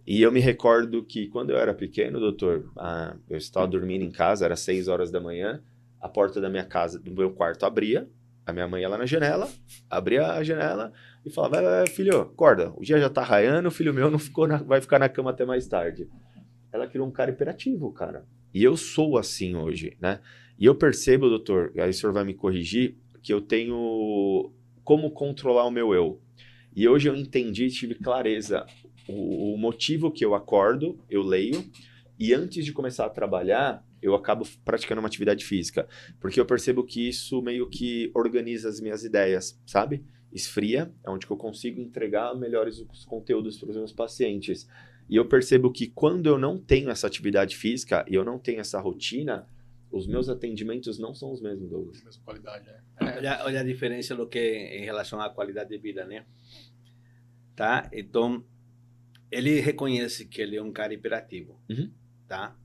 E eu me recordo que quando eu era pequeno, doutor, ah, eu estava dormindo em casa, era 6 horas da manhã, a porta da minha casa, do meu quarto abria, a minha mãe ia lá na janela, abria a janela e falava, vai, vai, filho, acorda, o dia já tá raiando, o filho meu não ficou na- vai ficar na cama até mais tarde. Ela criou um cara hiperativo, cara. E eu sou assim hoje, né? E eu percebo, doutor, aí o senhor vai me corrigir, que eu tenho como controlar o meu eu. E hoje eu entendi, tive clareza o, o motivo que eu acordo, eu leio, e antes de começar a trabalhar, eu acabo praticando uma atividade física. Porque eu percebo que isso meio que organiza as minhas ideias, sabe? Esfria, é onde que eu consigo entregar melhores os conteúdos para os meus pacientes. E eu percebo que quando eu não tenho essa atividade física e eu não tenho essa rotina, os meus atendimentos não são os mesmos, Douglas. Mesma qualidade, né? É, Olha, olha a diferença do que em relação à qualidade de vida, né? Tá? Então, ele reconhece que ele é um cara hiperativo, Uhum. tá?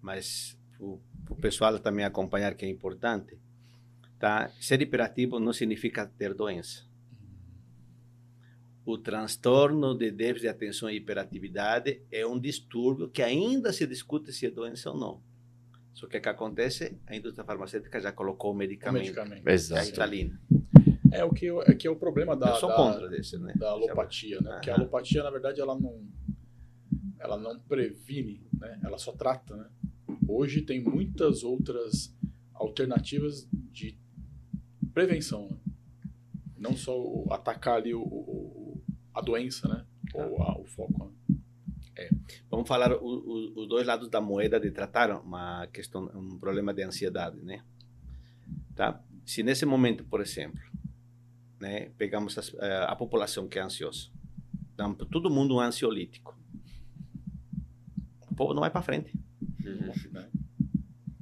Mas o, o pessoal também acompanhar que é importante, tá? Ser hiperativo não significa ter doença. O transtorno de déficit de atenção e hiperatividade é um distúrbio que ainda se discute se é doença ou não. Só que o que acontece, a indústria farmacêutica já colocou o o medicamento, medicamento. a Exato. Ritalina. É o que, é que é o problema da, da, desse, né? da alopatia, né? Porque a alopatia, na verdade, ela não, ela não previne, né? Ela só trata, né? Hoje tem muitas outras alternativas de prevenção, né? Não só o- atacar ali o, o- a doença, né? Ou a- o foco, né? Vamos falar os dois lados da moeda de tratar uma questão, um problema de ansiedade, né? Tá? Se nesse momento, por exemplo, né, pegamos as, eh, a população que é ansiosa, damos para todo mundo um ansiolítico, o povo não vai para frente, né?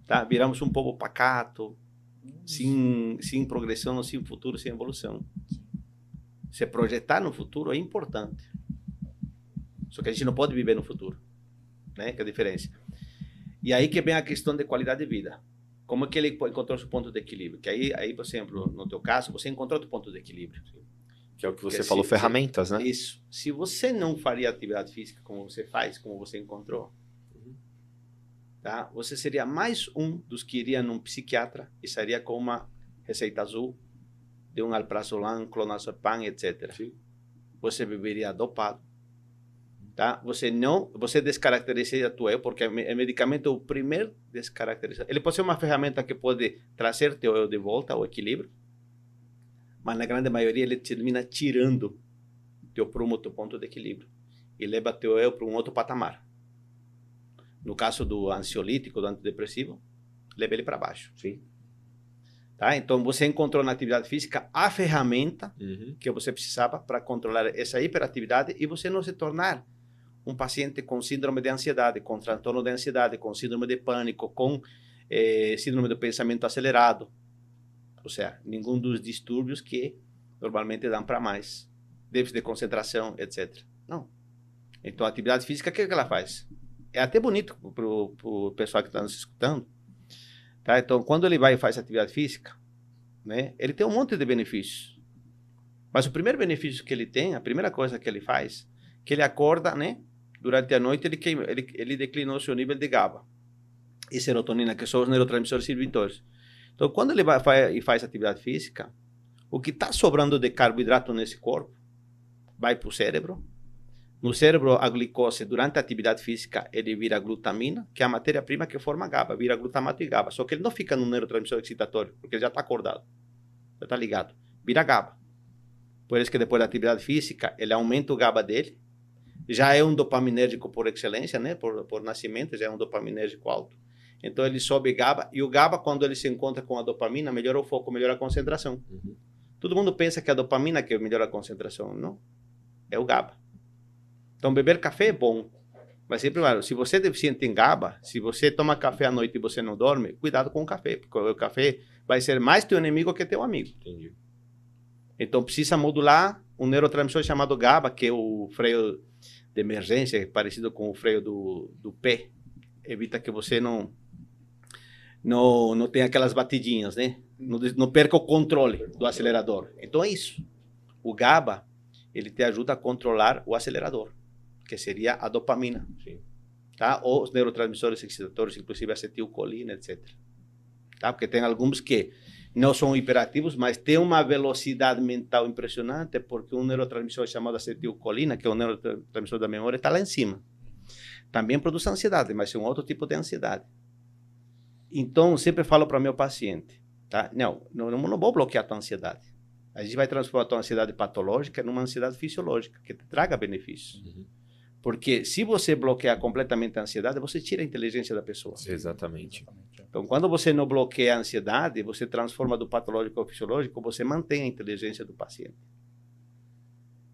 tá? Viramos um povo pacato, sem, sem progressão, sem futuro, sem evolução. Se projetar no futuro é importante. Só que a gente não pode viver no futuro. Né? Que é a diferença. E aí que vem a questão de qualidade de vida. Como é que ele encontrou seu ponto de equilíbrio? Que aí, aí, por exemplo, no teu caso, você encontrou o ponto de equilíbrio. Que é o que você Porque falou, se- ferramentas, né? Isso. Se você não faria atividade física como você faz, como você encontrou, tá? Você seria mais um dos que iria num psiquiatra e sairia com uma receita azul de um alprazolam, clonazepam, etc. Sim. Você viveria dopado, tá? Você não, você descaracterizaria teu eu, porque o me- o medicamento é o primeiro descaracterizar. Ele pode ser uma ferramenta que pode trazer teu eu de volta ao equilíbrio, mas na grande maioria ele termina tirando teu prumo, teu ponto de equilíbrio e leva teu eu para um outro patamar. No caso do ansiolítico, do antidepressivo, leva ele para baixo. Sim. Tá? Então você encontrou na atividade física a ferramenta Uhum. que você precisava para controlar essa hiperatividade e você não se tornar um paciente com síndrome de ansiedade, com transtorno de ansiedade, com síndrome de pânico, com eh, síndrome do pensamento acelerado. Ou seja, nenhum dos distúrbios que normalmente dão para mais. Déficit de concentração, etc. Não. Então, a atividade física, o que, que ela faz? É até bonito para o pessoal que está nos escutando. Tá? Então, quando ele vai e faz atividade física, né, ele tem um monte de benefícios. Mas o primeiro benefício que ele tem, a primeira coisa que ele faz, que ele acorda, né? Durante a noite ele, queima, ele, ele declinou seu nível de GABA. e serotonina, que são os neurotransmissores inibitores. Então, quando ele vai, faz, e faz atividade física, o que está sobrando de carboidrato nesse corpo vai para o cérebro. No cérebro, a glicose, durante a atividade física, ele vira glutamina, que é a matéria-prima que forma GABA, vira glutamato e GABA. Só que ele não fica no neurotransmissor excitatório, porque ele já está acordado, já está ligado. Vira GABA. Por isso que depois da atividade física, ele aumenta o GABA dele. Já é um dopaminérgico por excelência, né? Por, por nascimento, já é um dopaminérgico alto. Então ele sobe GABA. E o GABA, quando ele se encontra com a dopamina, melhora o foco, melhora a concentração. Uhum. Todo mundo pensa que é a dopamina que melhora a concentração. Não. É o GABA. Então, beber café é bom. Mas sempre, claro, se você é deficiente em GABA, se você toma café à noite e você não dorme, cuidado com o café, porque o café vai ser mais teu inimigo que teu amigo. Entendi. Então, precisa modular um neurotransmissor chamado GABA, que é o freio de emergência, parecido com o freio do, do pé. Evita que você não, não, não tenha aquelas batidinhas, né? Não, não perca o controle do acelerador. Então, é isso. O GABA, ele te ajuda a controlar o acelerador que seria a dopamina. Sim. Tá? Ou os neurotransmissores excitatórios, inclusive acetilcolina, etc. Tá? Porque tem alguns que não são hiperativos, mas tem uma velocidade mental impressionante, porque um neurotransmissor chamado acetilcolina, que é o neurotransmissor da memória, está lá em cima. Também produz ansiedade, mas é um outro tipo de ansiedade. Então, sempre falo para o meu paciente, tá? Não, não, não vou bloquear a tua ansiedade. A gente vai transformar a tua ansiedade patológica numa ansiedade fisiológica, que te traga benefícios. Uhum. Porque se você bloquear completamente a ansiedade, você tira a inteligência da pessoa. Exatamente. Então, quando você não bloqueia a ansiedade, você transforma do patológico ao fisiológico, você mantém a inteligência do paciente.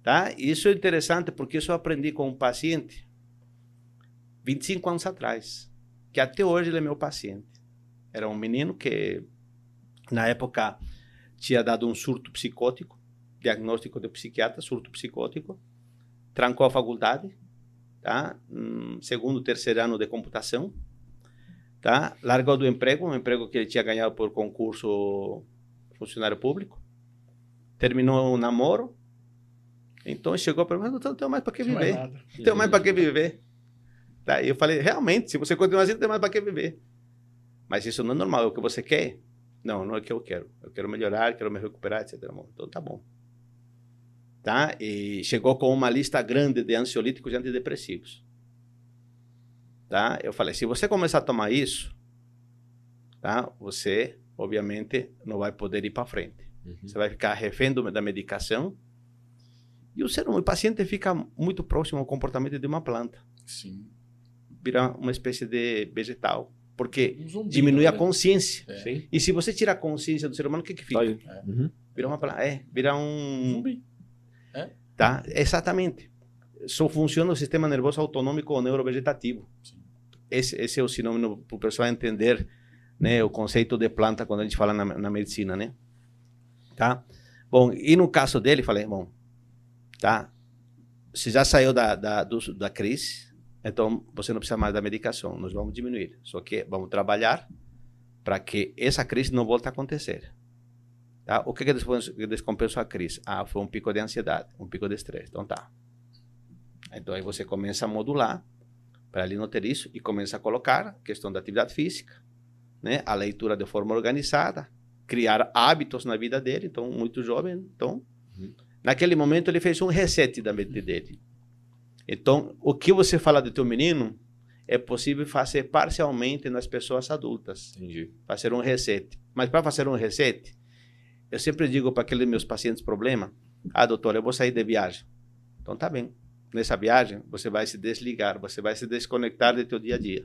Tá? Isso é interessante porque isso eu aprendi com um paciente 25 anos atrás, que até hoje ele é meu paciente. Era um menino que, na época, tinha dado um surto psicótico, diagnóstico de psiquiatra, surto psicótico, trancou a faculdade, tá? Um segundo, terceiro ano de computação, tá? Largou do emprego, um emprego que ele tinha ganhado por concurso funcionário público. Terminou o namoro. Então chegou para mim, não tenho mais para que viver. Não tenho mais para que viver. Tá? E eu falei, realmente, se você continuar assim, não tem mais para que viver. Mas isso não é normal, é o que você quer? Não, não é o que eu quero. Eu quero melhorar, quero me recuperar, etc. Então tá bom tá? E chegou com uma lista grande de ansiolíticos e antidepressivos. Tá? Eu falei, se você começar a tomar isso, tá? Você, obviamente, não vai poder ir para frente. Uhum. Você vai ficar refém da medicação e o ser humano, o paciente fica muito próximo ao comportamento de uma planta. Sim. Vira uma espécie de vegetal. Porque um zumbi, diminui a né? consciência. É. E se você tira a consciência do ser humano, o que, que fica? É. Uhum. Vira uma planta. É, vira um. Zumbi. É? Tá? Exatamente. Só funciona o sistema nervoso autonômico ou neurovegetativo. Esse, esse é o sinônimo para o pessoal entender né, o conceito de planta quando a gente fala na, na medicina, né? Tá? Bom, e no caso dele, falei, bom, tá? Você já saiu da, da, do, da crise, então você não precisa mais da medicação, nós vamos diminuir. Só que vamos trabalhar para que essa crise não volte a acontecer. Tá? O que, que descompensou a crise? Ah, foi um pico de ansiedade, um pico de estresse. Então tá. Então aí você começa a modular para ele não ter isso e começa a colocar questão da atividade física, né? a leitura de forma organizada, criar hábitos na vida dele. Então, muito jovem. Então, uhum. naquele momento ele fez um reset da mente dele. Então, o que você fala do teu menino é possível fazer parcialmente nas pessoas adultas. Entendi. Fazer um reset. Mas para fazer um reset, eu sempre digo para aqueles meus pacientes problema, ah, doutor, eu vou sair de viagem. Então tá bem. Nessa viagem, você vai se desligar, você vai se desconectar do teu dia a dia.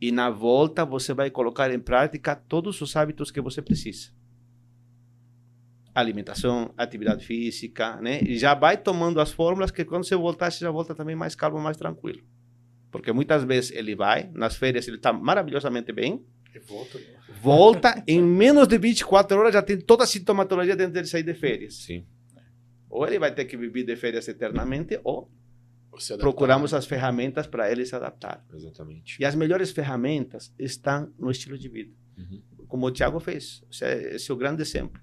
E na volta, você vai colocar em prática todos os hábitos que você precisa. Alimentação, atividade física, né? E já vai tomando as fórmulas que quando você voltar, você já volta também mais calmo, mais tranquilo. Porque muitas vezes ele vai, nas férias ele está maravilhosamente bem, volta. Volta, em menos de 24 horas já tem toda a sintomatologia dentro dele sair de férias. Sim. Ou ele vai ter que viver de férias eternamente, ou procuramos as ferramentas para ele se adaptar. Exatamente. E as melhores ferramentas estão no estilo de vida. Uhum. Como o Tiago fez. Esse é, esse é o grande exemplo.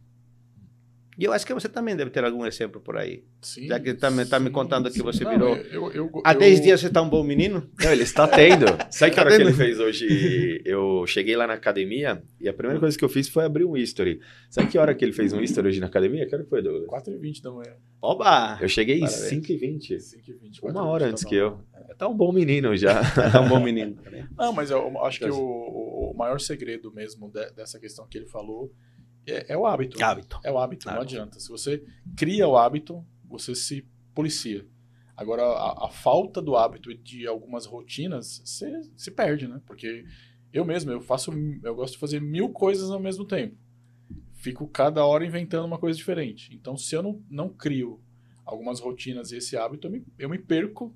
E eu acho que você também deve ter algum exemplo por aí. Sim. Já que tá, me- tá me contando que você Não, virou. Eu, eu, Há eu- 10 dias você tá um bom menino? Não, ele está tendo. Sabe que Tá hora que ele fez hoje? Eu cheguei lá na academia e a primeira coisa que eu fiz foi abrir um history. Sabe que hora que ele fez um history hoje na academia? Que hora que foi, Douglas? 4h20 da manhã. Oba! Eu cheguei Parabéns. 5h20. 5h20. Uma hora antes tava que eu. Tá um bom menino já. Tá um bom menino. Não, mas eu acho que o, o maior segredo mesmo de- dessa questão que ele falou é, é o hábito. Hábito. É o hábito, não Hábito. adianta. Se você cria o hábito, você se policia. Agora, a, a falta do hábito e de algumas rotinas, você se perde, né? Porque eu mesmo, eu faço, eu gosto de fazer mil coisas ao mesmo tempo. Fico cada hora inventando uma coisa diferente. Então, se eu não, não crio algumas rotinas e esse hábito, eu me, eu me perco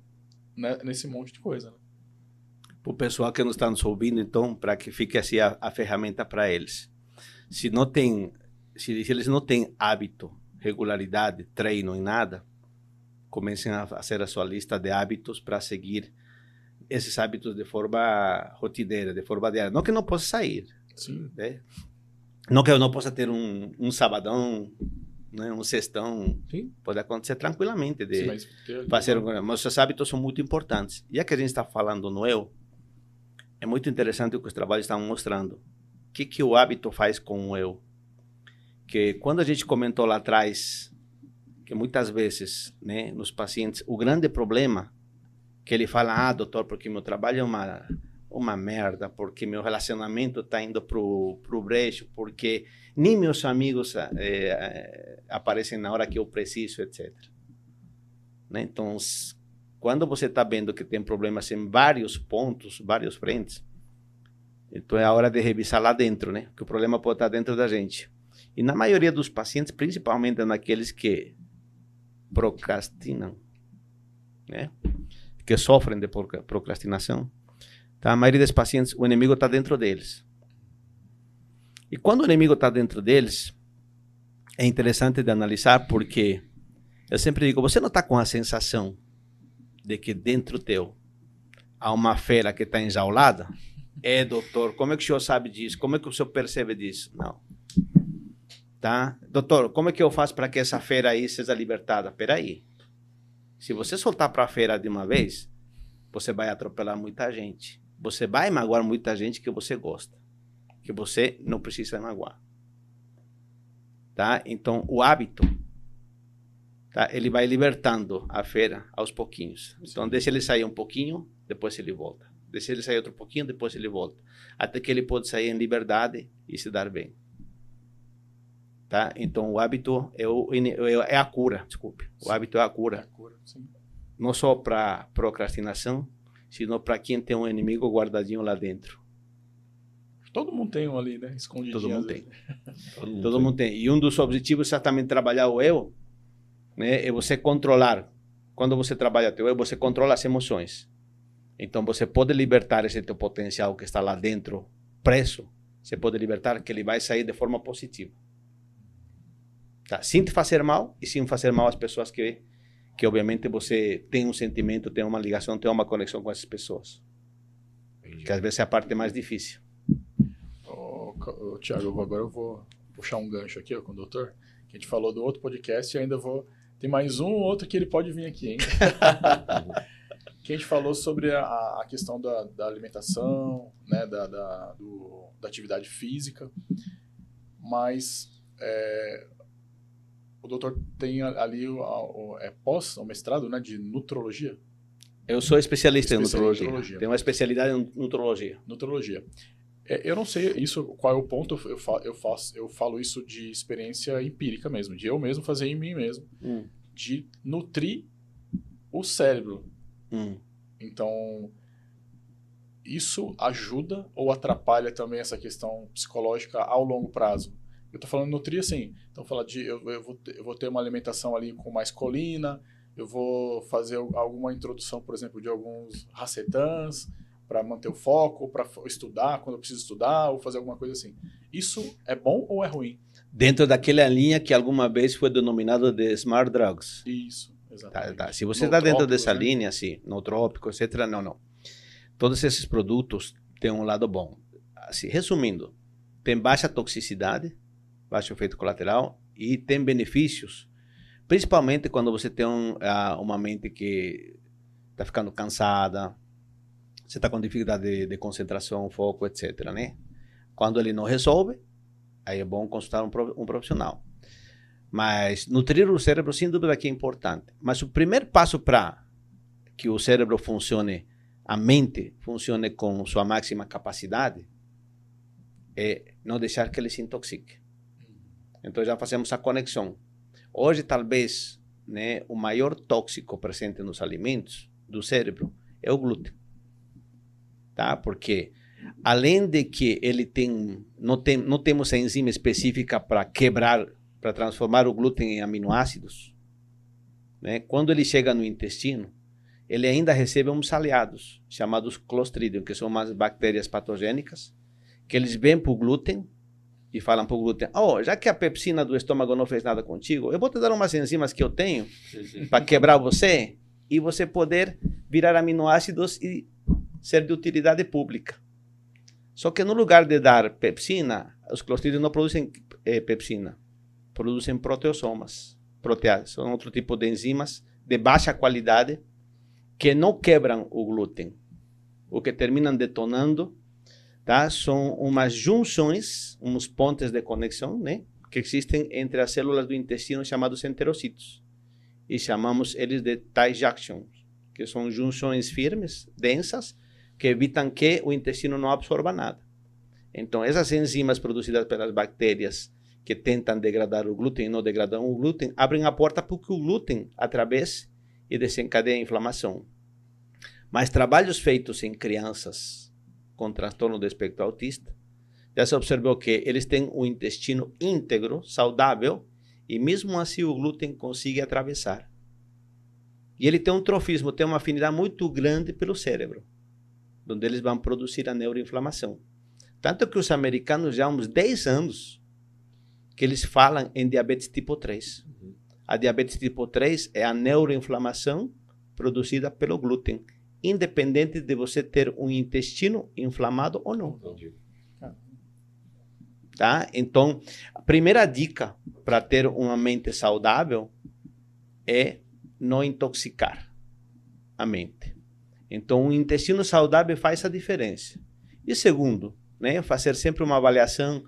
né, nesse monte de coisa. Né? Para o pessoal que não está nos ouvindo, então, para que fique assim a, a ferramenta para eles. Se não tem, se, se eles não têm hábito, regularidade, treino em nada, comecem a fazer a sua lista de hábitos para seguir esses hábitos de forma rotineira, de forma diária. Não que não possa sair, né? Não que eu não possa ter um, um sabadão, né? um sextão. Sim. Pode acontecer tranquilamente de Sim, mas fazer um- mas os hábitos são muito importantes. E a que a gente está falando no eu, é muito interessante o que os trabalhos estão mostrando. Que, que o hábito faz com o eu? Que quando a gente comentou lá atrás, que muitas vezes, né, nos pacientes, o grande problema que ele fala, ah, doutor, porque meu trabalho é uma uma merda, porque meu relacionamento está indo pro pro brecho, porque nem meus amigos eh, aparecem na hora que eu preciso, etc. Né? Então, quando você está vendo que tem problemas em vários pontos, vários frentes, então é a hora de revisar lá dentro, né? Que o problema pode estar dentro da gente. E na maioria dos pacientes, principalmente naqueles que procrastinam, né? Que sofrem de procra- procrastinação, tá? A maioria dos pacientes, o inimigo está dentro deles. E quando o inimigo está dentro deles, é interessante de analisar porque eu sempre digo, você não está com a sensação de que dentro teu há uma fera que está enjaulada? É, doutor, como é que o senhor sabe disso? Como é que o senhor percebe disso? Não. Tá? Doutor, como é que eu faço para que essa fera aí seja libertada? Peraí. Se você soltar para a fera de uma vez, você vai atropelar muita gente. Você vai magoar muita gente que você gosta. Que você não precisa magoar. Tá? Então, o hábito tá? Ele vai libertando a fera aos pouquinhos. Então, deixa ele sair um pouquinho, depois ele volta. Deixa ele sair outro pouquinho, depois ele volta. Até que ele pode sair em liberdade e se dar bem. Tá? Então, o hábito é, o, é a cura, desculpe. O hábito é a É a cura. cura, sim. Não só para procrastinação, sino para quem tem um inimigo guardadinho lá dentro. Todo mundo tem um ali, né? Escondidinho. Todo mundo tem. vezes. Todo mundo tem. E um dos objetivos é exatamente trabalhar o eu, né? É você controlar. Quando você trabalha teu eu, você controla as emoções. Então você pode libertar esse teu potencial que está lá dentro preso. Você pode libertar que ele vai sair de forma positiva. Tá? Sem te fazer mal e sem fazer mal às pessoas que que obviamente você tem um sentimento, tem uma ligação, tem uma conexão com essas pessoas. Que às vezes é a parte mais difícil. Thiago, eu vou- agora eu vou puxar um gancho aqui ó, com o doutor. Que a gente falou do outro podcast e ainda vou. Tem mais um ou outro que ele pode vir aqui, hein? que a gente falou sobre a, a questão da, da alimentação, né, da, da, do- da atividade física. Mas é, o doutor tem ali o, o- é pós, o mestrado né, de nutrologia. Eu sou especialista, em Especialista em nutrologia. nutrologia. Tenho uma especialidade em nutrologia. Nutrologia. É, eu não sei isso, qual é o ponto, eu, fa, eu, faço, eu falo isso de experiência empírica mesmo, de eu mesmo fazer em mim mesmo, Hum. de nutrir o cérebro. Hum. Então, isso ajuda ou atrapalha também essa questão psicológica ao longo prazo? Eu tô falando nutrir assim, então fala de eu, eu, vou ter, eu vou ter uma alimentação ali com mais colina, eu vou fazer alguma introdução, por exemplo, de alguns racetãs para manter o foco, para estudar quando eu preciso estudar, ou fazer alguma coisa assim. Isso é bom ou é ruim? Dentro daquela linha que alguma vez foi denominada de smart drugs. Isso, Tá, tá. Se você está dentro dessa né? linha, assim, nootrópico, etc., não, não. Todos esses produtos têm um lado bom. Assim, resumindo, tem baixa toxicidade, baixo efeito colateral e tem benefícios, principalmente quando você tem um, uh, uma mente que está ficando cansada, você está com dificuldade de, de, concentração, foco, etc. Né? Quando ele não resolve, aí é bom consultar um, um profissional. Mas nutrir o cérebro, sem dúvida, que é importante. Mas o primeiro passo para que o cérebro funcione, a mente funcione com sua máxima capacidade, é não deixar que ele se intoxique. Então já fazemos a conexão. Hoje, talvez, né, o maior tóxico presente nos alimentos do cérebro é o glúten. Tá? Porque além de que ele tem não, tem, não temos a enzima específica para quebrar, para transformar o glúten em aminoácidos, né? quando ele chega no intestino, ele ainda recebe uns aliados, chamados Clostridium, que são umas bactérias patogênicas, que eles vêm para o glúten e falam para o glúten: Oh, já que a pepsina do estômago não fez nada contigo, eu vou te dar umas enzimas que eu tenho para quebrar você e você poder virar aminoácidos e ser de utilidade pública. Só que no lugar de dar pepsina, os clostridios não produzem eh, pepsina, produzem proteosomas, proteases. São outro tipo de enzimas de baixa qualidade que não quebram o glúten. O que terminam detonando tá? são umas junções, uns pontes de conexão, né? que existem entre as células do intestino chamados enterocitos. E chamamos eles de tie junctions, que são junções firmes, densas, que evitam que o intestino não absorva nada. Então, essas enzimas produzidas pelas bactérias que tentam degradar o glúten e não degradam o glúten, abrem a porta para que o glúten atravesse e desencadeie a inflamação. Mas trabalhos feitos em crianças com transtorno do espectro autista, já se observou que eles têm um intestino íntegro, saudável, e mesmo assim o glúten consegue atravessar. E ele tem um trofismo, tem uma afinidade muito grande pelo cérebro, onde eles vão produzir a neuroinflamação. Tanto que os americanos já há uns 10 anos que eles falam em diabetes tipo 3. Uhum. A diabetes tipo 3 é a neuroinflamação produzida pelo glúten, independente de você ter um intestino inflamado ou não. Entendi. Tá? Então, a primeira dica para ter uma mente saudável é não intoxicar a mente. Então, um intestino saudável faz a diferença. E segundo, né, fazer sempre uma avaliação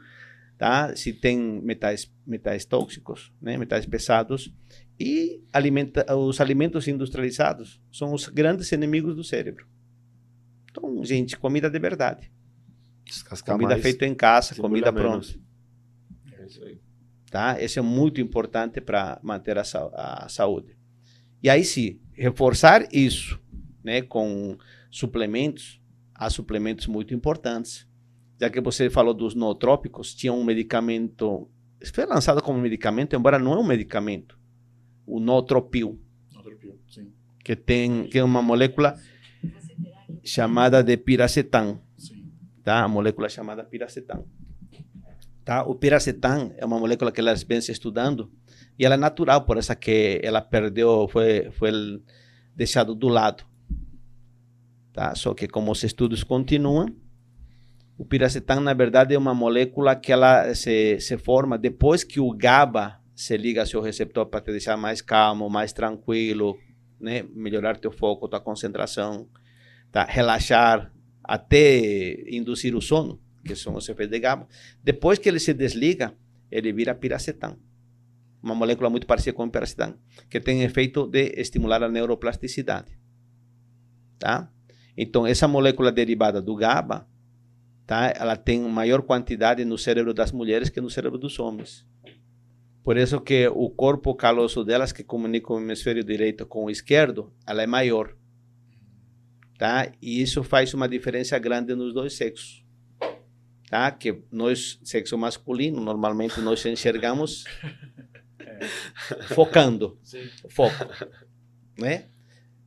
tá? se tem metais, metais tóxicos, né, metais pesados, e alimenta, os alimentos industrializados são os grandes inimigos do cérebro. Então, gente, comida de verdade. Descascar comida mais, feita em casa, comida pronta. É isso aí. Tá? Esse é muito importante para manter a, a, saúde. E aí sim, reforçar isso né, com suplementos. Há suplementos muito importantes. Já que você falou dos nootrópicos, tinha um medicamento, foi lançado como medicamento, embora não é um medicamento o notropil, notropil sim. que tem que é uma molécula chamada de piracetam, sim. tá? A molécula chamada piracetam. Tá? O piracetam é uma molécula que elas vêm se estudando e ela é natural, por essa que ela perdeu, foi foi deixado do lado. Tá? Só que como os estudos continuam, o piracetam na verdade é uma molécula que ela se, se forma depois que o GABA se liga ao seu receptor para te deixar mais calmo, mais tranquilo, né? melhorar teu foco, tua concentração, tá? relaxar, até induzir o sono, que são os efeitos de GABA. Depois que ele se desliga, ele vira piracetam, uma molécula muito parecida com o piracetam, que tem efeito de estimular a neuroplasticidade. Tá? Então, essa molécula derivada do GABA, tá? ela tem maior quantidade no cérebro das mulheres que no cérebro dos homens. Por isso que o corpo caloso delas, que comunica o hemisfério direito com o esquerdo, ela é maior. Tá? E isso faz uma diferença grande nos dois sexos. Tá? Que nós, sexo masculino, normalmente nós enxergamos é. focando. Sim. Foco. Né?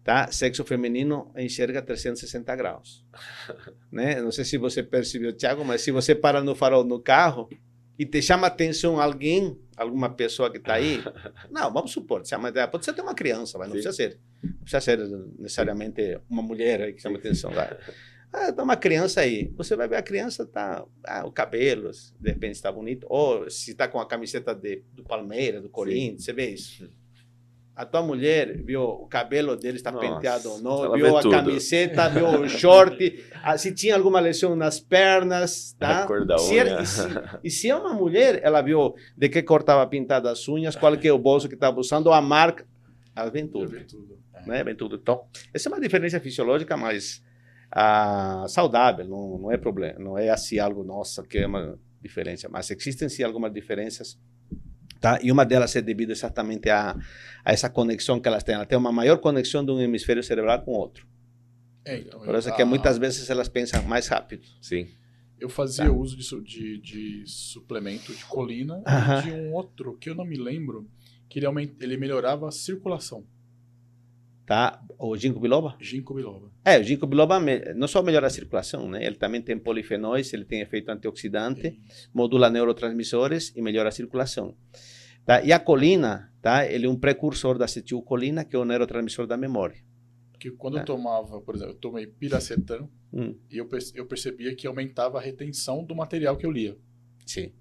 Tá? Sexo feminino enxerga 360 graus. Né? Não sei se você percebeu, Thiago, mas se você para no farol no carro, e te chama atenção alguém, alguma pessoa que está aí, não, vamos supor, chama, pode ser até uma criança, mas não precisa ser, não precisa ser necessariamente uma mulher que chama atenção. Vai. Ah, tá uma criança aí. Você vai ver a criança, tá. Ah, o cabelo, de repente está bonito. Ou se está com a camiseta de, do Palmeiras, do Corinthians, Sim. você vê isso. A tua mulher viu o cabelo dele está penteado ou não, viu a tudo. camiseta, viu o short, ah, se tinha alguma lesão nas pernas, tá? Se era, e, se, e, se, é uma mulher, ela viu de que cor estava pintada as unhas, qual que é o bolso que estava usando, a marca, ela vem tudo. Vem tudo. Né? Vem tudo. Então, essa é uma diferença fisiológica, mas ah, saudável, não, não é problema, não é assim algo, nossa, que é uma diferença, mas existem sim algumas diferenças Tá? E uma delas é devido exatamente a, a essa conexão que elas têm. Ela tem uma maior conexão de um hemisfério cerebral com o outro. É, então, Por isso eu, que muitas vezes elas pensam mais rápido. Sim. Eu fazia tá. uso de, de, de, suplemento de colina uh -huh. e de um outro que eu não me lembro, que ele, aumenta, ele melhorava a circulação. Tá? O ginkgo biloba? Ginkgo biloba. É, o ginkgo biloba não só melhora a circulação, né? Ele também tem polifenóis, ele tem efeito antioxidante, modula neurotransmissores e melhora a circulação. Tá? E a colina, tá? Ele é um precursor da acetilcolina, que é o neurotransmissor da memória. Porque quando tá? eu tomava, por exemplo, eu tomei piracetam hum. e eu, eu percebia que aumentava a retenção do material que eu lia. Sim.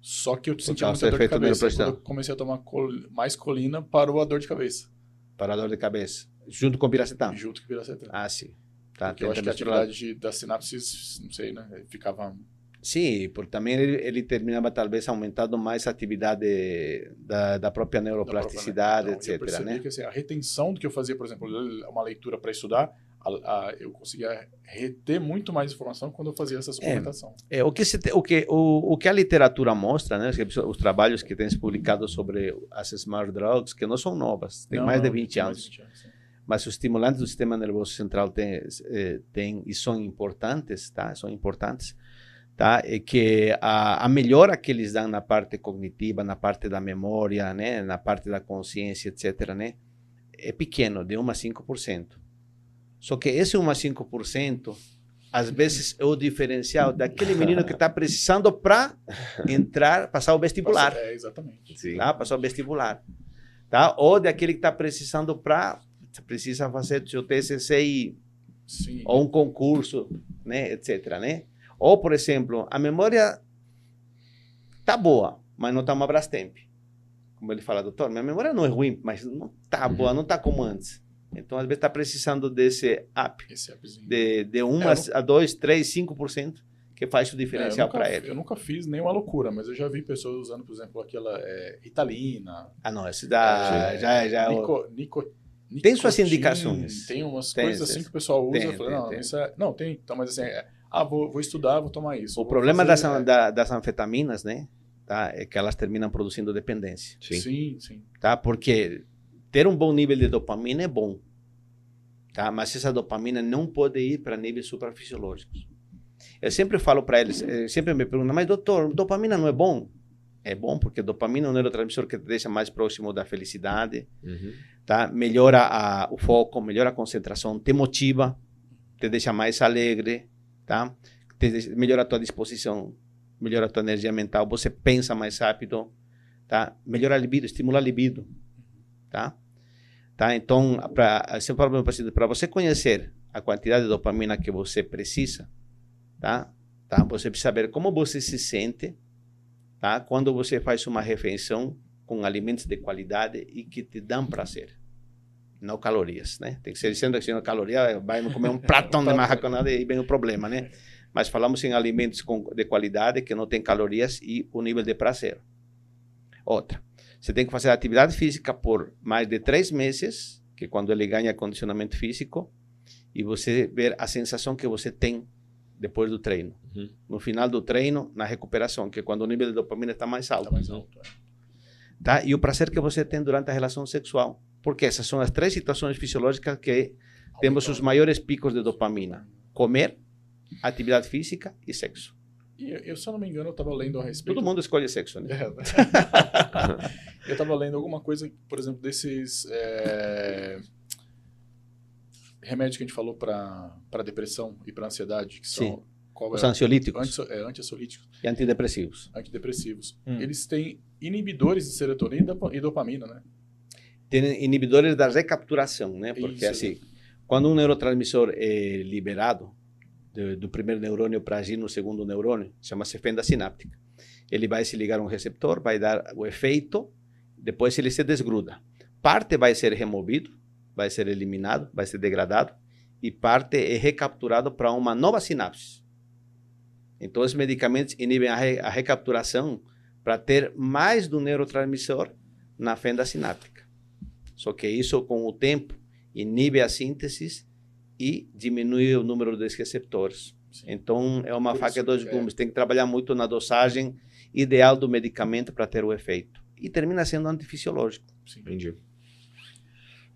Só que eu sentia muita dor de cabeça. Quando eu comecei a tomar col mais colina, parou a dor de cabeça. Para a dor de cabeça. Junto com piracetam? Junto com piracetam. Ah, sim. Tá, Porque eu acho que a atividade de, das sinapses, não sei, né? Ficava Sim, porque também ele, ele, terminava talvez aumentando mais a atividade da, da própria neuroplasticidade, da própria, então, etc. Eu né? que assim, a retenção do que eu fazia, por exemplo, uma leitura para estudar, a, a, eu conseguia reter muito mais informação quando eu fazia essa suplementação. É, é o, que se, o, que, o, o que a literatura mostra, né, os trabalhos que têm se publicado sobre as smart drugs, que não são novas, têm mais, de 20 anos. 20 anos mas os estimulantes do sistema nervoso central têm, eh, têm e são importantes, tá? São importantes tá? É que a, a melhora que eles dão na parte cognitiva, na parte da memória, né? Na parte da consciência, etc., né? É pequeno, de 1 a 5%. Só que esse 1 a 5%, às vezes, é o diferencial daquele menino que está precisando para entrar, passar o vestibular. É, exatamente. Sim. Tá? Passar o vestibular. Tá? Ou daquele que está precisando para precisa fazer seu TCC Sim. ou um concurso, né, etc, né? Ou, por exemplo, a memória tá boa, mas não tá uma Brastemp. Como ele fala, doutor, minha memória não é ruim, mas não tá uhum. boa, não tá como antes. Então, às vezes, está precisando desse. Esse de, de 1 é, a 2, 3, 5% que faz o diferencial é, para ele. Eu nunca fiz nenhuma loucura, mas eu já vi pessoas usando, por exemplo, aquela é, Ritalina. Ah, não, esse da... É, já, já, Nico, Nico, tem suas indicações. Tem umas tem, coisas assim que o pessoal usa. Tem, falei, não, é, não, tem. Então, mas assim, é, ah, vou, vou estudar, vou tomar isso. O problema fazer, das, é... da, das anfetaminas, né? Tá? É que elas terminam produzindo dependência. Sim. sim, sim. Tá? Porque ter um bom nível de dopamina é bom. Tá? Mas essa dopamina não pode ir para níveis suprafisiológicos. Eu sempre falo para eles, eh, sempre me perguntam, mas doutor, dopamina não é bom? É bom porque dopamina é um neurotransmissor que te deixa mais próximo da felicidade, uhum. tá? melhora a, o foco, melhora a concentração, te motiva, te deixa mais alegre, tá? Melhora a tua disposição, melhora a tua energia mental, você pensa mais rápido, tá? Melhora a libido, estimula a libido, tá? Tá? Então, para para você conhecer a quantidade de dopamina que você precisa, tá? Tá? Você precisa saber como você se sente, tá? Quando você faz uma refeição com alimentos de qualidade e que te dão prazer não calorias, né? Tem que ser dizendo que se não caloria, vai comer um pratão de macarronada e vem o problema, né? Mas falamos em alimentos com, de qualidade que não tem calorias e o nível de prazer. Outra, você tem que fazer atividade física por mais de três meses, que é quando ele ganha condicionamento físico, e você ver a sensação que você tem depois do treino. Uhum. No final do treino, na recuperação, que é quando o nível de dopamina está mais alto. Está mais alto, é. Tá? E o prazer que você tem durante a relação sexual porque essas são as três situações fisiológicas que temos os maiores picos de dopamina: comer, atividade física e sexo. E eu, se eu não me engano, eu estava lendo a respeito. Todo mundo escolhe sexo, né? É. eu estava lendo alguma coisa, por exemplo, desses é... remédios que a gente falou para depressão e para ansiedade, que são. Sim. Qual Os é? ansiolíticos. Anti, é. E antidepressivos. Antidepressivos. Hum. Eles têm inibidores de serotonina e dopamina, né? Tem inibidores da recapturação, né? Porque Isso. assim, quando um neurotransmissor é liberado, do, do primeiro neurônio para agir no segundo neurônio, chama-se fenda sináptica. Ele vai se ligar a um receptor, vai dar o efeito, depois ele se desgruda. Parte vai ser removido, vai ser eliminado, vai ser degradado, e parte é recapturado para uma nova sinapse. Então, os medicamentos inibem a, re, a recapturação para ter mais do neurotransmissor na fenda sináptica. Só que isso, com o tempo, inibe a síntese e diminui o número de receptores. Sim. Então, é uma Por faca de dois é. gumes. É. Tem que trabalhar muito na dosagem ideal do medicamento para ter o efeito. E termina sendo antifisiológico. Sim. Entendi.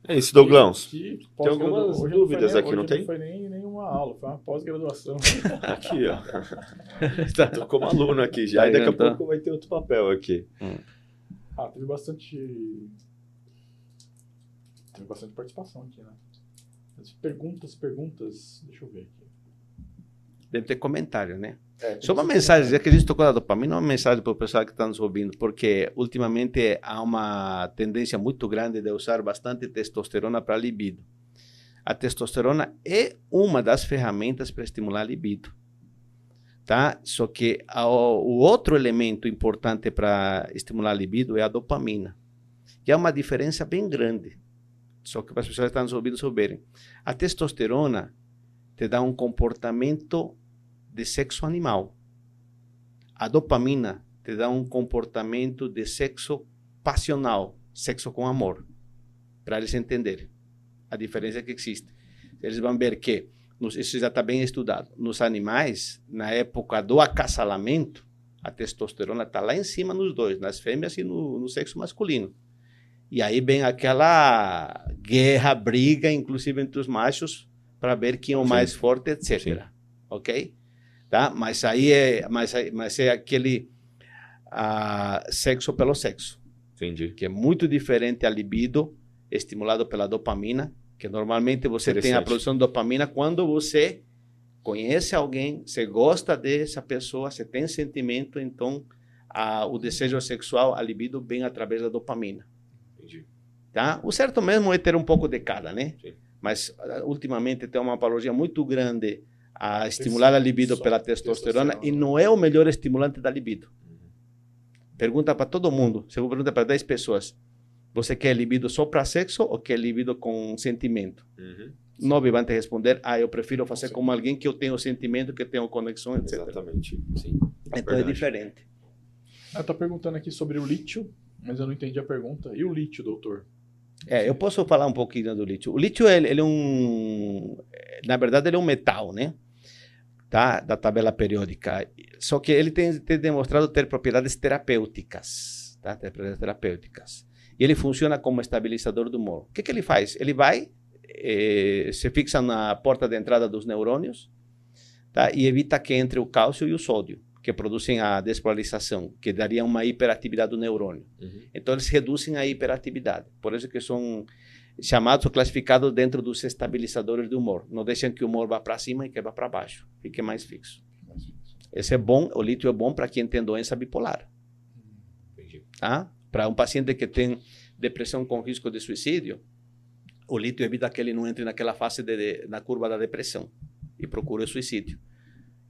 É isso, Douglas. Tem algumas dúvidas nem, aqui, não tem? Não foi nem nenhuma aula, foi uma pós-graduação. aqui, ó. tá. Tô como aluno aqui já, tá e daqui a pouco vai ter outro papel aqui. Hum. Ah, teve bastante. Teve bastante participação aqui, né? As perguntas, perguntas. Deixa eu ver aqui. Deve ter comentário, né? É, Só uma mensagem, já que a gente tocou da dopamina, uma mensagem para o pessoal que está nos ouvindo, porque ultimamente há uma tendência muito grande de usar bastante testosterona para libido. A testosterona é uma das ferramentas para estimular a libido. Tá? Só que a, o outro elemento importante para estimular a libido é a dopamina, que é uma diferença bem grande. Só que para as pessoas que estão nos ouvindo souberem. A testosterona te dá um comportamento de sexo animal. A dopamina te dá um comportamento de sexo passional, sexo com amor, para eles entenderem a diferença que existe. Eles vão ver que, isso já está bem estudado, nos animais, na época do acasalamento, a testosterona está lá em cima nos dois, nas fêmeas e no, no sexo masculino. E aí vem aquela guerra, briga, inclusive entre os machos, para ver quem é o Sim. mais forte, etc. Sim. Ok? Tá? Mas aí é, mas, mas é aquele uh, sexo pelo sexo. Entendi. Que é muito diferente a libido, estimulado pela dopamina, que normalmente você tem a produção de dopamina quando você conhece alguém, você gosta dessa pessoa, você tem sentimento, então a, o desejo sexual, a libido, vem através da dopamina. Tá? O certo mesmo é ter um pouco de cada, né? Sim. Mas ah, ultimamente tem uma apologia muito grande a estimular a libido pela testosterona, testosterona, e não é o melhor estimulante da libido. Uhum. Pergunta para todo mundo, se eu perguntar para 10 pessoas, você quer libido só para sexo ou quer libido com sentimento? Uhum. Nove vão te responder, ah, eu prefiro fazer com alguém que eu tenho sentimento, que eu tenho conexão, etc. Exatamente, sim. Então é Verdade. é diferente. Ela está perguntando aqui sobre o lítio, mas eu não entendi a pergunta. E o lítio, doutor? É, eu posso falar um pouquinho do lítio. O lítio, ele, ele é um... Na verdade, ele é um metal, né? Tá? Da tabela periódica. Só que ele tem, tem demonstrado ter propriedades terapêuticas, tá? Propriedades terapêuticas. E ele funciona como estabilizador do humor. O que, que ele faz? Ele vai, eh, se fixa na porta de entrada dos neurônios tá? e evita que entre o cálcio e o sódio que produzem a despolarização, que daria uma hiperatividade do neurônio. Uhum. Então, eles reduzem a hiperatividade. Por isso que são chamados ou classificados dentro dos estabilizadores do humor. Não deixam que o humor vá para cima e que vá para baixo. Fique mais fixo. Esse é bom, o lítio é bom para quem tem doença bipolar. Entendi. Tá? Para um paciente que tem depressão com risco de suicídio, o lítio evita que ele não entre naquela fase de, de, na curva da depressão e procure o suicídio.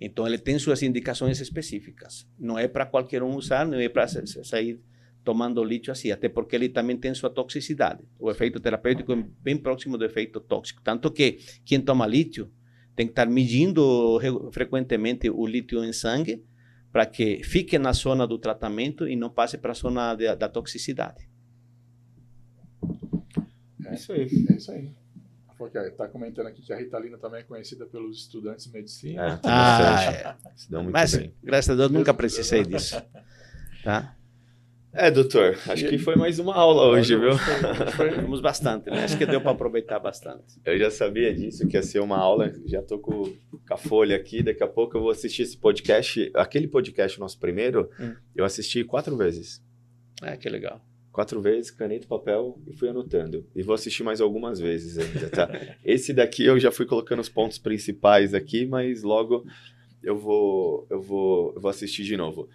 Então, ele tem suas indicações específicas. Não é para qualquer um usar, não é para sair tomando lítio assim, até porque ele também tem sua toxicidade. O efeito terapêutico é bem próximo do efeito tóxico. Tanto que quem toma lítio tem que estar medindo frequentemente o lítio em sangue para que fique na zona do tratamento e não passe para a zona de, da toxicidade. É isso aí. É isso aí. Está comentando aqui que a Ritalina também é conhecida pelos estudantes de medicina. É, ah, é. Mas, bem. graças a Deus, nunca precisei disso. Tá? É, doutor, acho que foi mais uma aula hoje, viu? Fomos bastante, né? Acho que deu para aproveitar bastante. Eu já sabia disso, que ia ser uma aula, já tô com, com, a folha aqui, daqui a pouco eu vou assistir esse podcast. Aquele podcast, nosso primeiro, hum. eu assisti quatro vezes. É, que legal quatro vezes, caneta e papel, e fui anotando. E vou assistir mais algumas vezes ainda, tá? Esse daqui eu já fui colocando os pontos principais aqui, mas logo eu vou, eu vou, eu vou assistir de novo.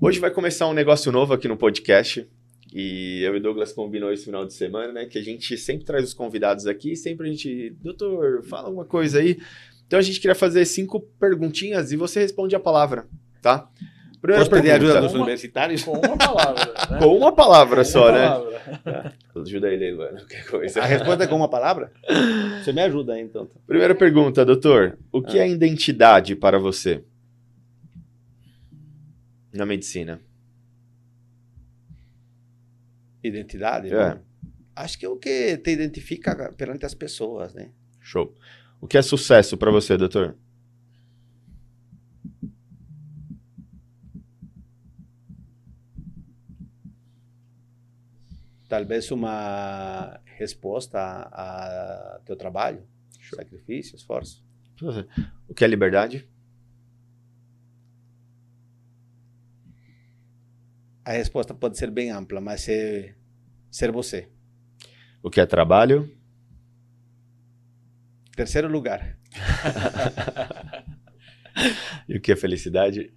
Hoje vai começar um negócio novo aqui no podcast. E eu e Douglas combinou esse final de semana, né? Que a gente sempre traz os convidados aqui, sempre a gente, doutor, fala alguma coisa aí. Então a gente queria fazer cinco perguntinhas e você responde a palavra, tá? Primeira Posso pedir a ajuda pergunta. dos universitários? Com uma palavra. Né? Com uma palavra Com só, uma né? palavra. Ajuda ele, mano. Qualquer coisa. A resposta é com uma palavra? Você me ajuda aí, então. Primeira pergunta, doutor. O que é identidade para você? Na medicina. Identidade? É. Bom, Acho que é o que te identifica perante as pessoas, né? Show. O que é sucesso para você, doutor? Talvez uma resposta a, a teu trabalho, sacrifício, esforço. O que é liberdade? A resposta pode ser bem ampla, mas é ser você. O que é trabalho? Terceiro lugar. E o que é felicidade?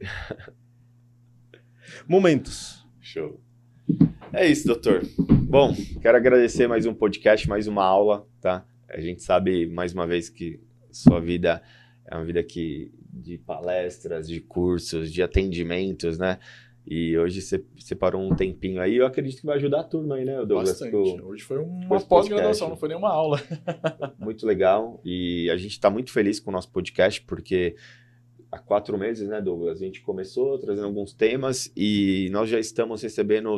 Momentos. Show. É isso, doutor. Bom, quero agradecer mais um podcast, mais uma aula, tá? A gente sabe mais uma vez que sua vida é uma vida que de palestras, de cursos, de atendimentos, né? E hoje você separou um tempinho aí, eu acredito que vai ajudar a turma aí, né, Douglas? Bastante. Pro- Hoje foi uma pós-graduação, não foi nenhuma aula. muito legal e a gente está muito feliz com o nosso podcast porque há quatro meses, né, Douglas, a gente começou trazendo alguns temas e nós já estamos recebendo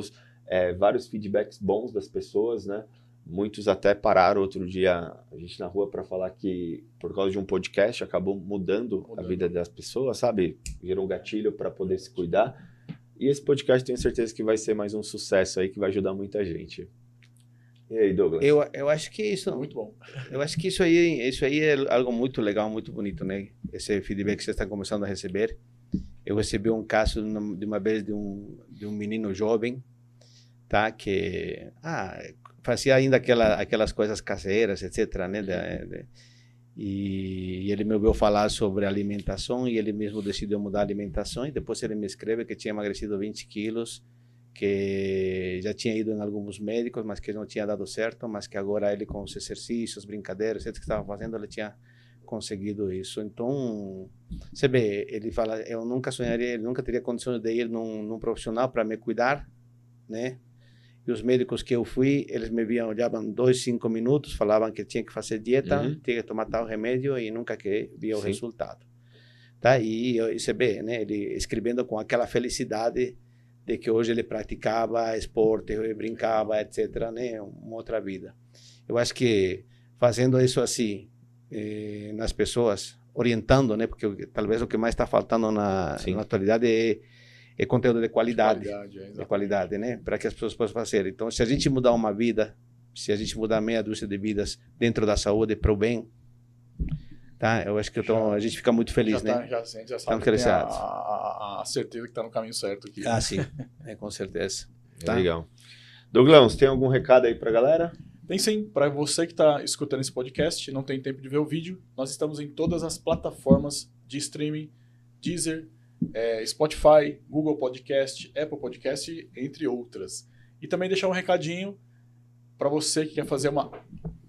é, vários feedbacks bons das pessoas, né? Muitos até pararam outro dia a gente na rua para falar que por causa de um podcast acabou mudando, a Mudando. vida das pessoas, sabe? Gerou um gatilho para poder se cuidar. E esse podcast tenho certeza que vai ser mais um sucesso aí que vai ajudar muita gente. E aí, Douglas? Eu, eu acho que isso, Muito bom. eu acho que isso aí, isso aí é algo muito legal, muito bonito, né? Esse feedback que você está começando a receber. Eu recebi um caso de uma vez de um, de um menino jovem, tá? Que ah, fazia ainda aquela, aquelas coisas caseiras, etc, né? De- de- e, e ele me ouviu falar sobre alimentação e ele mesmo decidiu mudar a alimentação e depois ele me escreve que tinha emagrecido 20 quilos que já tinha ido em alguns médicos, mas que não tinha dado certo, mas que agora ele com os exercícios, brincadeiras, etc que estava fazendo, ele tinha conseguido isso. Então, você vê, ele fala, eu nunca sonharia, ele nunca teria condições de ir num, num profissional para me cuidar, né? E os médicos que eu fui, eles me viam, olhavam dois, cinco minutos, falavam que tinha que fazer dieta, Uhum. tinha que tomar tal remédio e nunca que via o Sim. resultado. Tá? E, e você vê, né? Ele escrevendo com aquela felicidade de que hoje ele praticava esporte, brincava, etc., né? Uma outra vida. Eu acho que fazendo isso assim eh, nas pessoas, orientando, né? Porque o- talvez o que mais está faltando na, na atualidade é, é conteúdo de qualidade, Qualidade, é, de qualidade, né? Para que as pessoas possam fazer. Então, se a gente mudar uma vida, se a gente mudar meia dúzia de vidas dentro da saúde para o bem, tá? Eu acho que então, Já- a gente fica muito feliz, já né? Tá, já, a gente já Estamos sabe que tem a, a, a certeza que está no caminho certo aqui. Ah, sim, é, com certeza. É Tá. Legal. Douglas, tem algum recado aí pra galera? Tem sim, para você que está escutando esse podcast e não tem tempo de ver o vídeo, nós estamos em todas as plataformas de streaming, Deezer, eh, Spotify, Google Podcast, Apple Podcast, entre outras. E também deixar um recadinho para você que quer fazer uma,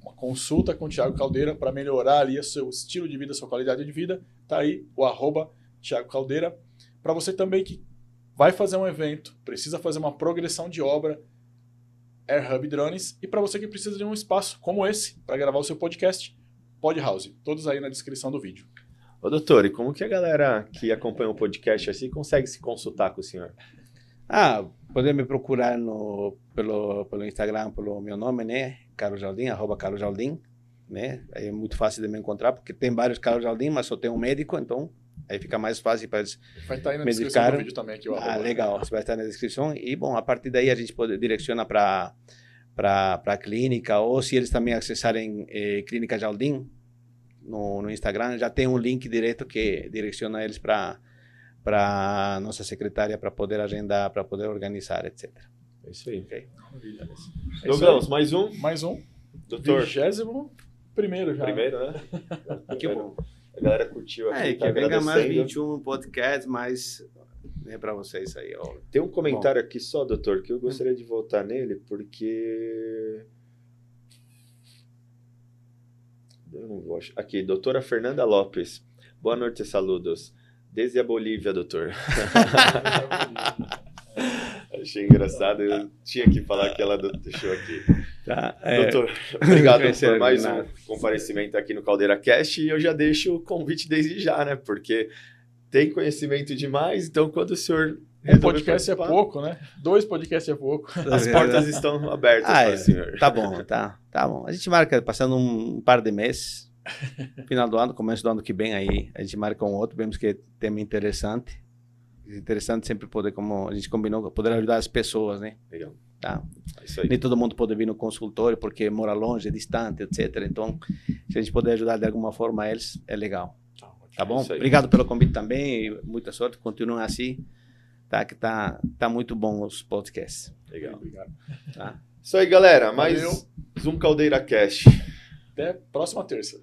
uma consulta com o Thiago Caldeira para melhorar ali o seu estilo de vida, sua qualidade de vida. Tá aí o arroba Thiago Caldeira. Para você também que vai fazer um evento, precisa fazer uma progressão de obra, Air Hub Drones. E para você que precisa de um espaço como esse para gravar o seu podcast, Pod House. Todos aí na descrição do vídeo. Ô, doutor, e como que a galera que acompanha o podcast assim consegue se consultar com o senhor? Ah, pode me procurar no, pelo, pelo Instagram, pelo meu nome, né? Carlos Jardim, arroba Carlos Jardim, né? Aí é muito fácil de me encontrar, porque tem vários Carlos Jardim, mas só tem um médico, então aí fica mais fácil para eles. Vai estar aí na descrição do vídeo também aqui. o Ah, arroba. legal, você vai estar na descrição. E, bom, a partir daí a gente pode direciona para para a clínica, ou se eles também acessarem eh, Clínica Jardim no, no Instagram, já tem um link direto que direciona eles para para nossa secretária para poder agendar, para poder organizar, etc. É isso aí. Ok? Maravilha. É isso Douglas, mais um? Mais um. Doutor, Vigésimo primeiro já. primeiro, né? Que bom. A galera curtiu aqui, É, tá que venha mais agradecendo. 21 podcasts, mais né, para vocês aí. Ó. Tem um comentário aqui só, doutor, que eu gostaria de voltar nele, porque... Eu não. Aqui, doutora Fernanda Lopes. Boa noite, saludos. Desde a Bolívia, doutor. Achei engraçado, eu tinha que falar que ela deixou aqui. Tá, é, Doutor, obrigado por mais um nada. comparecimento aqui no Caldeira Cast e eu já deixo o convite desde já, né? Porque tem conhecimento demais, então quando o senhor Um resolver podcast é pouco, né? Dois podcasts é pouco. as portas estão abertas Ah, para é. o senhor. Tá bom, tá, tá bom. A gente marca passando um par de meses, final do ano, começo do ano que vem aí, a gente marca um outro, vemos que é tema interessante. Interessante sempre poder, como a gente combinou, poder ajudar as pessoas, né? Legal. Tá? É isso aí. Nem todo mundo pode vir no consultório porque mora longe, é distante, etc. Então, se a gente puder ajudar de alguma forma eles, é legal. Tá bom? isso aí. Obrigado pelo convite também e muita sorte. Continuem assim, tá? Que tá, tá muito bom os podcasts. Legal. Obrigado. Tá? Isso aí, galera. Mais Valeu. um Caldeira Cast. Até próxima terça.